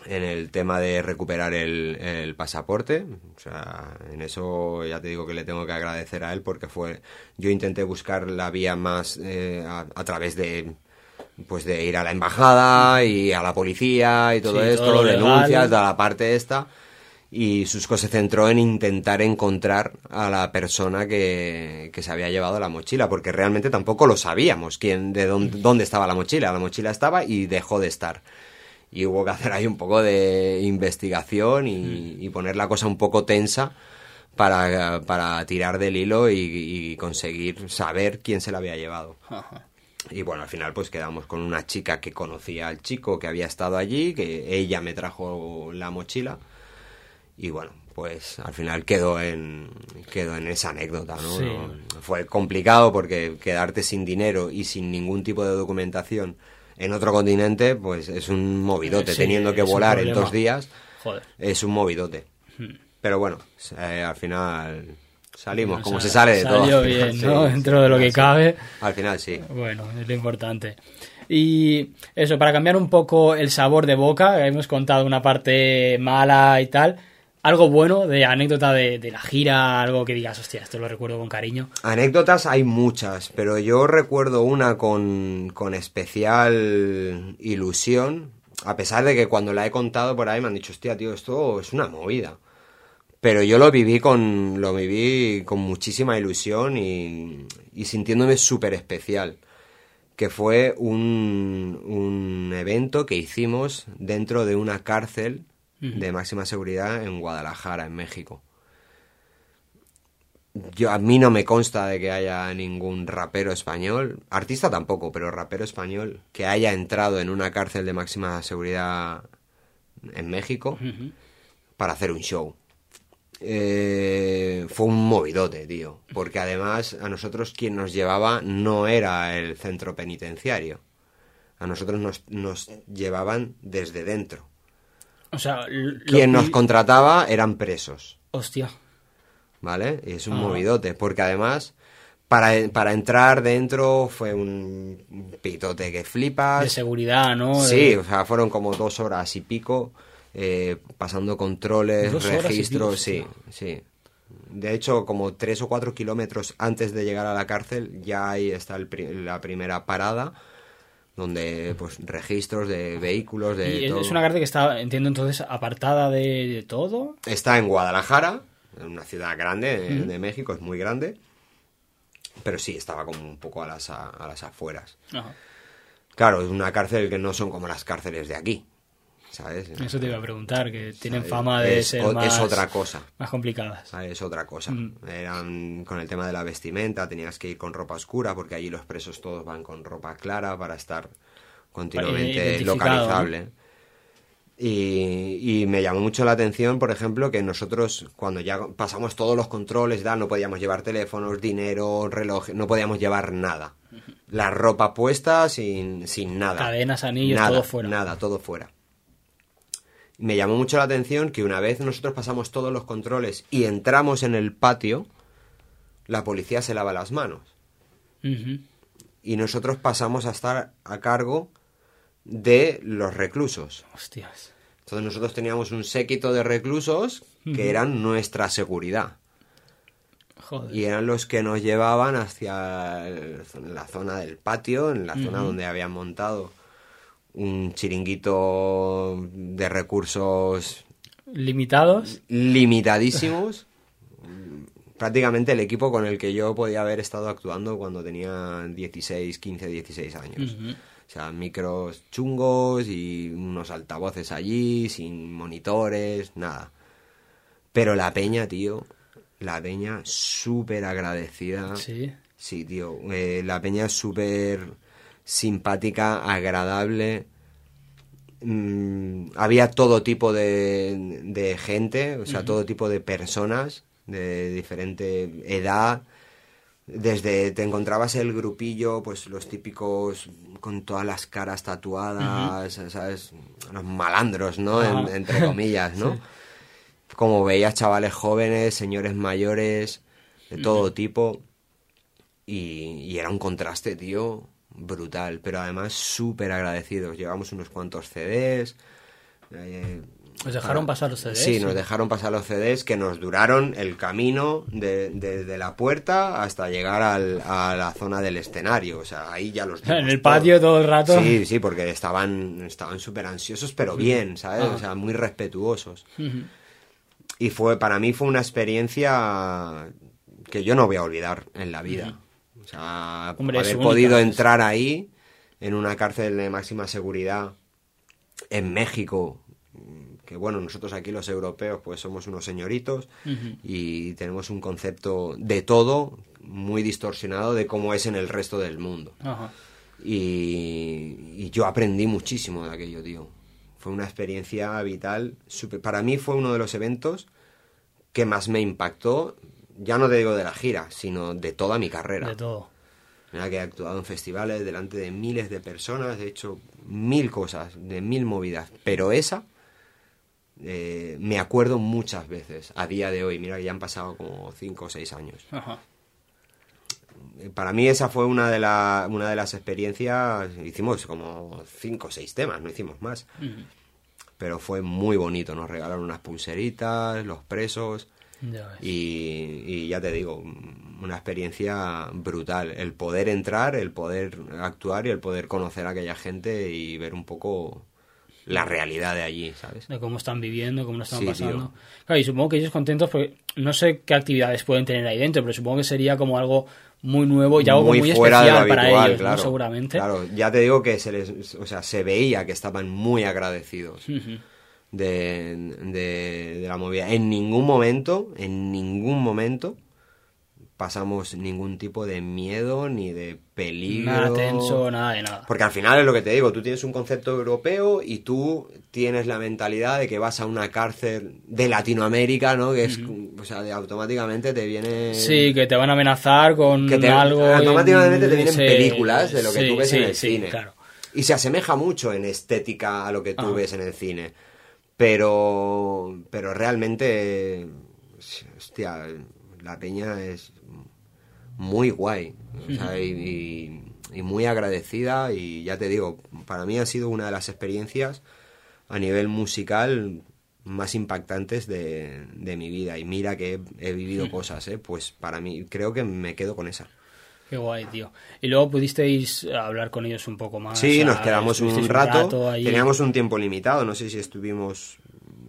en el tema de recuperar el, el pasaporte. O sea, en eso ya te digo que le tengo que agradecer a él porque fue. Yo intenté buscar la vía más eh, a, a través de. Pues de ir a la embajada y a la policía y todo Sí, esto, todo lo denuncias, toda la parte esta. Y Susco se centró en intentar encontrar a la persona que, que se había llevado la mochila, porque realmente tampoco lo sabíamos quién, de dónde, dónde estaba la mochila. La mochila estaba y dejó de estar y hubo que hacer ahí un poco de investigación y, y poner la cosa un poco tensa para, para tirar del hilo y, y conseguir saber quién se la había llevado. Ajá. Y bueno, al final pues quedamos con una chica que conocía al chico que había estado allí, que ella me trajo la mochila y bueno, pues al final quedó en, quedó en esa anécdota, ¿no? Sí. No- Fue complicado porque quedarte sin dinero y sin ningún tipo de documentación en otro continente, pues es un movidote. Eh, Sí, Teniendo que volar en dos días, Joder. es un movidote. Pero bueno, eh, al final salimos, O como sea, se sale de todo. salió al final, bien, sí, ¿no? sí, Dentro de lo que final cabe. sí. Al final sí. Bueno, es lo importante. Y eso, para cambiar un poco el sabor de boca, hemos contado una parte mala y tal. Algo bueno de anécdota de, de la gira, algo que digas, hostia, esto lo recuerdo con cariño. Anécdotas hay muchas, pero yo recuerdo una con, con especial ilusión, a pesar de que cuando la he contado por ahí me han dicho, hostia, tío, esto es una movida. Pero yo lo viví con, lo viví con muchísima ilusión y, y sintiéndome súper especial. Que fue un, un evento que hicimos dentro de una cárcel de máxima seguridad en Guadalajara, en México. Yo, a mí no me consta de que haya ningún rapero español, artista tampoco, pero rapero español, que haya entrado en una cárcel de máxima seguridad en México para hacer un show. Eh, fue un movidote, tío, porque además a nosotros quien nos llevaba no era el centro penitenciario, a nosotros nos, nos llevaban desde dentro. O sea, Quien nos contrataba eran presos. Hostia. ¿vale? Y es un Ah. movidote, porque además, para, para entrar dentro fue un pitote que flipas. De seguridad, ¿no? Sí, o sea, fueron como dos horas y pico, eh, pasando controles, Dos registros, sí, sí. De hecho, como tres o cuatro kilómetros antes de llegar a la cárcel, ya ahí está el pri- la primera parada, donde pues registros de vehículos, de Y todo. es una cárcel que está, entiendo entonces, apartada de, de todo. Está en Guadalajara, una ciudad grande de, México, es muy grande, pero sí, estaba como un poco a las, a- a las afueras. Ajá. Claro, es una cárcel que no son como las cárceles de aquí, ¿sabes? Eso te iba a preguntar, que tienen ¿Sabes? fama de es, ser o- más, es otra cosa. más complicadas. ¿sabes? Es otra cosa. Mm. Eran con el tema de la vestimenta, tenías que ir con ropa oscura, porque allí los presos todos van con ropa clara para estar continuamente localizable. Y, y me llamó mucho la atención, por ejemplo, que nosotros cuando ya pasamos todos los controles, no podíamos llevar teléfonos, dinero, reloj, no podíamos llevar nada. La ropa puesta sin, sin nada. Cadenas, anillos, Nada, todo fuera. Nada, todo fuera. Me llamó mucho la atención que una vez nosotros pasamos todos los controles y entramos en el patio, la policía se lava las manos. Y nosotros pasamos a estar a cargo de los reclusos. Hostias. Entonces nosotros teníamos un séquito de reclusos que eran nuestra seguridad. Joder. Y eran los que nos llevaban hacia el- la zona del patio, en la zona donde habían montado un chiringuito de recursos Limitados. limitadísimos. Prácticamente el equipo con el que yo podía haber estado actuando cuando tenía 16, 15, 16 años. O sea, micros chungos y unos altavoces allí, sin monitores, nada. Pero la peña, tío, la peña súper agradecida. Sí. Sí, tío. eh, la peña súper simpática, agradable. Mm, había todo tipo de, de gente, o sea, todo tipo de personas de diferente edad. Desde te encontrabas el grupillo, pues los típicos con todas las caras tatuadas, ¿sabes? Los malandros, ¿no? En- entre comillas, ¿no? Como veías chavales jóvenes, señores mayores, de todo tipo. Y, y era un contraste, tío, brutal. Pero además súper agradecidos. Llevamos unos cuantos CDs. eh, ¿Os dejaron para- pasar los CDs? Sí, nos dejaron pasar los CDs que nos duraron el camino de- desde la puerta hasta llegar al- a la zona del escenario. O sea, ahí ya los En el patio todo el rato. Sí, sí, porque estaban estaban súper ansiosos, pero bien, ¿sabes? Ah. O sea, muy respetuosos. Ujú. Y fue, para mí fue una experiencia que yo no voy a olvidar en la vida. O sea, Hombre, haber podido entrar ahí, en una cárcel de máxima seguridad, en México, que bueno, nosotros aquí los europeos pues somos unos señoritos y tenemos un concepto de todo muy distorsionado de cómo es en el resto del mundo. Y, y yo aprendí muchísimo de aquello, tío. Fue una experiencia vital. súper- para mí fue uno de los eventos que más me impactó, ya no te digo de la gira, sino de toda mi carrera. De todo. Mira que he actuado en festivales delante de miles de personas, he hecho mil cosas, de mil movidas, pero esa eh, me acuerdo muchas veces a día de hoy. Mira que ya han pasado como cinco o seis años. Ajá. Eh, Para mí esa fue una de, la- una de las experiencias, hicimos como cinco o seis temas, no hicimos más, pero fue muy bonito, nos regalaron unas pulseritas, los presos, Ya y, y ya te digo, una experiencia brutal, el poder entrar, el poder actuar y el poder conocer a aquella gente y ver un poco la realidad de allí, ¿sabes? de cómo están viviendo, cómo lo están Sí, pasando. tío. Claro, y supongo que ellos contentos porque no sé qué actividades pueden tener ahí dentro, pero supongo que sería como algo muy nuevo y algo muy fuera de lo especial para habitual, ellos, ¿no? claro. Seguramente. Claro, ya te digo que se les, o sea, se veía que estaban muy agradecidos. De, de, de la movida. En ningún momento, en ningún momento pasamos ningún tipo de miedo ni de peligro. Nada tenso, nada de nada. Porque al final es lo que te digo, tú tienes un concepto europeo y tú tienes la mentalidad de que vas a una cárcel de Latinoamérica, ¿no? Que es, o sea, de automáticamente te viene... Sí, que te van a amenazar con que te- algo. automáticamente te en- vienen películas de lo que sí, tú ves sí, en el sí, cine. claro. Y se asemeja mucho en estética a lo que tú Ajá. ves en el cine. Pero, pero realmente, hostia, la peña es muy guay o sea, y, y- y muy agradecida y ya te digo, para mí ha sido una de las experiencias a nivel musical más impactantes de, de mi vida y mira que he, he vivido cosas, ¿eh? pues para mí creo que me quedo con esa. Qué guay, tío. Y luego pudisteis hablar con ellos un poco más. Sí, o sea, nos quedamos un estuvisteis rato, teníamos un tiempo limitado, no sé si estuvimos,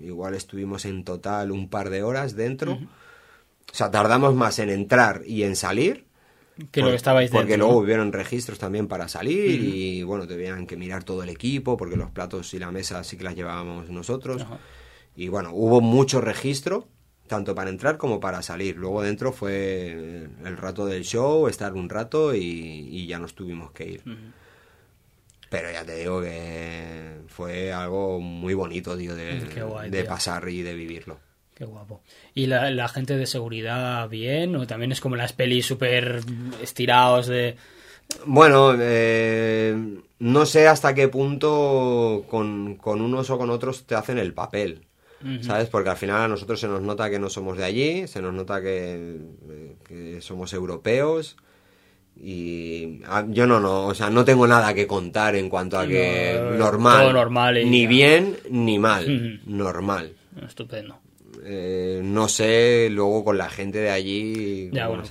igual estuvimos en total un par de horas dentro. O sea, tardamos más en entrar y en salir. Que lo que estabais Porque dentro, luego ¿no? hubieron registros también para salir y bueno, tenían que mirar todo el equipo porque los platos y la mesa sí que las llevábamos nosotros. Y bueno, hubo mucho registro, tanto para entrar como para salir. Luego dentro fue el rato del show, estar un rato y, y ya nos tuvimos que ir. Pero ya te digo que fue algo muy bonito, tío, de, Qué guay, de tío. pasar y de vivirlo. Qué guapo. ¿Y la, la gente de seguridad bien? ¿O también es como las pelis súper estirados de... Bueno, eh, no sé hasta qué punto con, con unos o con otros te hacen el papel, ¿sabes? Porque al final a nosotros se nos nota que no somos de allí, se nos nota que, que somos europeos y ah, yo no, no, o sea, no tengo nada que contar en cuanto a que No, normal, todo normal y ni ya. bien ni mal, normal. Estupendo. Eh, no sé luego con la gente de allí Ya, bueno,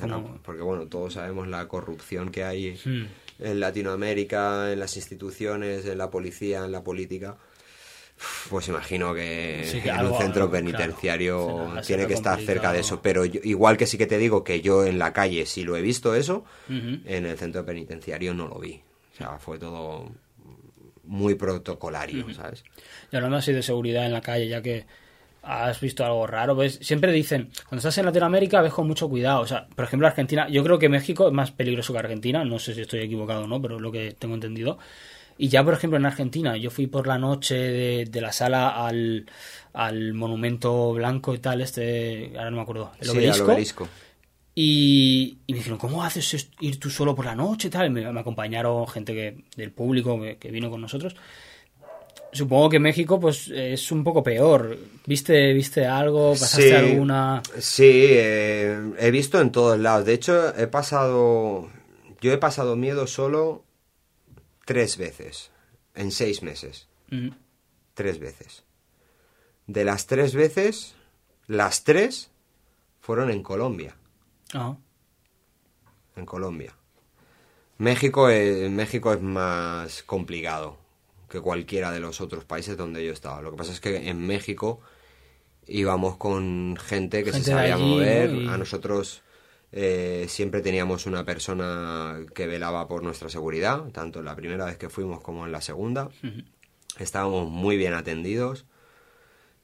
porque bueno, todos sabemos la corrupción que hay Mm. en Latinoamérica, en las instituciones, en la policía, en la política. Pues imagino que, Sí, en algo- un centro algo, penitenciario claro. Tiene que estar complicado. cerca de eso. Pero yo- igual que sí que te digo que yo en la calle sí lo he visto eso, en el centro penitenciario no lo vi. O sea, fue todo muy protocolario, ¿sabes? Y hablando así de seguridad en la calle, ya que has visto algo raro, pues siempre dicen, cuando estás en Latinoamérica ves con mucho cuidado. O sea, por ejemplo, Argentina, yo creo que México es más peligroso que Argentina, no sé si estoy equivocado o no, pero es lo que tengo entendido. Y ya, por ejemplo, en Argentina, yo fui por la noche de, de la sala al, al monumento blanco y tal, este, ahora no me acuerdo, el Sí, obelisco. obelisco. Y, y me dijeron, ¿cómo haces ir tú solo por la noche y tal? Y me, me acompañaron gente que, del público que, que vino con nosotros. Supongo que México pues es un poco peor. ¿Viste, viste algo? ¿Pasaste Sí. alguna...? Sí, eh, he visto en todos lados. De hecho, he pasado. Yo he pasado miedo solo tres veces. En seis meses. Tres veces. De las tres veces, las tres fueron en Colombia. ah, En Colombia. México es, México es más complicado que cualquiera de los otros países donde yo estaba. Lo que pasa es que en México íbamos con gente que Gente se sabía allí, mover. ¿no? Y- A nosotros eh, siempre teníamos una persona que velaba por nuestra seguridad, tanto en la primera vez que fuimos como en la segunda. Estábamos muy bien atendidos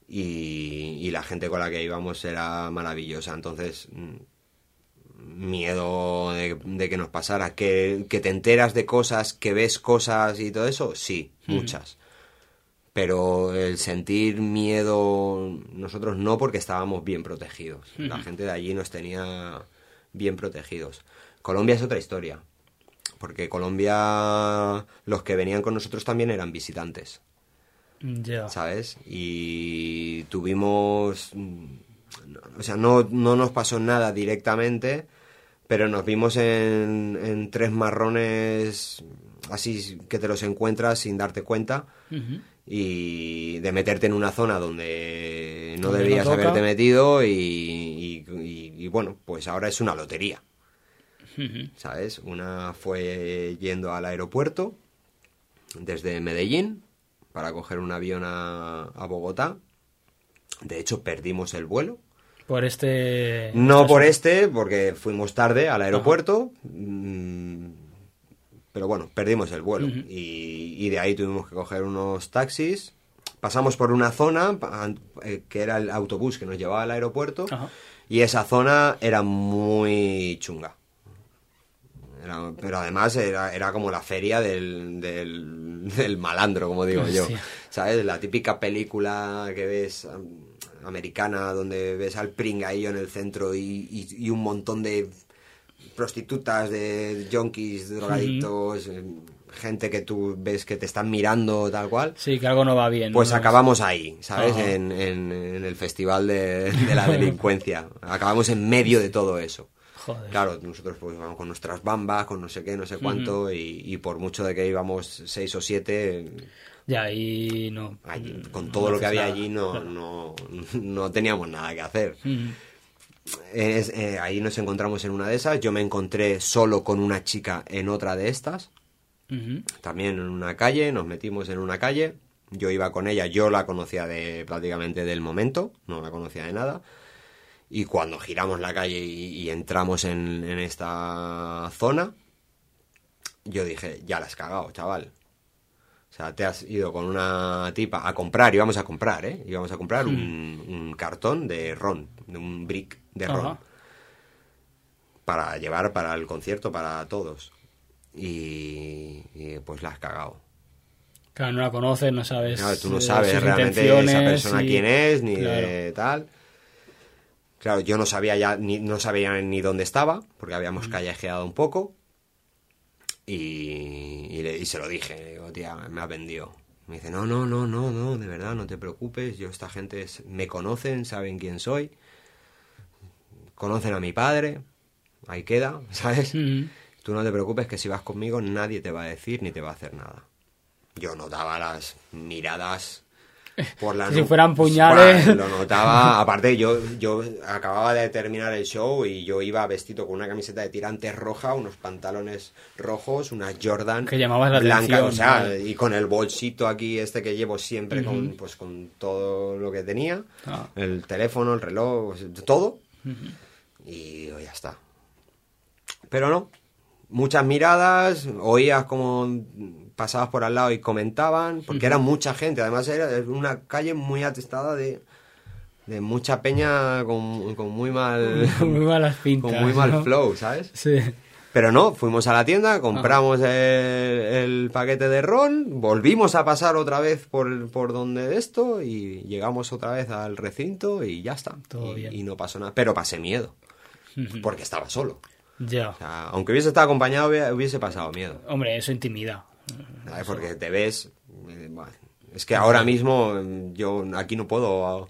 y, y la gente con la que íbamos era maravillosa. Entonces, mm, miedo de, de que nos pasara. ¿Que, que te enteras de cosas, que ves cosas y todo eso, sí, muchas. Pero el sentir miedo, nosotros no, porque estábamos bien protegidos. La gente de allí nos tenía bien protegidos. Colombia es otra historia. Porque Colombia, los que venían con nosotros también eran visitantes. ya. ¿sabes? Y tuvimos, o sea, no, no nos pasó nada directamente, pero nos vimos en, en tres marrones así que te los encuentras sin darte cuenta. Y de meterte en una zona donde no Donde debías haberte metido y, y- y- y bueno, pues ahora es una lotería. ¿sabes? Una fue yendo al aeropuerto desde Medellín para coger un avión a, a Bogotá. De hecho, perdimos el vuelo. Por este... No por este, porque fuimos tarde al aeropuerto. mm, Pero bueno, perdimos el vuelo. y, y de ahí tuvimos que coger unos taxis. Pasamos por una zona eh, que era el autobús que nos llevaba al aeropuerto. Ajá. Y esa zona era muy chunga. Era- pero además era, era como la feria del, del, del malandro, como digo yo. ¿Sabes? La típica película que ves am, americana donde ves al pringaillo en el centro y, y- y un montón de prostitutas, de junkies, drogadictos, eh, gente que tú ves que te están mirando tal cual. Sí, que algo no va bien. Pues ¿no? acabamos ahí, ¿sabes? En, en- en el festival de, de la delincuencia. Acabamos en medio de todo eso. Joder. Claro, nosotros pues vamos con nuestras bambas, con no sé qué, no sé cuánto, y, y por mucho de que íbamos seis o siete, Ya, ahí no. allí- con no todo lo que había nada. allí no, no, no teníamos nada que hacer. Es- eh, ahí nos encontramos en una de esas, yo me encontré solo con una chica en otra de estas, también en una calle, nos metimos en una calle, yo iba con ella, yo la conocía de prácticamente del momento, no la conocía de nada, y cuando giramos la calle y, y entramos en, en esta zona, yo dije, ya la has cagado, chaval. O sea, te has ido con una tipa a comprar, íbamos a comprar, ¿eh? Íbamos a comprar un, un cartón de ron, de un brick de ron Ajá. para llevar para el concierto para todos. Y, y, pues la has cagado. Claro, no la conoces, no sabes. Claro, tú no eh, sabes sus realmente esa persona y- quién es, ni Claro. de tal. Claro, yo no sabía ya, ni, no sabía ni dónde estaba, porque Mm. habíamos callejeado un poco. Y, y, le- y se lo dije, le digo, tía, me ha vendido. Me dice, no, no, no, no, no, de verdad, no te preocupes, yo, esta gente es- me conocen, saben quién soy, conocen a mi padre, ahí queda, ¿sabes? Tú no te preocupes que si vas conmigo nadie te va a decir ni te va a hacer nada. Yo notaba las miradas por la Si fueran puñales. Lo notaba. Aparte, yo, yo acababa de terminar el show y yo iba vestido con una camiseta de tirantes roja, unos pantalones rojos, unas Jordan Que llamabas la atención, o sea, y con el bolsito aquí este que llevo siempre con, pues, con todo lo que tenía, Ah. el teléfono, el reloj, todo. Y ya está. Pero no. Muchas miradas, oías como pasabas por al lado y comentaban, porque era mucha gente. Además, era una calle muy atestada de, de mucha peña con, con muy mal. Muy malas pintas. con muy mal ¿no? flow, ¿sabes? Sí. Pero no, fuimos a la tienda, compramos el, el paquete de ron, volvimos a pasar otra vez por, por donde de esto y llegamos otra vez al recinto y ya está. Todo y, bien. y no pasó nada. Pero pasé miedo. Porque estaba solo. Ya. O sea, aunque hubiese estado acompañado, hubiese- pasado miedo. Hombre, eso intimida. ¿sabes? Porque te ves... eh, bueno, es que ahora mismo eh, yo aquí no puedo...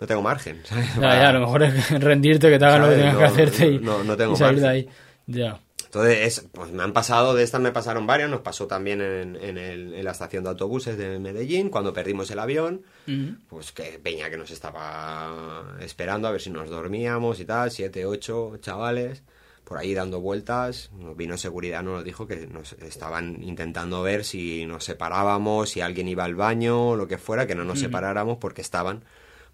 No tengo margen. ¿sabes? Ya, ya, a lo mejor es rendirte, que te hagan lo que tengas No, que hacerte y, no- no tengo y salir de margen. ahí. Ya. Entonces, es- pues me han pasado, de estas me pasaron varias, nos pasó también en, en el- en la estación de autobuses de Medellín, cuando perdimos el avión, pues que Peña que nos estaba esperando a ver si nos dormíamos y tal, siete, ocho chavales, por ahí dando vueltas, nos vino seguridad, nos dijo que nos estaban intentando ver si nos separábamos, si alguien iba al baño, lo que fuera, que no nos separáramos porque estaban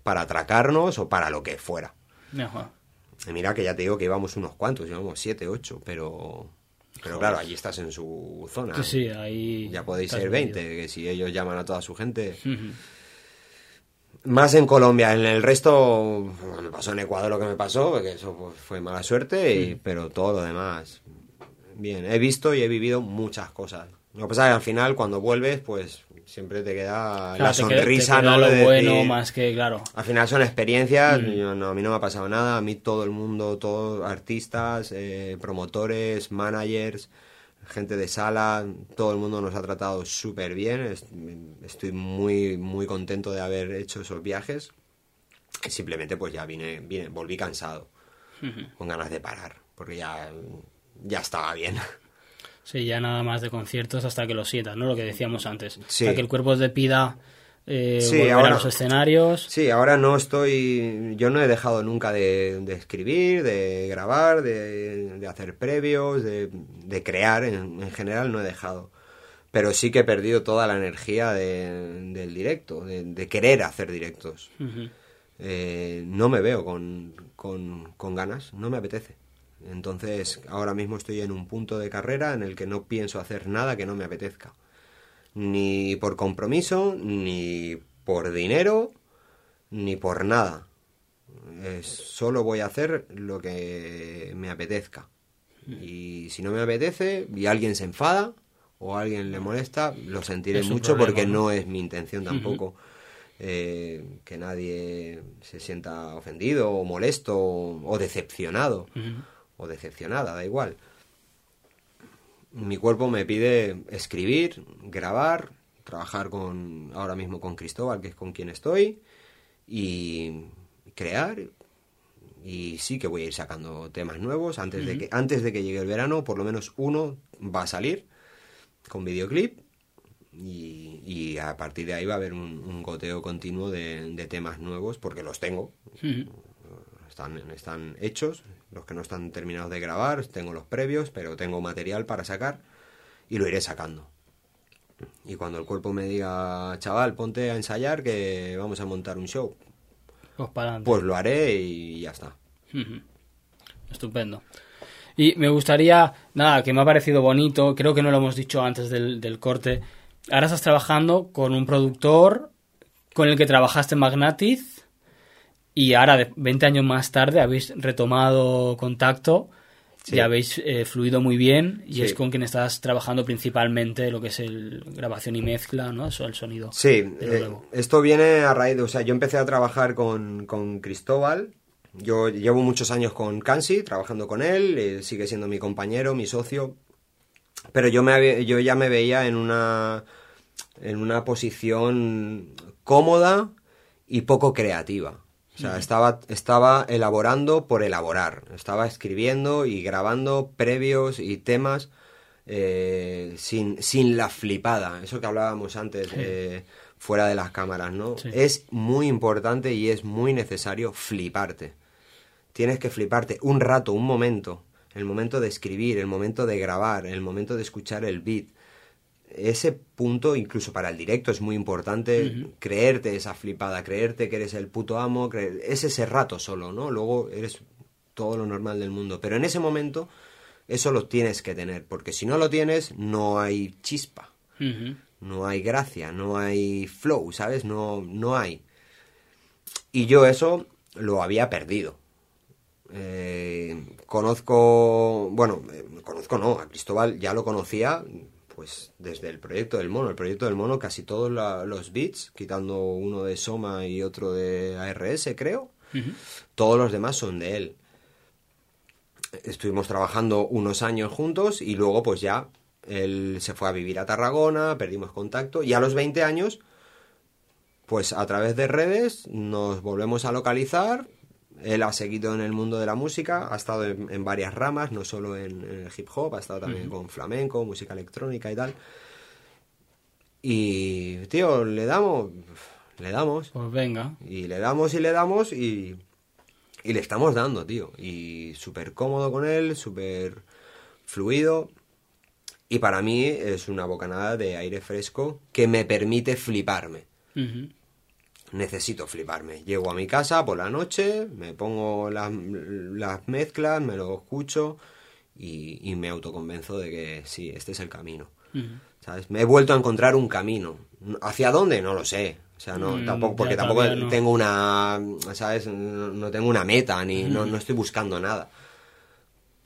para atracarnos o para lo que fuera. Ajá. Mira que ya te digo que íbamos unos cuantos, íbamos siete, ocho, pero... Pero claro, allí estás en su zona. Sí, sí, ahí. Ya podéis ser metido. 20, que si ellos llaman a toda su gente. Más en Colombia, en el resto me pasó en Ecuador lo que me pasó, porque eso pues, fue mala suerte, y- pero todo lo demás. Bien, he visto y he vivido muchas cosas. Lo que pasa es que al final cuando vuelves, pues siempre te queda Claro, la te queda- te sonrisa, queda ¿no? lo bueno decir- más que, claro. Al final son experiencias, yo no, a mí no me ha pasado nada, a mí todo el mundo, todos artistas, eh, promotores, managers, gente de sala, todo el mundo nos ha tratado súper bien, es- estoy muy, muy contento de haber hecho esos viajes, simplemente pues ya vine, vine, volví cansado, con ganas de parar, porque ya, ya estaba bien. Sí, ya nada más de conciertos hasta que lo sientas, ¿no? Lo que decíamos antes. Sí. Hasta que el cuerpo te pida eh, Sí, volver ahora- a los escenarios. Sí, ahora no estoy, yo no he dejado nunca de, de escribir, de grabar, de, de hacer previos, de, de crear, en, en general no he dejado. Pero sí que he perdido toda la energía de- del directo, de, querer hacer directos. Eh, no me veo con, con, con ganas, no me apetece. Entonces, ahora mismo estoy en un punto de carrera en el que no pienso hacer nada que no me apetezca. Ni por compromiso, ni por dinero, ni por nada. Es- solo voy a hacer lo que me apetezca. Y si no me apetece y alguien se enfada o a alguien le molesta, lo sentiré mucho problema, porque ¿no? no es mi intención tampoco eh, que nadie se sienta ofendido o molesto o, decepcionado. O decepcionada, da igual. mi cuerpo me pide escribir, grabar, trabajar con ahora mismo con Cristóbal, que es con quien estoy, y crear. Y sí que voy a ir sacando temas nuevos antes de que antes de que llegue el verano, por lo menos uno va a salir con videoclip y, y a partir de ahí va a haber un, un goteo continuo de, de temas nuevos porque los tengo. Están, están hechos, los que no están terminados de grabar, tengo los previos, pero tengo material para sacar y lo iré sacando. Y cuando el cuerpo me diga, chaval, ponte a ensayar que vamos a montar un show, Pues para pues lo haré y ya está. Estupendo. Y me gustaría, nada, que me ha parecido bonito, creo que no lo hemos dicho antes del, del corte. Ahora estás trabajando con un productor con el que trabajaste en Magnatiz y ahora, de 20 años más tarde, habéis retomado contacto Sí. y habéis eh, fluido muy bien y Sí. es con quien estás trabajando principalmente lo que es el grabación y mezcla, ¿no? Eso, el sonido. Sí, eh, esto viene a raíz de, o sea, yo empecé a trabajar con, con Cristóbal, yo llevo muchos años con Kansi, trabajando con él, eh, sigue siendo mi compañero, mi socio, pero yo, me, yo ya me veía en una, en una posición cómoda y poco creativa. O sea, estaba, estaba elaborando por elaborar, estaba escribiendo y grabando previos y temas eh, sin, sin la flipada, eso que hablábamos antes eh, fuera de las cámaras, ¿no? Sí. Es muy importante y es muy necesario fliparte. Tienes que fliparte un rato, un momento, el momento de escribir, el momento de grabar, el momento de escuchar el beat. Ese punto, incluso para el directo, es muy importante creerte esa flipada, creerte que eres el puto amo, creer- es ese rato solo, ¿no? Luego eres todo lo normal del mundo. Pero en ese momento, eso lo tienes que tener, porque si no lo tienes, no hay chispa, no hay gracia, no hay flow, ¿sabes? No, no hay. Y yo eso lo había perdido. Eh, conozco, bueno, eh, conozco no, a Cristóbal ya lo conocía pues desde el proyecto del mono. El proyecto del mono, casi todos la- los beats, quitando uno de Soma y otro de ARS, creo, todos los demás son de él. Estuvimos trabajando unos años juntos y luego pues ya él se fue a vivir a Tarragona, perdimos contacto y a los 20 años pues a través de redes nos volvemos a localizar. Él ha seguido en el mundo de la música, ha estado en, en varias ramas, no solo en, en el hip hop, ha estado también con flamenco, música electrónica y tal. Y, tío, le damos, le damos, Pues venga. y le damos y le damos y, y le estamos dando, tío. Y súper cómodo con él, súper fluido. Y para mí es una bocanada de aire fresco que me permite fliparme. Ujú. Necesito fliparme. Llego a mi casa por la noche, me pongo las, las mezclas, me lo escucho y, y me autoconvenzo de que sí, este es el camino. ¿Sabes? Me he vuelto a encontrar un camino. ¿Hacia dónde? No lo sé. O sea, no, Mm, tampoco, porque tampoco no. tengo una, ¿sabes? No, no tengo una meta, ni no, no estoy buscando nada.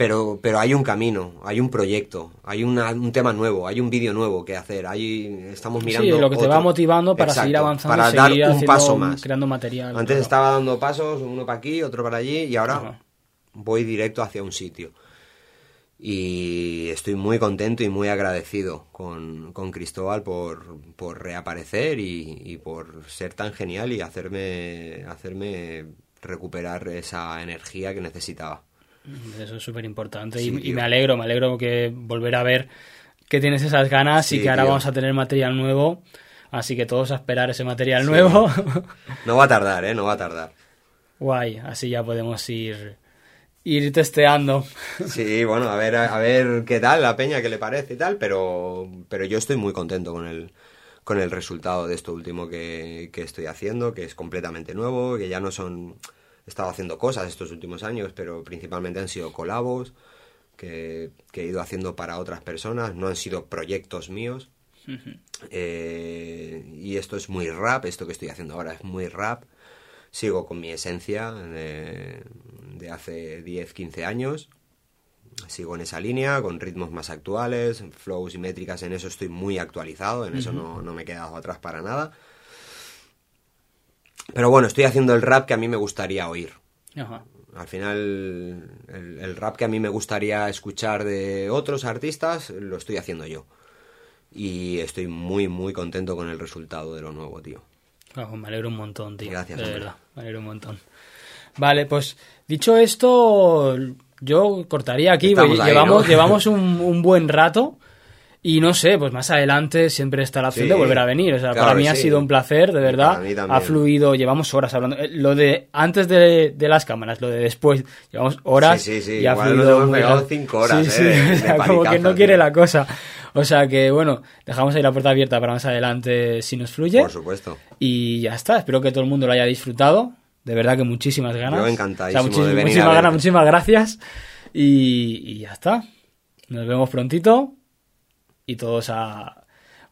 Pero, pero hay un camino, hay un proyecto, hay una- un tema nuevo, hay un vídeo nuevo que hacer, hay, estamos mirando Sí, lo que te va motivando para Exacto, seguir avanzando para dar un paso más. creando material. Antes claro. estaba dando pasos, uno para aquí, otro para allí, y ahora Ajá. voy directo hacia un sitio. Y estoy muy contento y muy agradecido con, con Cristóbal por, por reaparecer y, y por ser tan genial y hacerme, hacerme recuperar esa energía que necesitaba. Eso es súper importante Sí, y, me alegro, me alegro que volver a ver que tienes esas ganas y que ahora tío. vamos a tener material nuevo. Así que todos a esperar ese material nuevo. No va a tardar, ¿eh? No va a tardar. Guay, así ya podemos ir, ir testeando. Sí, bueno, a ver, a ver qué tal la peña, qué le parece y tal, pero, pero yo estoy muy contento con el, con el resultado de esto último que, que estoy haciendo, que es completamente nuevo, que ya no son... He estado haciendo cosas estos últimos años, pero principalmente han sido colabos que, que he ido haciendo para otras personas, no han sido proyectos míos. Eh, y esto es muy rap, esto que estoy haciendo ahora es muy rap. Sigo con mi esencia de, de hace 10, 15 años. Sigo en esa línea, con ritmos más actuales, flows y métricas, en eso estoy muy actualizado, en eso no, no me he quedado atrás para nada. Pero bueno, estoy haciendo el rap que a mí me gustaría oír. Ajá. Al final, el, el rap que a mí me gustaría escuchar de otros artistas, lo estoy haciendo yo. Y estoy muy, muy contento con el resultado de lo nuevo, tío. Me alegro un montón, tío. Gracias, De verdad, me alegro un montón. Vale, pues dicho esto, yo cortaría aquí. Ahí, llevamos ¿no? llevamos un, un buen rato. Y no sé, pues más adelante siempre está la opción Sí, de volver a venir. O sea, claro para mí que ha sí. sido un placer, de verdad. Ha fluido, llevamos horas hablando. Eh, Lo de antes de, de las cámaras, lo de después, llevamos horas. Sí, sí, sí, y ha igual nos fluido hemos muy pegado cinco horas, Sí, eh, sí, de- o sea, como que no quiere tío. la cosa. O sea que, bueno, dejamos ahí la puerta abierta para más adelante si nos fluye. Por supuesto. Y ya está, espero que todo el mundo lo haya disfrutado. De verdad que muchísimas ganas. Yo encantadísimo muchis- de venir muchísimas ganas, muchísimas gracias. Y, y ya está. Nos vemos prontito. Y todos a.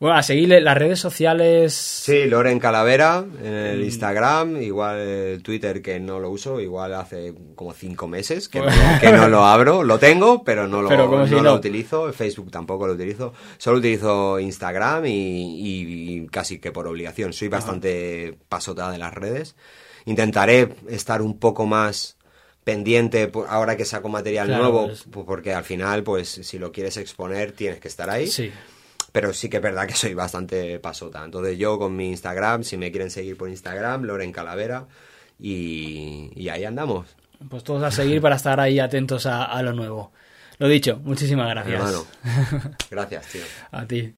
Bueno, a seguirle las redes sociales. Sí, Loren Calavera en el Instagram, igual el Twitter que no lo uso, igual hace como cinco meses que, no, que no lo abro, lo tengo, pero no lo, Pero como si no no. lo utilizo, Facebook tampoco lo utilizo, solo utilizo Instagram y, y casi que por obligación, soy bastante pasota de las redes, intentaré estar un poco más pendiente ahora que saco material Claro, nuevo, porque al final, pues si lo quieres exponer, tienes que estar ahí. Sí. Pero sí que es verdad que soy bastante pasota. Entonces yo con mi Instagram, si me quieren seguir por Instagram, Loren Calavera, y, y ahí andamos. Pues todos a seguir para estar ahí atentos a, a lo nuevo. Lo dicho, muchísimas gracias. Hermano. Gracias, tío. A ti.